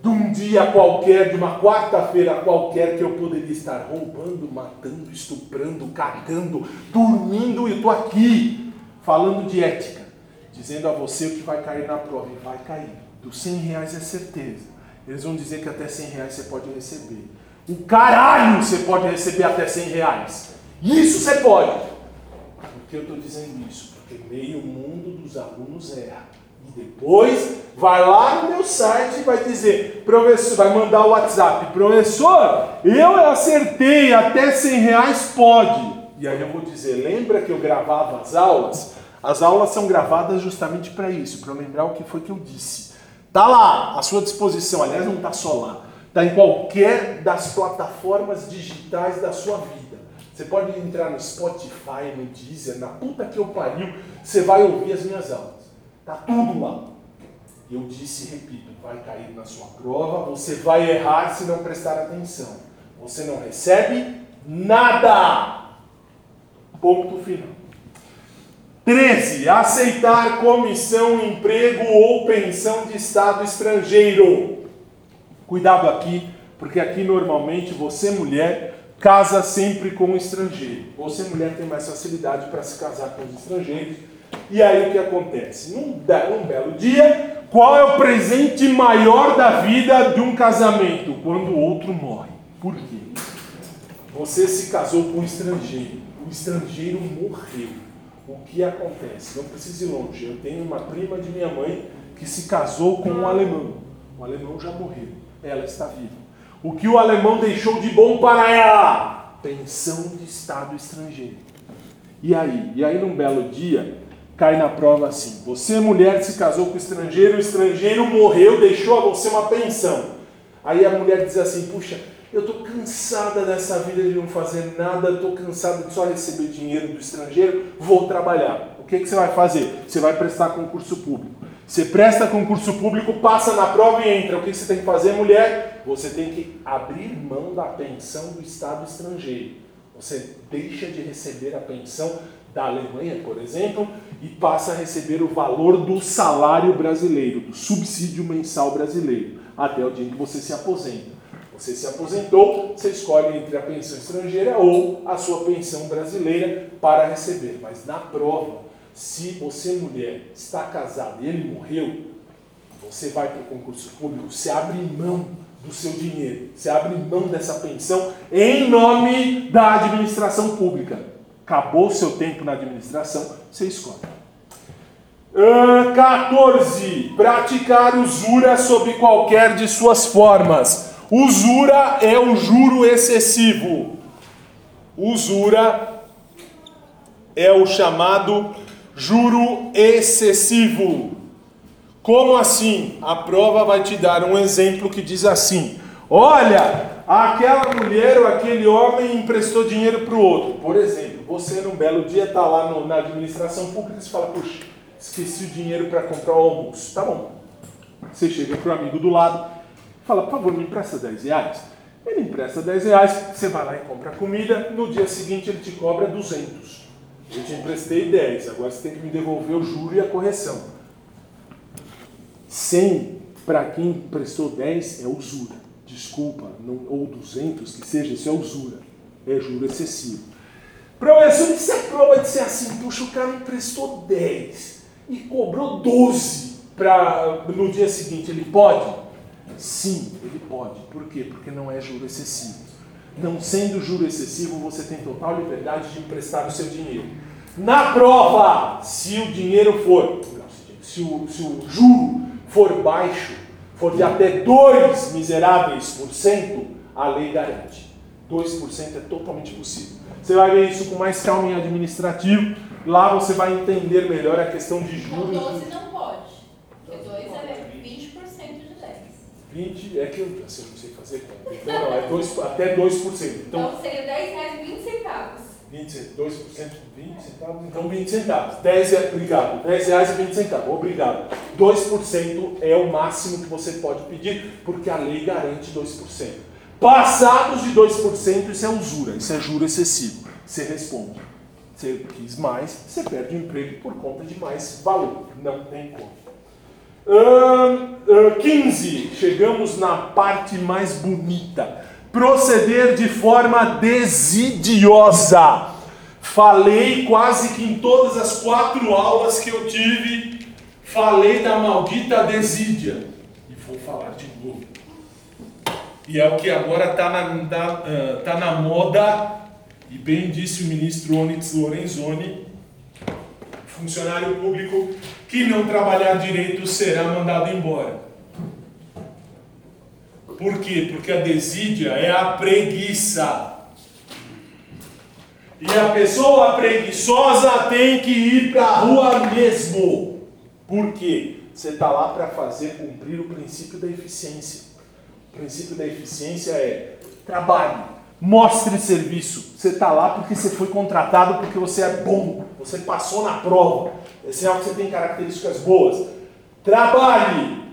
de um dia qualquer, de uma quarta-feira qualquer, que eu poderia estar roubando, matando, estuprando, catando, dormindo, e estou aqui falando de ética, dizendo a você o que vai cair na prova, e vai cair. Dos 100 reais é certeza. Eles vão dizer que até 100 reais você pode receber. O caralho você pode receber até 100 reais. Isso você pode. Por que eu estou dizendo isso? Porque meio mundo dos alunos erra. E depois vai lá no meu site e vai dizer, professor, vai mandar o WhatsApp, professor, eu acertei, até 100 reais pode. E aí eu vou dizer, lembra que eu gravava as aulas? As aulas são gravadas justamente para isso, para lembrar o que foi que eu disse. Tá lá, à sua disposição. Aliás, não está só lá. Está em qualquer das plataformas digitais da sua vida. Você pode entrar no Spotify, no Deezer, na puta que eu pariu, você vai ouvir as minhas aulas. Tá tudo lá. Eu disse e repito, vai cair na sua prova, você vai errar se não prestar atenção. Você não recebe nada. Ponto final. 13. Aceitar comissão, emprego ou pensão de Estado estrangeiro. Cuidado aqui, porque aqui normalmente você, mulher, casa sempre com um estrangeiro. Você, mulher, tem mais facilidade para se casar com os estrangeiros. E aí o que acontece? Num, num belo dia, qual é o presente maior da vida de um casamento? Quando o outro morre. Por quê? Você se casou com um estrangeiro. O estrangeiro morreu o que acontece? Não precisa ir longe. Eu tenho uma prima de minha mãe que se casou com um alemão. O alemão já morreu. Ela está viva. O que o alemão deixou de bom para ela? Pensão de Estado estrangeiro. E aí? E aí, num belo dia, cai na prova assim: você, mulher, se casou com o estrangeiro, o estrangeiro morreu, deixou a você uma pensão. Aí a mulher diz assim: puxa, eu estou cansada dessa vida de não fazer nada, estou cansada de só receber dinheiro do estrangeiro, vou trabalhar. O que, que você vai fazer? Você vai prestar concurso público. Você presta concurso público, passa na prova e entra. O que, que você tem que fazer, mulher? Você tem que abrir mão da pensão do Estado estrangeiro. Você deixa de receber a pensão da Alemanha, por exemplo, e passa a receber o valor do salário brasileiro, do subsídio mensal brasileiro, até o dia em que você se aposenta. Você se aposentou, você escolhe entre a pensão estrangeira ou a sua pensão brasileira para receber. Mas na prova, se você, mulher, está casada e ele morreu, você vai para o concurso público, você abre mão do seu dinheiro, você abre mão dessa pensão em nome da administração pública. Acabou o seu tempo na administração, você escolhe. Uh, 14. Praticar usura sob qualquer de suas formas. Usura é o juro excessivo. Usura é o chamado juro excessivo. Como assim? A prova vai te dar um exemplo que diz assim: Olha, aquela mulher ou aquele homem emprestou dinheiro para o outro. Por exemplo, você num belo dia está lá no, na administração pública e fala: Puxa, esqueci o dinheiro para comprar o almoço. Tá bom. Você chega para o amigo do lado fala, por favor, me empresta 10 reais. Ele empresta 10 reais, você vai lá e compra comida, no dia seguinte ele te cobra 200. Eu te emprestei 10, agora você tem que me devolver o juro e a correção. 100 para quem emprestou 10 é usura. Desculpa, não, ou 200, que seja, isso é usura. É juro excessivo. Professor, isso é prova de ser assim, puxa, o cara emprestou 10 e cobrou 12 para no dia seguinte, ele pode? Sim, ele pode. Por quê? Porque não é juro excessivo. Não sendo juro excessivo, você tem total liberdade de emprestar o seu dinheiro. Na prova, se o dinheiro for, se o, se o juro for baixo, for de até 2 miseráveis por cento, a lei garante. 2% é totalmente possível. Você vai ver isso com mais calma em administrativo. Lá você vai entender melhor a questão de juros. Com 12 não pode. Porque 2 é 20 é que eu assim, não sei fazer conta. Então não, é dois, até 2%. Então, então seria 10 reais e 20 centavos. 20, 2%, 20 centavos? Então 20 centavos. 10 é, obrigado. 10 reais e 20 centavos. Obrigado. 2% é o máximo que você pode pedir, porque a lei garante 2%. Passados de 2%, isso é usura, isso é juro excessivo. Você responde. Você quis mais, você perde o emprego por conta de mais valor. Não tem como. Uh, 15. Chegamos na parte mais bonita. Proceder de forma desidiosa. Falei quase que em todas as quatro aulas que eu tive, falei da maldita desídia. E vou falar de novo. E é o que agora está na, uh, tá na moda, e bem disse o ministro Onyx Lorenzoni, funcionário público que não trabalhar direito será mandado embora. Por quê? Porque a desídia é a preguiça. E a pessoa preguiçosa tem que ir para a rua mesmo. Por quê? Você está lá para fazer cumprir o princípio da eficiência. O princípio da eficiência é trabalhe, mostre serviço. Você está lá porque você foi contratado porque você é bom, você passou na prova. É sinal que você tem características boas. Trabalhe.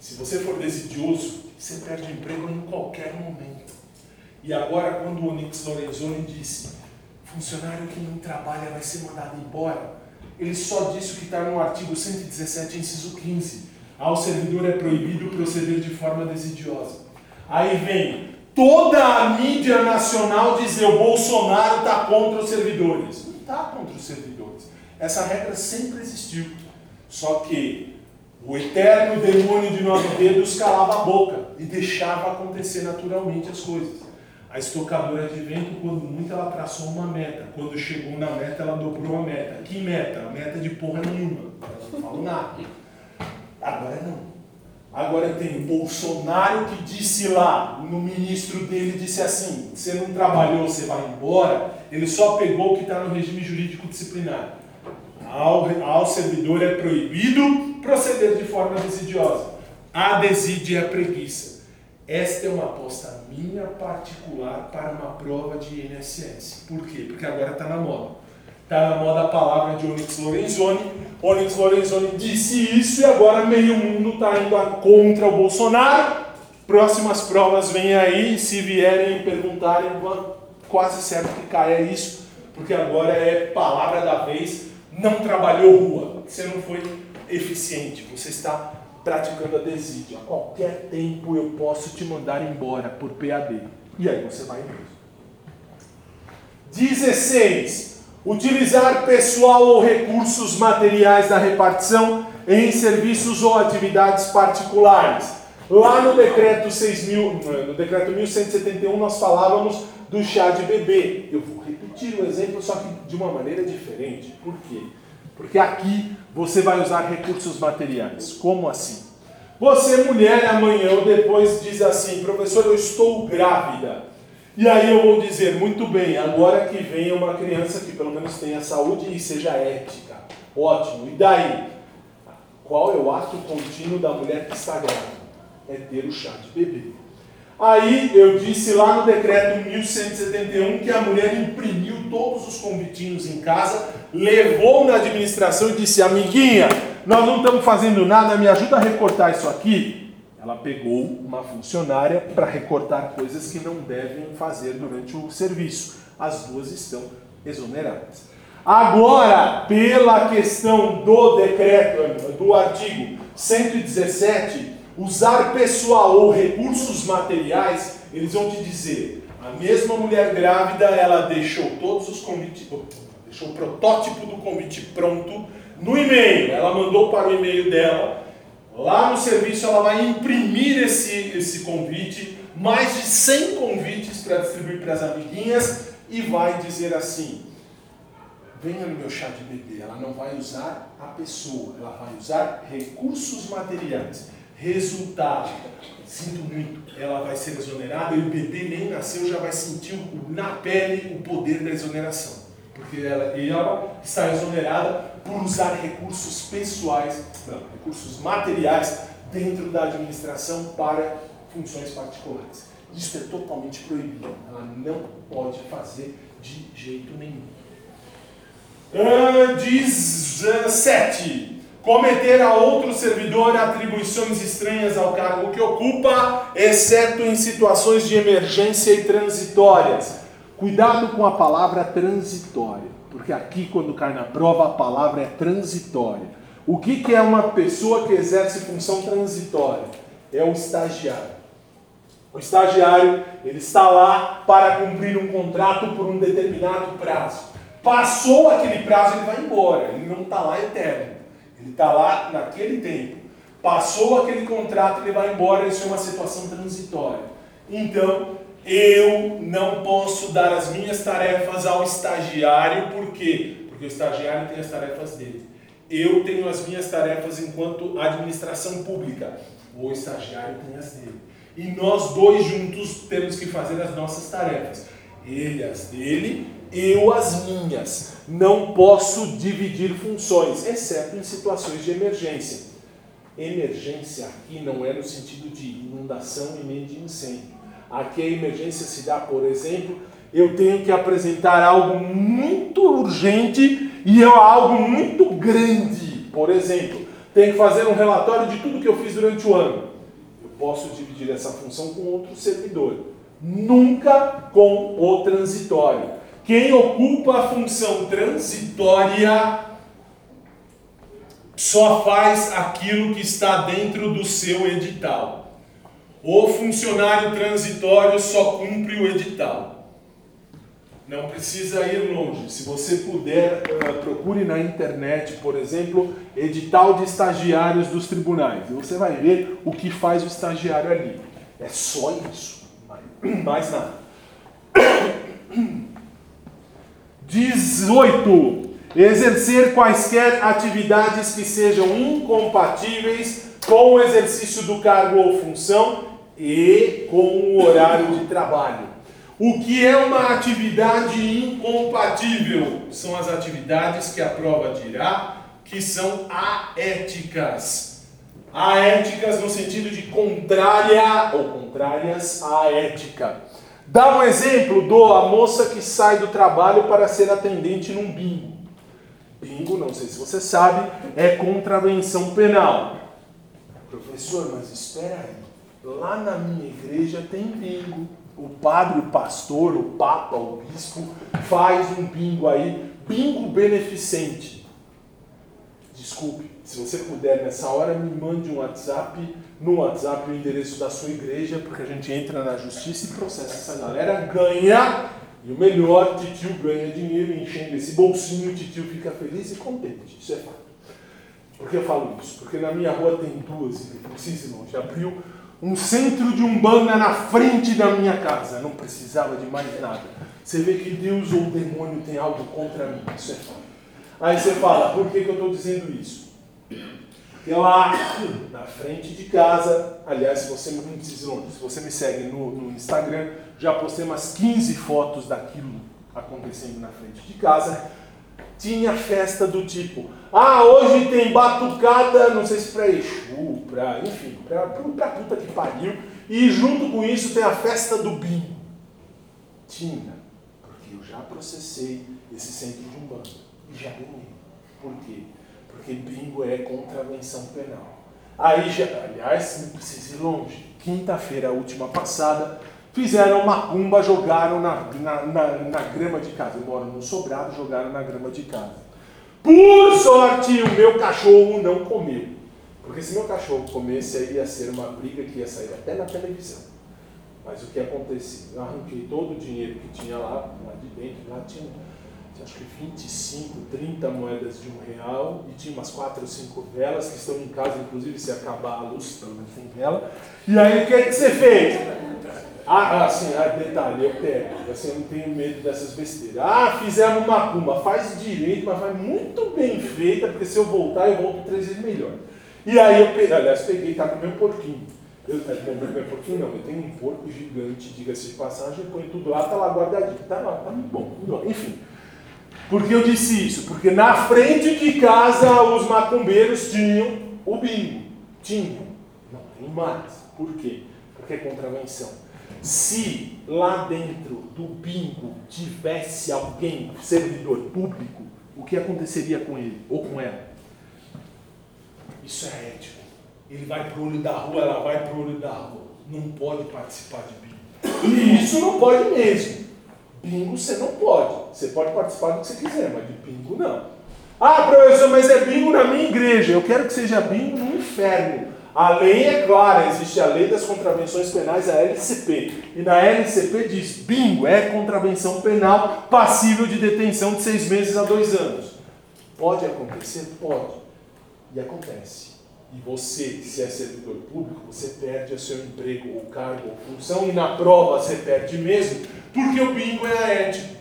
Se você for desidioso, você perde emprego em qualquer momento. E agora, quando o Onyx Lorenzoni disse funcionário que não trabalha vai ser mandado embora. Ele só disse o que está no artigo 117, inciso 15. Ao servidor é proibido proceder de forma desidiosa. Aí vem toda a mídia nacional dizer o Bolsonaro está contra os servidores. Não está contra os servidores. Essa regra sempre existiu. Só que o eterno demônio de nove dedos calava a boca e deixava acontecer naturalmente as coisas. A estocadora de vento, quando muito, ela traçou uma meta. Quando chegou na meta, ela dobrou a meta. Que meta? Meta de porra nenhuma. Ela não falou nada. Agora não. Agora tem Bolsonaro que disse lá, no ministro dele disse assim: você não trabalhou, você vai embora. Ele só pegou o que está no regime jurídico disciplinar. Ao, ao servidor é proibido proceder de forma desidiosa. A desídia é a preguiça. Esta é uma aposta minha particular para uma prova de INSS. Por quê? Porque agora está na moda. Está na moda a palavra de Onyx Lorenzoni. Onyx Lorenzoni disse isso e agora meio mundo está indo contra o Bolsonaro. Próximas provas vêm aí. Se vierem perguntarem, quase certo que caia isso, porque agora é palavra da vez. Não trabalhou rua, você não foi eficiente, você está praticando a desídia. A qualquer tempo eu posso te mandar embora por PAD. E aí você vai mesmo. 16. Utilizar pessoal ou recursos materiais da repartição em serviços ou atividades particulares. Lá no decreto 6.000, no decreto 1171 nós falávamos do chá de bebê. Eu vou repetir o exemplo, só que de uma maneira diferente. Por quê? Porque aqui você vai usar recursos materiais. Como assim? Você, mulher, amanhã ou depois diz assim, professor, eu estou grávida. E aí eu vou dizer, muito bem, agora que venha uma criança que pelo menos tenha saúde e seja ética. Ótimo. E daí? Qual é o ato contínuo da mulher que está grávida? É ter o chá de bebê. Aí eu disse lá no decreto 1171 que a mulher imprimiu todos os convitinhos em casa, levou na administração e disse: Amiguinha, nós não estamos fazendo nada, me ajuda a recortar isso aqui. Ela pegou uma funcionária para recortar coisas que não devem fazer durante o serviço. As duas estão exoneradas. Agora, pela questão do decreto, do artigo 117, usar pessoal ou recursos materiais, eles vão te dizer, a mesma mulher grávida, ela deixou todos os convites, deixou o protótipo do convite pronto no e-mail, ela mandou para o e-mail dela, lá no serviço ela vai imprimir esse, esse convite, mais de 100 convites para distribuir para as amiguinhas e vai dizer assim, venha no meu chá de bebê, ela não vai usar a pessoa, ela vai usar recursos materiais. Resultado, sinto muito, ela vai ser exonerada e o bebê nem nasceu, já vai sentir na pele o poder da exoneração. Porque ela, ela está exonerada por usar recursos pessoais, não, recursos materiais dentro da administração para funções particulares. Isso é totalmente proibido. Ela não pode fazer de jeito nenhum. Uh, 17 cometer a outro servidor atribuições estranhas ao cargo que ocupa, exceto em situações de emergência e transitórias. Cuidado com a palavra transitória, porque aqui, quando cai na prova, a palavra é transitória. O que, que é uma pessoa que exerce função transitória? É o estagiário. O estagiário, ele está lá para cumprir um contrato por um determinado prazo. Passou aquele prazo, ele vai embora. Ele não está lá eterno. Ele está lá naquele tempo. Passou aquele contrato, ele vai embora. Isso é uma situação transitória. Então, eu não posso dar as minhas tarefas ao estagiário, por quê? Porque o estagiário tem as tarefas dele. Eu tenho as minhas tarefas enquanto administração pública. O estagiário tem as dele. E nós dois juntos temos que fazer as nossas tarefas. Ele as dele, eu as minhas. Não posso dividir funções, exceto em situações de emergência. Emergência aqui não é no sentido de inundação e nem de incêndio. Aqui a emergência se dá, por exemplo, eu tenho que apresentar algo muito urgente e é algo muito grande. Por exemplo, tenho que fazer um relatório de tudo que eu fiz durante o ano. Eu posso dividir essa função com outro servidor. Nunca com o transitório. Quem ocupa a função transitória só faz aquilo que está dentro do seu edital. O funcionário transitório só cumpre o edital. Não precisa ir longe. Se você puder, uh, procure na internet, por exemplo, edital de estagiários dos tribunais. E você vai ver o que faz o estagiário ali. É só isso. Mais nada. 18. Exercer quaisquer atividades que sejam incompatíveis com o exercício do cargo ou função e com o horário de trabalho. O que é uma atividade incompatível? São as atividades que a prova dirá que são aéticas. Aéticas no sentido de contrária ou contrárias à ética. Dá um exemplo do a moça que sai do trabalho para ser atendente num bingo. Bingo, não sei se você sabe, é contravenção penal. Professor, mas espera aí. Lá na minha igreja tem bingo. O padre, o pastor, o papa, o bispo faz um bingo aí, bingo beneficente. Desculpe, se você puder nessa hora, me mande um WhatsApp, no WhatsApp o endereço da sua igreja, porque a gente entra na justiça e processa essa galera, ganha, e o melhor, titio ganha dinheiro, enchendo esse bolsinho, titio fica feliz e contente. Isso é fato. Por que eu falo isso? Porque na minha rua tem duas, precisa ir longe. Abriu um centro de umbanda na frente da minha casa. Não precisava de mais nada. Você vê que Deus ou o demônio tem algo contra mim. Isso é fato. Aí você fala, por que, que eu estou dizendo isso? Lá na frente de casa, aliás, se você se você me segue no, no Instagram, já postei umas 15 fotos daquilo acontecendo na frente de casa. Tinha festa do tipo, ah, hoje tem batucada, não sei se para Exu, para, enfim, para puta que pariu. E junto com isso tem a festa do bingo. Tinha, porque eu já processei esse centro de umbanda e já ganhei. Por quê? Porque bingo é contravenção penal. Aí já, aliás, não precisa ir longe. Quinta-feira, última passada, fizeram macumba, jogaram na, na, na, na grama de casa. Eu moro no sobrado, jogaram na grama de casa. Por sorte, o meu cachorro não comeu. Porque se meu cachorro comesse, aí ia ser uma briga que ia sair até na televisão. Mas o que aconteceu? Eu arranquei todo o dinheiro que tinha lá, lá de dentro, lá tinha acho que 25, 30 moedas de um real e tinha umas 4 ou 5 velas que estão em casa, inclusive se acabar a luz, pelo menos tem vela. E aí o que, é que você fez? Ah, assim, ah, detalhe, eu pego, assim, eu não tenho medo dessas besteiras. Ah, fizemos uma cumba, faz direito, mas faz muito bem feita, porque se eu voltar, eu volto três vezes melhor. E aí eu peguei, aliás, peguei, tá com meu porquinho. Eu, meu, meu porquinho não, eu tenho um porco gigante, diga-se de passagem, eu ponho tudo lá, tá lá guardadinho, tá lá, tá bom. Enfim. Por que eu disse isso? Porque na frente de casa os macumbeiros tinham o bingo. Tinham. Não tem mais. Por quê? Porque é contravenção. Se lá dentro do bingo tivesse alguém, servidor público, o que aconteceria com ele ou com ela? Isso é ético. Ele vai para o olho da rua, ela vai para o olho da rua. Não pode participar de bingo. E isso não pode mesmo. Bingo você não pode. Você pode participar do que você quiser, mas de bingo não. Ah, professor, mas é bingo na minha igreja. Eu quero que seja bingo no inferno. A lei é clara, existe a lei das contravenções penais, a LCP. E na LCP diz: bingo é contravenção penal passível de detenção de seis meses a dois anos. Pode acontecer? Pode. E acontece. E você, se é servidor público, você perde o seu emprego, ou cargo, ou função, e na prova você perde mesmo, porque o bingo é a ética.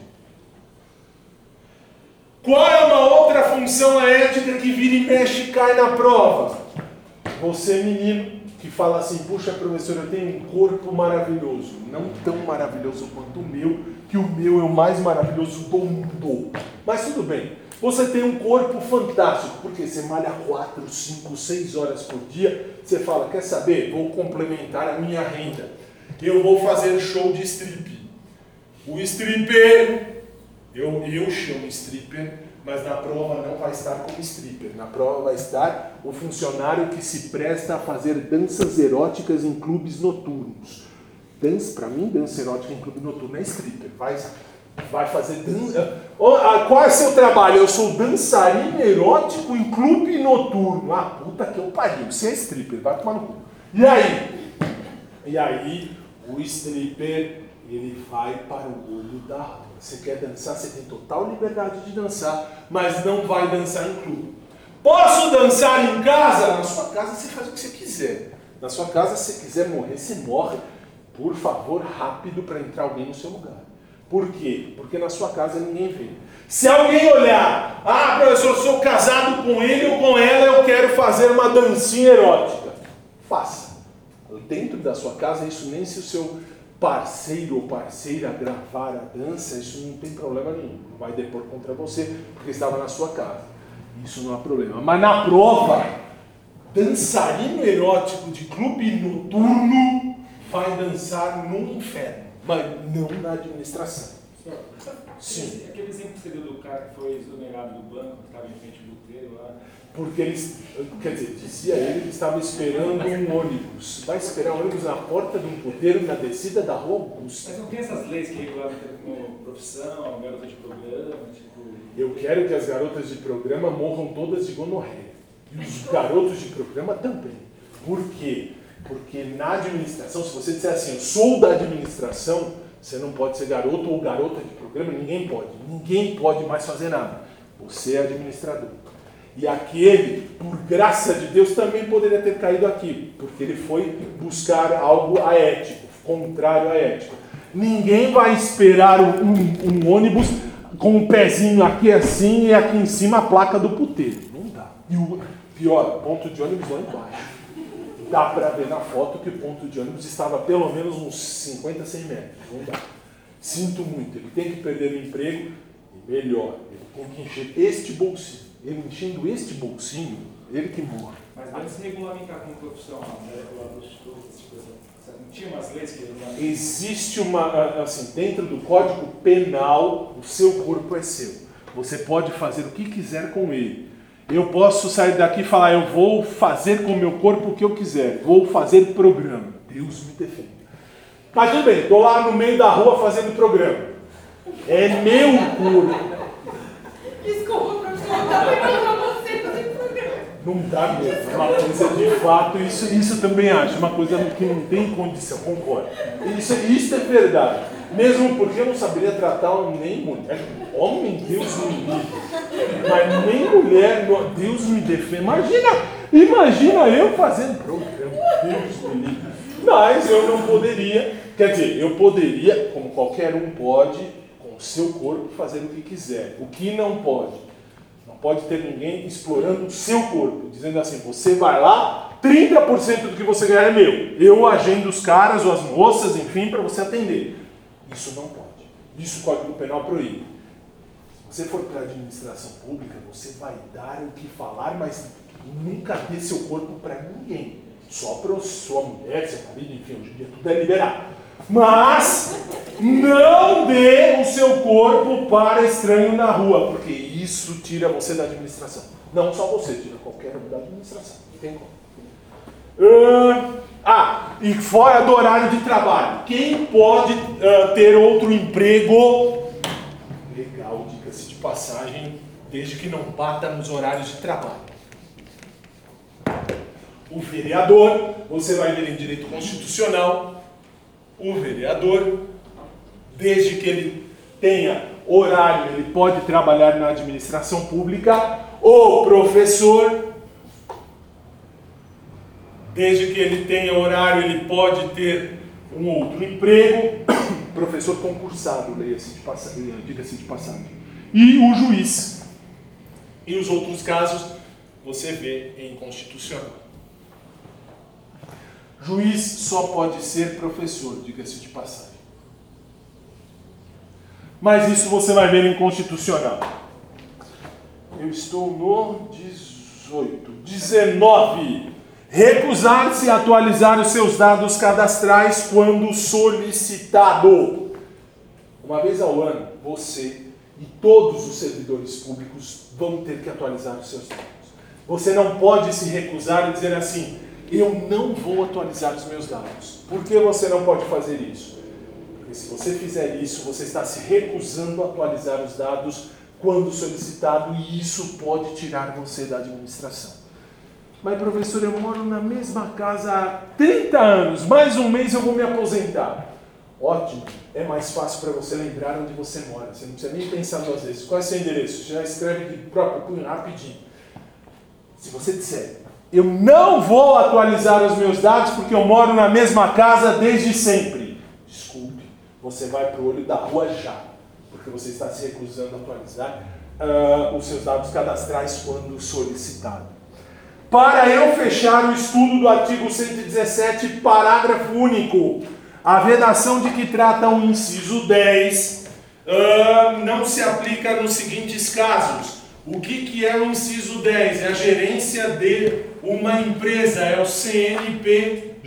Qual é uma outra função ética que vira e mexe e cai na prova? Você, menino, que fala assim: puxa, professor, eu tenho um corpo maravilhoso. Não tão maravilhoso quanto o meu, que o meu é o mais maravilhoso do mundo. Mas tudo bem. Você tem um corpo fantástico, porque você malha 4, 5, 6 horas por dia. Você fala: quer saber? Vou complementar a minha renda. Eu vou fazer show de strip. O stripper, eu, eu chamo stripper, mas na prova não vai estar como stripper. Na prova vai estar o funcionário que se presta a fazer danças eróticas em clubes noturnos. Dança, para mim, dança erótica em clube noturno é stripper. Vai, vai fazer dança. Qual é seu trabalho? Eu sou dançarino erótico em clube noturno. Ah, puta que eu pariu. Você é stripper, vai tomar no cu. E aí? E aí, o stripper, ele vai para o olho da rua. Você quer dançar, você tem total liberdade de dançar, mas não vai dançar em clube. Posso dançar em casa? Na sua casa você faz o que você quiser. Na sua casa, se você quiser morrer, você morre. Por favor, rápido para entrar alguém no seu lugar. Por quê? Porque na sua casa ninguém vê. Se alguém olhar, ah, professor, eu sou casado com ele ou com ela, eu quero fazer uma dancinha erótica. Faça. Dentro da sua casa, isso nem se o seu parceiro ou parceira gravar a dança, isso não tem problema nenhum. Não vai depor contra você, porque estava na sua casa. Isso não há problema. Mas na prova, dançarino erótico de clube noturno vai dançar no inferno, mas não na administração. Sim. Aquele exemplo que você deu do cara que foi exonerado do banco, que estava em frente do puteiro lá. Porque eles, quer dizer, dizia ele que estava esperando um ônibus. Vai esperar um ônibus na porta de um puteiro na descida da rua Augusta. Mas não tem essas leis que regulam como profissão, garota de programa, tipo. Eu quero que as garotas de programa morram todas de gonorreia. E os garotos de programa também. Por quê? Porque na administração, se você disser assim, eu sou da administração, você não pode ser garoto ou garota de programa, ninguém pode. Ninguém pode mais fazer nada. Você é administrador. E aquele, por graça de Deus, também poderia ter caído aqui, porque ele foi buscar algo aético, contrário à ética. Ninguém vai esperar um, um, ônibus com um pezinho aqui assim e aqui em cima a placa do puteiro. Não dá. E o pior, ponto de ônibus lá embaixo. Dá para ver na foto que o ponto de ônibus estava pelo menos uns 50, 100 metros. Não dá. Sinto muito, ele tem que perder o emprego e melhor, ele tem que encher este bolsinho ele enchendo este bolsinho, ele que morre. Mas antes de regulamentar como profissão, né, não tinha umas leis que? Existe uma, assim, dentro do Código Penal, o seu corpo é seu. Você pode fazer o que quiser com ele. Eu posso sair daqui e falar, eu vou fazer com o meu corpo o que eu quiser, vou fazer programa. Deus me defenda. Mas tudo bem, estou lá no meio da rua fazendo programa. É meu corpo. Não dá mesmo. É uma coisa de fato, isso, isso também acho, uma coisa que não tem condição, concordo. Isso, isso é verdade. Mesmo porque eu não saberia tratar nem mulher. Homem, Deus me livre. Mas nem mulher, Deus me defenda. Imagina, imagina eu fazendo programa. Deus me livre. Mas eu não poderia, quer dizer, eu poderia, como qualquer um pode, com o seu corpo, fazer o que quiser. O que não pode? Pode ter ninguém explorando o seu corpo, dizendo assim: você vai lá, 30% do que você ganhar é meu. Eu agendo os caras ou as moças, enfim, para você atender. Isso não pode. Isso o Código Penal proíbe. Se você for para a administração pública, você vai dar o que falar, mas nunca dê seu corpo para ninguém. Só para sua mulher, seu marido, enfim, hoje em dia tudo é liberado. Mas não dê o seu corpo para estranho na rua, porque isso tira você da administração. Não só você, tira qualquer um da administração. Não tem como. Uh, ah, e fora do horário de trabalho. Quem pode uh, ter outro emprego legal, diga-se de passagem, desde que não bata nos horários de trabalho? O vereador, você vai ver em direito constitucional, o vereador, desde que ele tenha horário, ele pode trabalhar na administração pública, o professor, desde que ele tenha horário, ele pode ter um outro emprego, professor concursado, passagem, diga-se de passagem, e o juiz. E os outros casos você vê em constitucional. Juiz só pode ser professor, diga-se de passagem. Mas isso você vai ver em constitucional. Eu estou no 18. 19. Recusar-se a atualizar os seus dados cadastrais quando solicitado. Uma vez ao ano, você e todos os servidores públicos vão ter que atualizar os seus dados. Você não pode se recusar e dizer assim: eu não vou atualizar os meus dados. Por que você não pode fazer isso? Porque se você fizer isso, você está se recusando a atualizar os dados quando solicitado e isso pode tirar você da administração. Mas, professor, eu moro na mesma casa há 30 anos, mais um mês eu vou me aposentar. Ótimo, é mais fácil para você lembrar onde você mora. Você não precisa nem pensar duas vezes. Qual é seu endereço? Já escreve de próprio punho rapidinho. Se você disser, eu não vou atualizar os meus dados porque eu moro na mesma casa desde sempre. Você vai para o olho da rua já, porque você está se recusando a atualizar uh, os seus dados cadastrais quando solicitado. Para eu fechar o estudo do artigo 117, parágrafo único, a vedação de que trata o inciso 10 uh, não se aplica nos seguintes casos. O que, que é o inciso 10? É a gerência de uma empresa, é o CNPJ.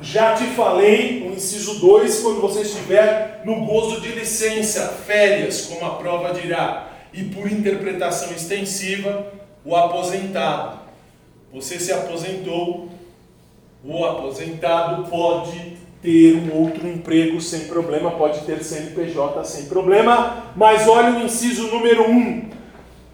Já te falei no inciso 2, quando você estiver no gozo de licença, férias, como a prova dirá, e por interpretação extensiva, o aposentado. Você se aposentou, o aposentado pode ter um outro emprego sem problema, pode ter CNPJ sem problema, mas olha o inciso número 1. Um,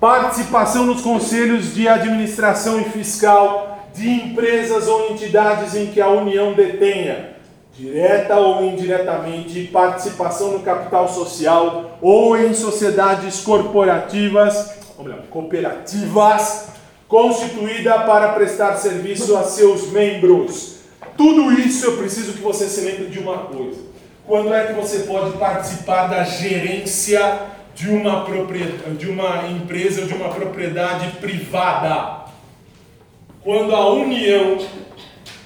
participação nos conselhos de administração e fiscal de empresas ou entidades em que a União detenha, direta ou indiretamente, participação no capital social ou em sociedades corporativas, ou melhor, cooperativas, constituída para prestar serviço a seus membros. Tudo isso eu preciso que você se lembre de uma coisa. Quando é que você pode participar da gerência de uma, propriedade, de uma empresa ou de uma propriedade privada. Quando a União,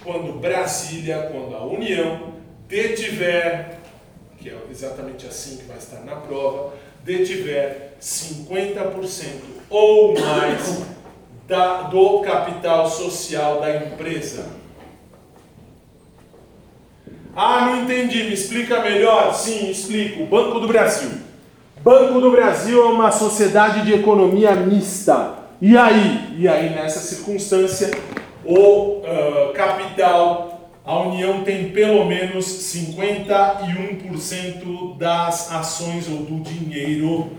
quando Brasília, quando a União detiver, que é exatamente assim que vai estar na prova, detiver 50% ou mais da, do capital social da empresa. Ah, não entendi, me explica melhor? Sim, explico. Banco do Brasil Banco do Brasil é uma sociedade de economia mista. E aí? E aí, nessa circunstância, o uh, capital, a União tem pelo menos 51% das ações ou do dinheiro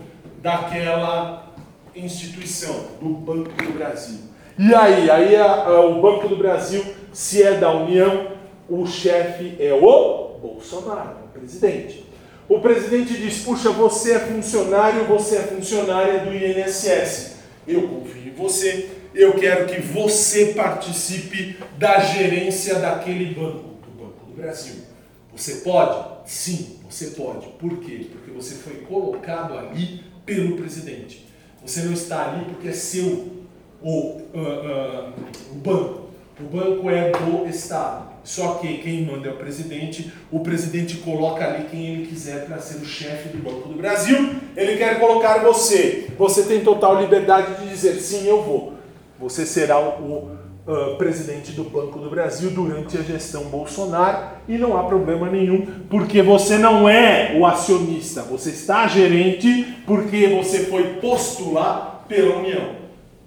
daquela instituição, do Banco do Brasil. E aí? Aí a, a, o Banco do Brasil, se é da União, o chefe é o Bolsonaro, o presidente. O presidente diz: Puxa, você é funcionário, você é funcionária do INSS. Eu confio em você, eu quero que você participe da gerência daquele banco, do Banco do Brasil. Você pode? Sim, você pode. Por quê? Porque você foi colocado ali pelo presidente. Você não está ali porque é seu o, uh, uh, o banco. O banco é do Estado. Só que quem manda é o presidente, o presidente coloca ali quem ele quiser para ser o chefe do Banco do Brasil. Ele quer colocar você. Você tem total liberdade de dizer sim, eu vou. Você será o uh, presidente do Banco do Brasil durante a gestão Bolsonaro e não há problema nenhum, porque você não é o acionista, você está gerente porque você foi posto lá pela União.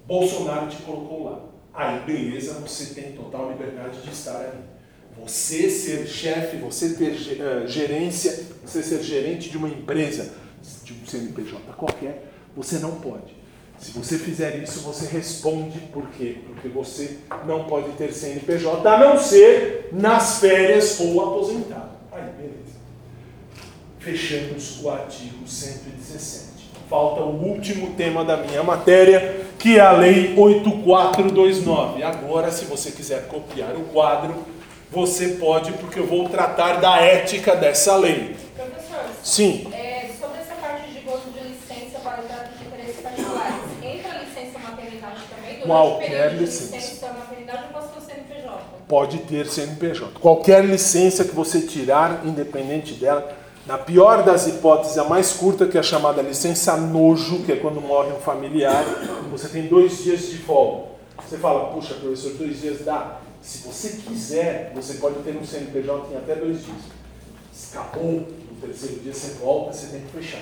Bolsonaro te colocou lá. Aí, beleza, você tem total liberdade de estar ali. Você ser chefe, você ter uh, gerência, você ser gerente de uma empresa, de um CNPJ qualquer, você não pode. Se você fizer isso, você responde por quê? Porque você não pode ter CNPJ, a não ser nas férias ou aposentado. Aí, beleza. Fechamos o artigo 117. Falta o último tema da minha matéria, que é a Lei 8429. Agora, se você quiser copiar o quadro, você pode, porque eu vou tratar da ética dessa lei. Professor, Sim. É, sobre essa parte de gozo de licença para o trato de interesses particulares, entra a licença maternidade também? Durante Qualquer licença. licença maternidade eu posso ter CNPJ? Pode ter CNPJ. Qualquer licença que você tirar, independente dela, na pior das hipóteses, a mais curta, que é a chamada licença nojo, que é quando morre um familiar, você tem dois dias de folga. Você fala, puxa, professor, dois dias dá. Se você quiser, você pode ter um CNPJ em até dois dias. Escapou no terceiro dia, você volta, você tem que fechar.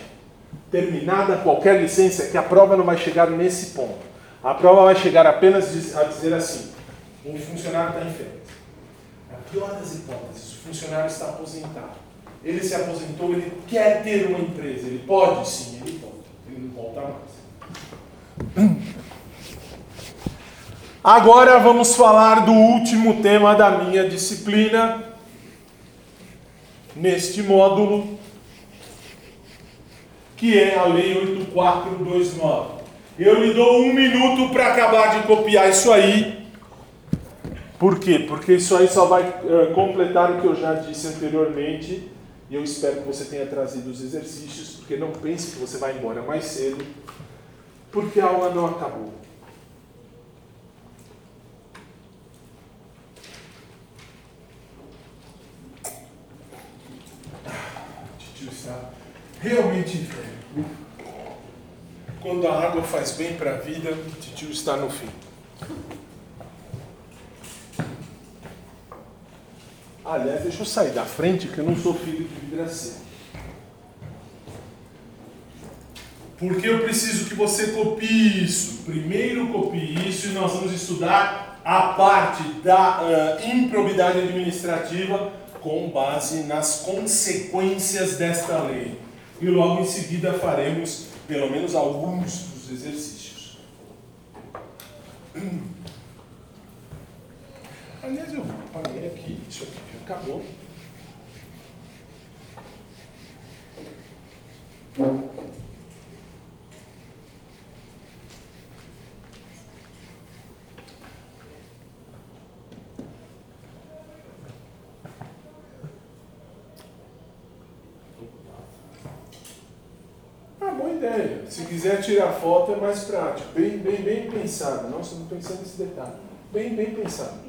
Terminada qualquer licença, que a prova não vai chegar nesse ponto. A prova vai chegar apenas a dizer assim: um funcionário está férias. Na pior das hipóteses, o funcionário está aposentado. Ele se aposentou, ele quer ter uma empresa. Ele pode sim, ele pode. Ele não volta mais. Agora vamos falar do último tema da minha disciplina, neste módulo, que é a Lei 8429. Eu lhe dou um minuto para acabar de copiar isso aí. Por quê? Porque isso aí só vai uh, completar o que eu já disse anteriormente. E eu espero que você tenha trazido os exercícios, porque não pense que você vai embora mais cedo, porque a aula não acabou. tio está realmente. Quando a água faz bem para a vida, tio está no fim. Aliás, deixa eu sair da frente, que eu não sou filho de vidraceiro. Porque eu preciso que você copie isso. Primeiro copie isso e nós vamos estudar a parte da uh, improbidade administrativa com base nas consequências desta lei. E logo em seguida faremos pelo menos alguns dos exercícios. Aliás, eu apaguei aqui, isso aqui acabou. Ah, boa ideia. Se quiser tirar foto é mais prático. Bem, bem, bem pensado. Nossa, não pensei nesse detalhe. Bem, bem pensado.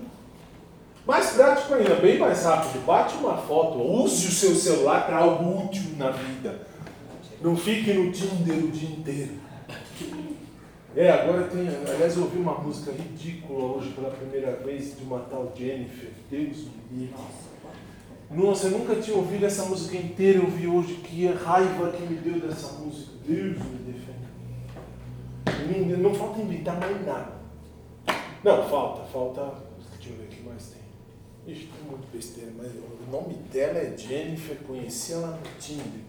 Mais prático ainda, bem mais rápido. Bate uma foto, use o seu celular para algo útil na vida. Não fique no Tinder o dia inteiro. É, agora tem. Aliás, eu ouvi uma música ridícula hoje pela primeira vez de uma tal Jennifer. Deus me livre. Nossa, eu nunca tinha ouvido essa música inteira, eu vi hoje que raiva que me deu dessa música. Deus me defenda. Não falta inventar mais nada. Não, falta, falta. Deixa eu ver o que mais tem. Ixi, tem muito besteira, mas o nome dela é Jennifer, conheci ela no Tinder.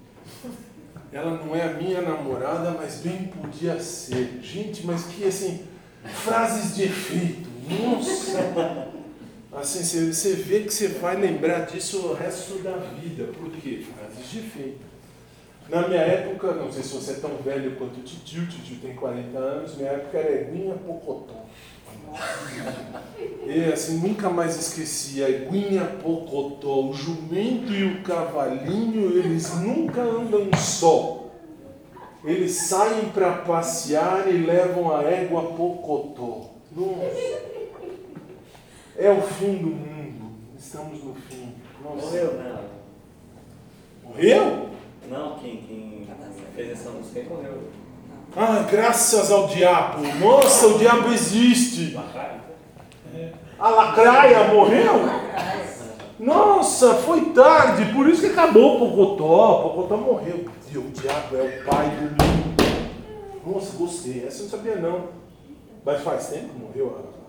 Ela não é a minha namorada, mas bem podia ser. Gente, mas que assim, frases de efeito. Nossa! Assim, você, você vê que você vai lembrar disso o resto da vida. Por quê? Frases de efeito. Na minha época, não sei se você é tão velho quanto o tio, o tio tem 40 anos, minha época era Eguinha Pocotó. E assim, nunca mais esqueci, a Eguinha Pocotó, o jumento e o cavalinho, eles nunca andam só. Eles saem para passear e levam a égua Pocotó. Nossa. É o fim do mundo. Estamos no fim. Nossa. Morreu, né? Morreu? Não, quem, quem fez essa música aí morreu. Ah, graças ao diabo. Nossa, o diabo existe. A lacraia morreu? Nossa, foi tarde. Por isso que acabou o Pocotó. Pocotó morreu. E o diabo é o pai do mundo. Nossa, gostei. Essa eu não sabia não. Mas faz tempo que morreu a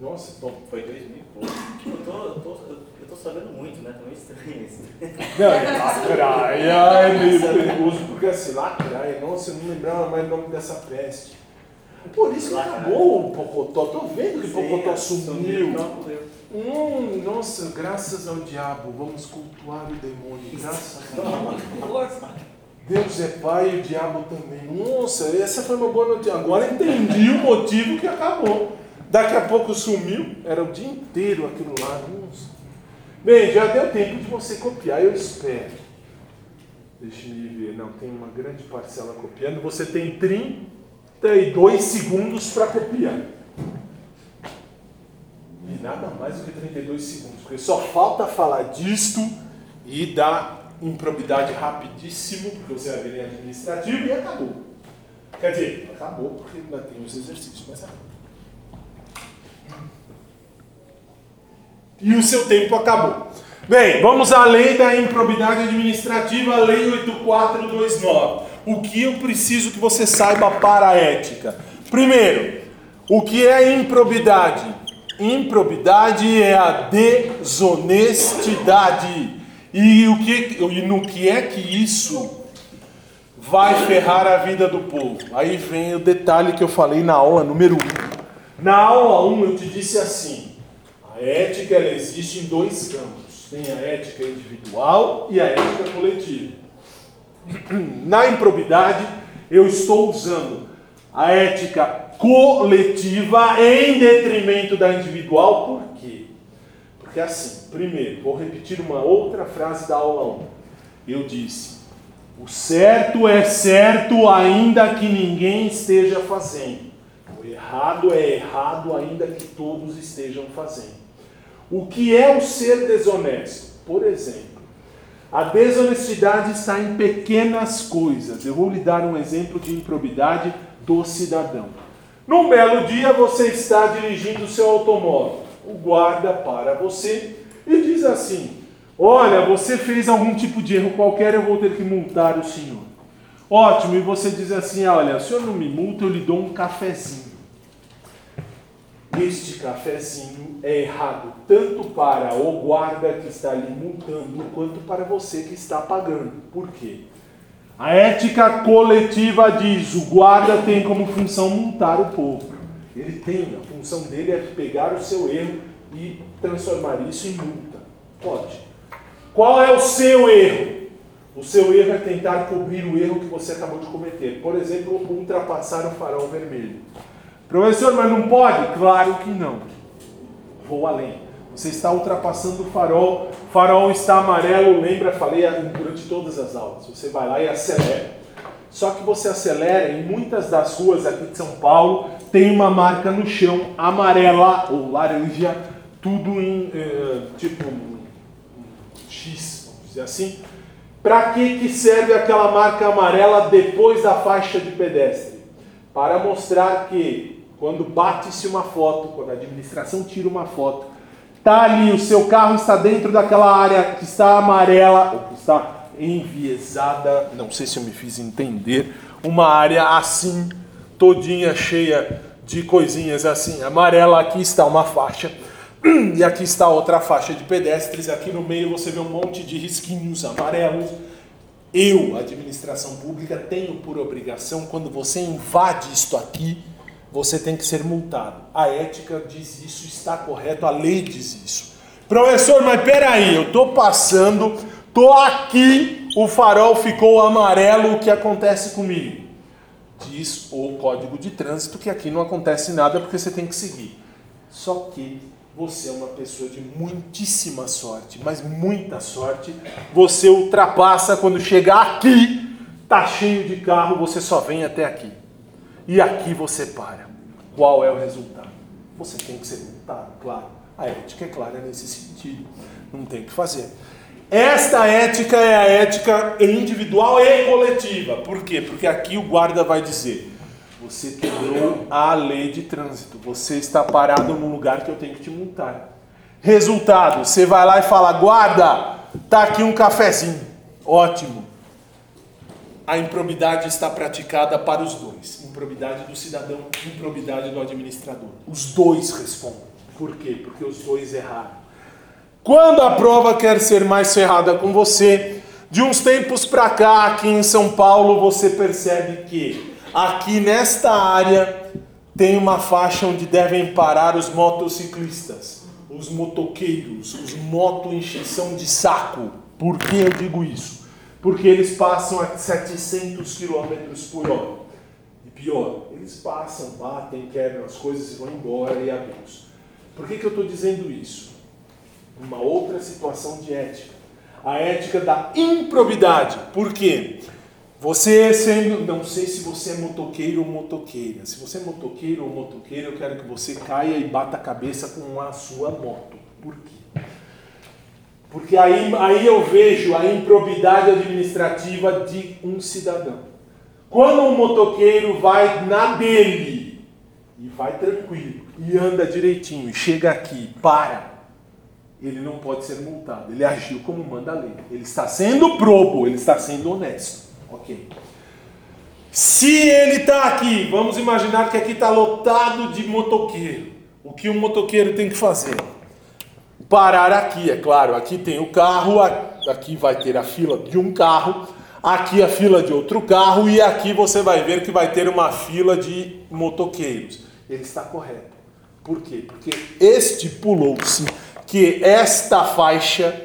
Nossa, bom. Foi 2000 e pouco. Tipo, eu tô, tô, eu tô sabendo muito, né? Tá meio estranho isso. Não, é lacraia, é meio perigoso, porque assim, lacraia, nossa, eu não lembrava mais o nome dessa peste. Por isso que acabou o Pocotó, tô vendo que o Pocotó é, sumiu. Hum, nossa, graças ao diabo, vamos cultuar o demônio, graças a Deus. Deus é pai e o diabo também. Nossa, essa foi uma boa notícia. Agora entendi o motivo que acabou. Daqui a pouco sumiu, era o dia inteiro aquilo lá. Bem, já deu tempo de você copiar, eu espero. Deixa eu ver, não, tem uma grande parcela copiando. Você tem 32 segundos para copiar. E nada mais do que 32 segundos, porque só falta falar disto e da improbidade rapidíssimo, porque você vai ver em administrativo e acabou. Quer dizer, acabou porque ainda tem os exercícios, mas acabou. E o seu tempo acabou. Bem, vamos à lei da improbidade administrativa, lei 8429. O que eu preciso que você saiba para a ética? Primeiro, o que é improbidade? Improbidade é a desonestidade. E, o que, e no que é que isso vai ferrar a vida do povo? Aí vem o detalhe que eu falei na aula número 1. Na aula 1 eu te disse assim: a ética ela existe em dois campos. Tem a ética individual e a ética coletiva. Na improbidade, eu estou usando a ética coletiva em detrimento da individual. Por quê? Porque assim, primeiro, vou repetir uma outra frase da aula 1. Eu disse: o certo é certo ainda que ninguém esteja fazendo. O errado é errado ainda que todos estejam fazendo. O que é o ser desonesto? Por exemplo, a desonestidade está em pequenas coisas. Eu vou lhe dar um exemplo de improbidade do cidadão. Num belo dia você está dirigindo o seu automóvel. O guarda para você e diz assim: Olha, você fez algum tipo de erro qualquer, eu vou ter que multar o senhor. Ótimo, e você diz assim: Olha, o senhor não me multa, eu lhe dou um cafezinho. Este cafezinho é errado tanto para o guarda que está lhe multando, quanto para você que está pagando. Por quê? A ética coletiva diz: o guarda tem como função multar o povo. Ele tem, a função dele é pegar o seu erro e transformar isso em multa. Pode. Qual é o seu erro? O seu erro é tentar cobrir o erro que você acabou de cometer. Por exemplo, ultrapassar o farol vermelho. Professor, mas não pode? Claro que não. Vou além. Você está ultrapassando o farol, o farol está amarelo, lembra, falei durante todas as aulas. Você vai lá e acelera. Só que você acelera, em muitas das ruas aqui de São Paulo, tem uma marca no chão amarela ou laranja, tudo em eh, tipo X, vamos dizer assim. Para que, que serve aquela marca amarela depois da faixa de pedestre? Para mostrar que quando bate-se uma foto, quando a administração tira uma foto, está ali, o seu carro está dentro daquela área que está amarela, ou que está enviesada, não sei se eu me fiz entender, uma área assim, todinha cheia de coisinhas assim, amarela, aqui está uma faixa, e aqui está outra faixa de pedestres, aqui no meio você vê um monte de risquinhos amarelos. Eu, administração pública, tenho por obrigação, quando você invade isto aqui, você tem que ser multado. A ética diz isso, está correto, a lei diz isso. Professor, mas peraí, eu estou passando, estou aqui, o farol ficou amarelo, o que acontece comigo? Diz o código de trânsito que aqui não acontece nada porque você tem que seguir. Só que você é uma pessoa de muitíssima sorte, mas muita sorte. Você ultrapassa quando chegar aqui, tá cheio de carro, você só vem até aqui. E aqui você para. Qual é o resultado? Você tem que ser multado, claro. A ética é clara nesse sentido. Não tem o que fazer. Esta ética é a ética individual e coletiva. Por quê? Porque aqui o guarda vai dizer: você quebrou a lei de trânsito. Você está parado num lugar que eu tenho que te multar. Resultado: você vai lá e fala, guarda, tá aqui um cafezinho. Ótimo. A improbidade está praticada para os dois: improbidade do cidadão, improbidade do administrador. Os dois respondem. Por quê? Porque os dois erraram. Quando a prova quer ser mais ferrada com você, de uns tempos para cá, aqui em São Paulo, você percebe que aqui nesta área tem uma faixa onde devem parar os motociclistas, os motoqueiros, os moto encheção de saco. Por que eu digo isso? Porque eles passam a 700 km por hora. E pior, eles passam, batem, quebram as coisas e vão embora e adeus. Por que, que eu estou dizendo isso? Uma outra situação de ética. A ética da improbidade. Por quê? Você sendo, não sei se você é motoqueiro ou motoqueira. Se você é motoqueiro ou motoqueira, eu quero que você caia e bata a cabeça com a sua moto. Por quê? Porque aí, aí eu vejo a improbidade administrativa de um cidadão. Quando um motoqueiro vai na dele e vai tranquilo e anda direitinho chega aqui, para, ele não pode ser multado. Ele agiu como manda a lei. Ele está sendo probo, ele está sendo honesto. Ok. Se ele está aqui, vamos imaginar que aqui está lotado de motoqueiro. O que um motoqueiro tem que fazer? Parar aqui, é claro. Aqui tem o carro, aqui vai ter a fila de um carro, aqui a fila de outro carro e aqui você vai ver que vai ter uma fila de motoqueiros. Ele está correto. Por quê? Porque estipulou-se que esta faixa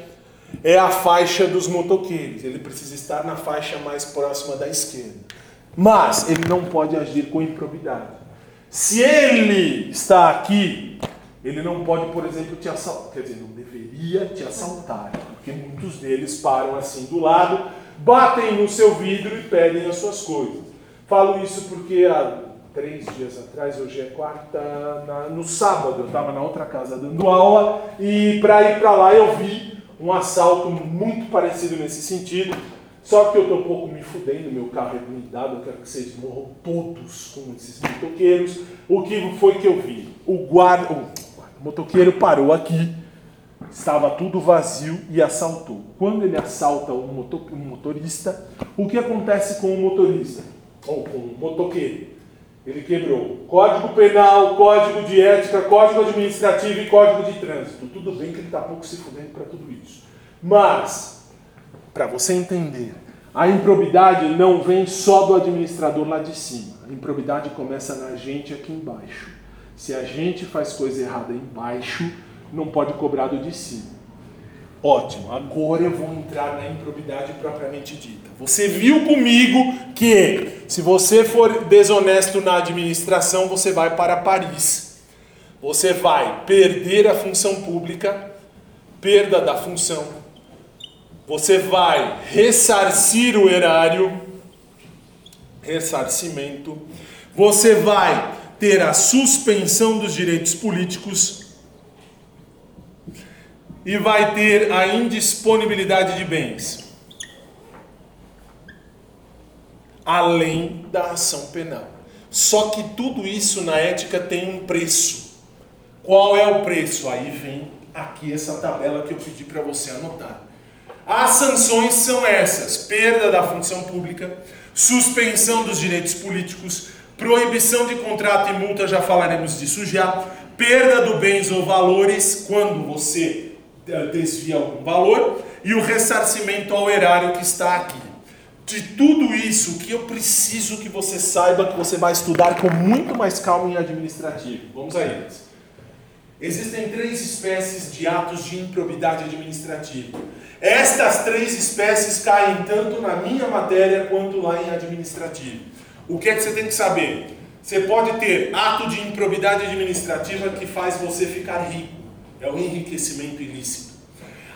é a faixa dos motoqueiros. Ele precisa estar na faixa mais próxima da esquerda. Mas ele não pode agir com improbidade. Se ele está aqui, ele não pode, por exemplo, te assaltar. Quer dizer, não deveria te assaltar, porque muitos deles param assim do lado, batem no seu vidro e pedem as suas coisas. Falo isso porque há três dias atrás, hoje é quarta, na, no sábado, eu estava na outra casa dando aula e para ir para lá eu vi um assalto muito parecido nesse sentido. Só que eu estou um pouco me fudendo, meu carro é blindado, eu quero que vocês morram todos com esses motoqueiros. O que foi que eu vi? O guarda, o motoqueiro parou aqui, estava tudo vazio e assaltou. Quando ele assalta um, motor, um motorista, o que acontece com o motorista? Ou com o motoqueiro? Ele quebrou Código Penal, Código de Ética, Código Administrativo e Código de Trânsito. Tudo bem que ele está pouco se fudendo para tudo isso. Mas, para você entender, a improbidade não vem só do administrador lá de cima. A improbidade começa na gente aqui embaixo. Se a gente faz coisa errada embaixo, não pode cobrar do de cima. Ótimo, agora eu vou entrar na improbidade propriamente dita. Você viu comigo que se você for desonesto na administração, você vai para Paris. Você vai perder a função pública, perda da função. Você vai ressarcir o erário, ressarcimento. Você vai ter a suspensão dos direitos políticos e vai ter a indisponibilidade de bens, além da ação penal. Só que tudo isso na ética tem um preço. Qual é o preço? Aí vem aqui essa tabela que eu pedi para você anotar. As sanções são essas: perda da função pública, suspensão dos direitos políticos, proibição de contrato e multa, já falaremos disso já, perda do bens ou valores quando você desvia algum valor e o ressarcimento ao erário que está aqui. De tudo isso, o que eu preciso que você saiba que você vai estudar com muito mais calma em administrativo. Vamos a eles. Existem três espécies de atos de improbidade administrativa. Estas três espécies caem tanto na minha matéria quanto lá em administrativo. O que é que você tem que saber? Você pode ter ato de improbidade administrativa que faz você ficar rico é o enriquecimento ilícito.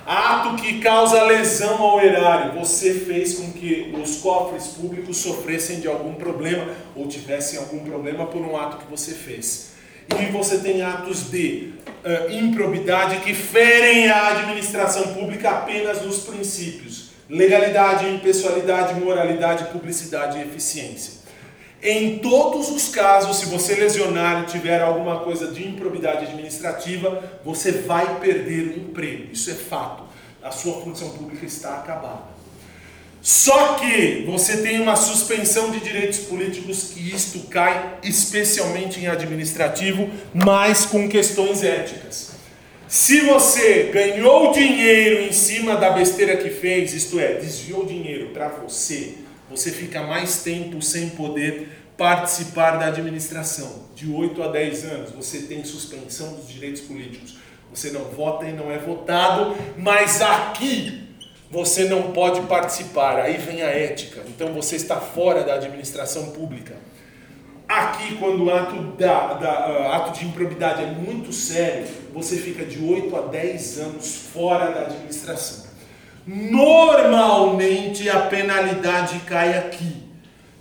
Ato que causa lesão ao erário. Você fez com que os cofres públicos sofressem de algum problema ou tivessem algum problema por um ato que você fez. E você tem atos de uh, improbidade que ferem a administração pública apenas nos princípios: legalidade, impessoalidade, moralidade, publicidade e eficiência. Em todos os casos, se você lesionar e tiver alguma coisa de improbidade administrativa, você vai perder o emprego. Isso é fato. A sua função pública está acabada. Só que você tem uma suspensão de direitos políticos que isto cai especialmente em administrativo, mas com questões éticas. Se você ganhou dinheiro em cima da besteira que fez, isto é, desviou dinheiro para você, você fica mais tempo sem poder participar da administração. De 8 a 10 anos, você tem suspensão dos direitos políticos. Você não vota e não é votado, mas aqui você não pode participar. Aí vem a ética. Então você está fora da administração pública. Aqui, quando o ato, da, da, uh, ato de improbidade é muito sério, você fica de 8 a 10 anos fora da administração. Normalmente a penalidade cai aqui.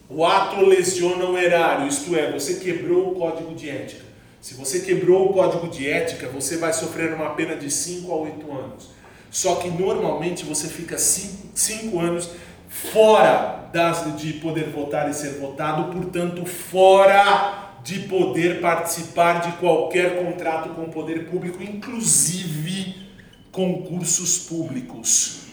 O ato lesiona o erário, isto é, você quebrou o código de ética. Se você quebrou o código de ética, você vai sofrer uma pena de 5 a 8 anos. Só que normalmente você fica 5 anos fora das, de poder votar e ser votado, portanto, fora de poder participar de qualquer contrato com o poder público, inclusive concursos públicos.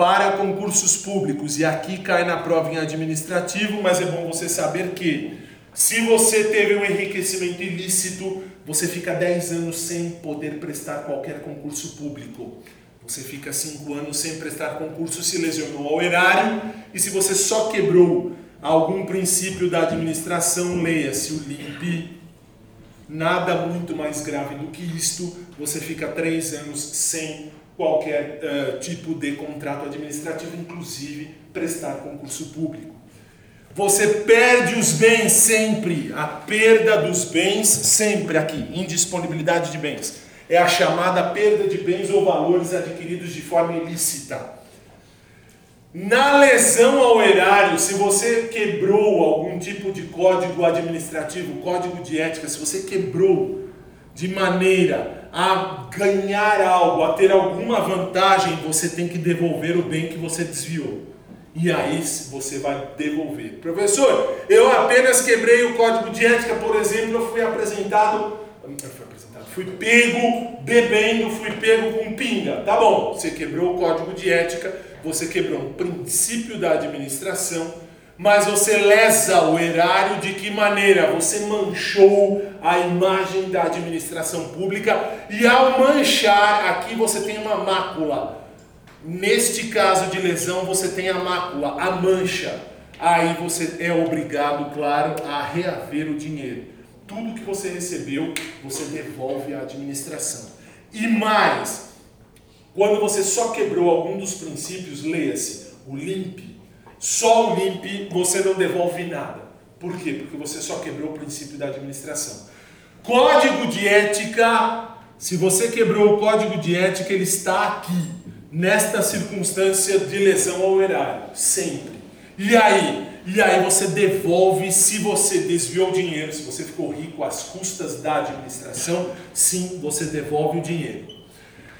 Para concursos públicos, e aqui cai na prova em administrativo, mas é bom você saber que se você teve um enriquecimento ilícito, você fica 10 anos sem poder prestar qualquer concurso público. Você fica 5 anos sem prestar concurso, se lesionou ao erário, e se você só quebrou algum princípio da administração, leia-se o LIMP, nada muito mais grave do que isto, você fica 3 anos sem qualquer uh, tipo de contrato administrativo, inclusive prestar concurso público. Você perde os bens sempre, a perda dos bens sempre aqui, indisponibilidade de bens. É a chamada perda de bens ou valores adquiridos de forma ilícita. Na lesão ao erário, se você quebrou algum tipo de código administrativo, código de ética, se você quebrou de maneira a ganhar algo, a ter alguma vantagem, você tem que devolver o bem que você desviou. E aí você vai devolver. Professor, eu apenas quebrei o código de ética, por exemplo, eu fui apresentado, fui apresentado, fui pego bebendo, fui pego com pinga. Tá bom, você quebrou o código de ética, você quebrou um princípio da administração, mas você lesa o erário de que maneira? Você manchou a imagem da administração pública e ao manchar, aqui você tem uma mácula Neste caso de lesão, você tem a mácula, a mancha. Aí você é obrigado, claro, a reaver o dinheiro. Tudo que você recebeu, você devolve à administração. E mais, quando você só quebrou algum dos princípios, leia-se o limpe. Só o limpe você não devolve nada. Por quê? Porque você só quebrou o princípio da administração. Código de ética, se você quebrou o código de ética, ele está aqui nesta circunstância de lesão ao erário, sempre. E aí? E aí você devolve se você desviou o dinheiro, se você ficou rico às custas da administração, sim, você devolve o dinheiro.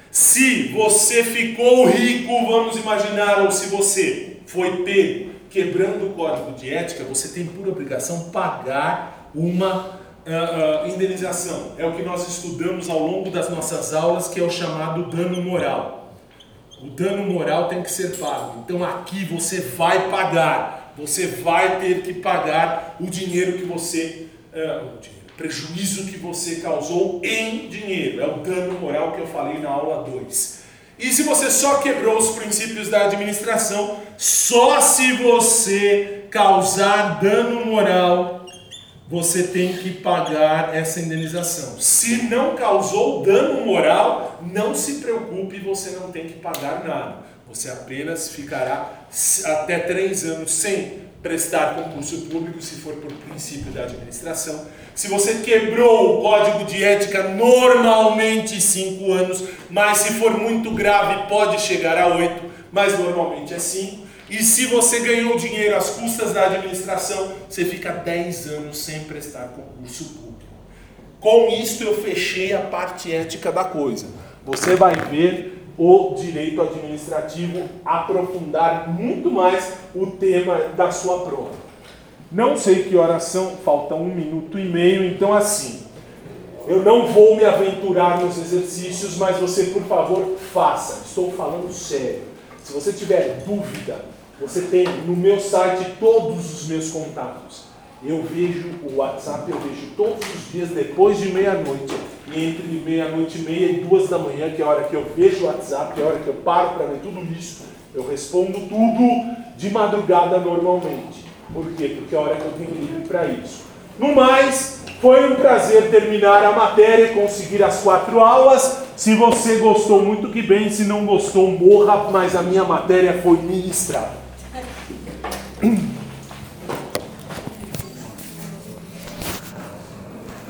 Se você ficou rico, vamos imaginar, ou se você foi pego quebrando o código de ética, você tem por obrigação pagar uma uh, uh, indenização. É o que nós estudamos ao longo das nossas aulas, que é o chamado dano moral. O dano moral tem que ser pago. Então aqui você vai pagar. Você vai ter que pagar o dinheiro que você. Uh, o dinheiro, prejuízo que você causou em dinheiro. É o dano moral que eu falei na aula 2. E se você só quebrou os princípios da administração, só se você causar dano moral você tem que pagar essa indenização. Se não causou dano moral, não se preocupe, você não tem que pagar nada. Você apenas ficará até três anos sem prestar concurso público, se for por princípio da administração. Se você quebrou o código de ética, normalmente cinco anos, mas se for muito grave, pode chegar a oito, mas normalmente é cinco. E se você ganhou dinheiro às custas da administração, você fica 10 anos sem prestar concurso público. Com isso eu fechei a parte ética da coisa. Você vai ver o direito administrativo aprofundar muito mais o tema da sua prova. Não sei que horas são, falta um minuto e meio, então assim, eu não vou me aventurar nos exercícios, mas você, por favor, faça. Estou falando sério. Se você tiver dúvida, você tem no meu site todos os meus contatos. Eu vejo o WhatsApp, eu vejo todos os dias depois de meia-noite. E entre meia-noite e meia e duas da manhã, que é a hora que eu vejo o WhatsApp, que é a hora que eu paro para ver tudo isso, eu respondo tudo de madrugada normalmente. Por quê? Porque a hora que eu tenho livre para isso. No mais, foi um prazer terminar a matéria e conseguir as quatro aulas. Se você gostou, muito que bem. Se não gostou, morra, mas a minha matéria foi ministrada.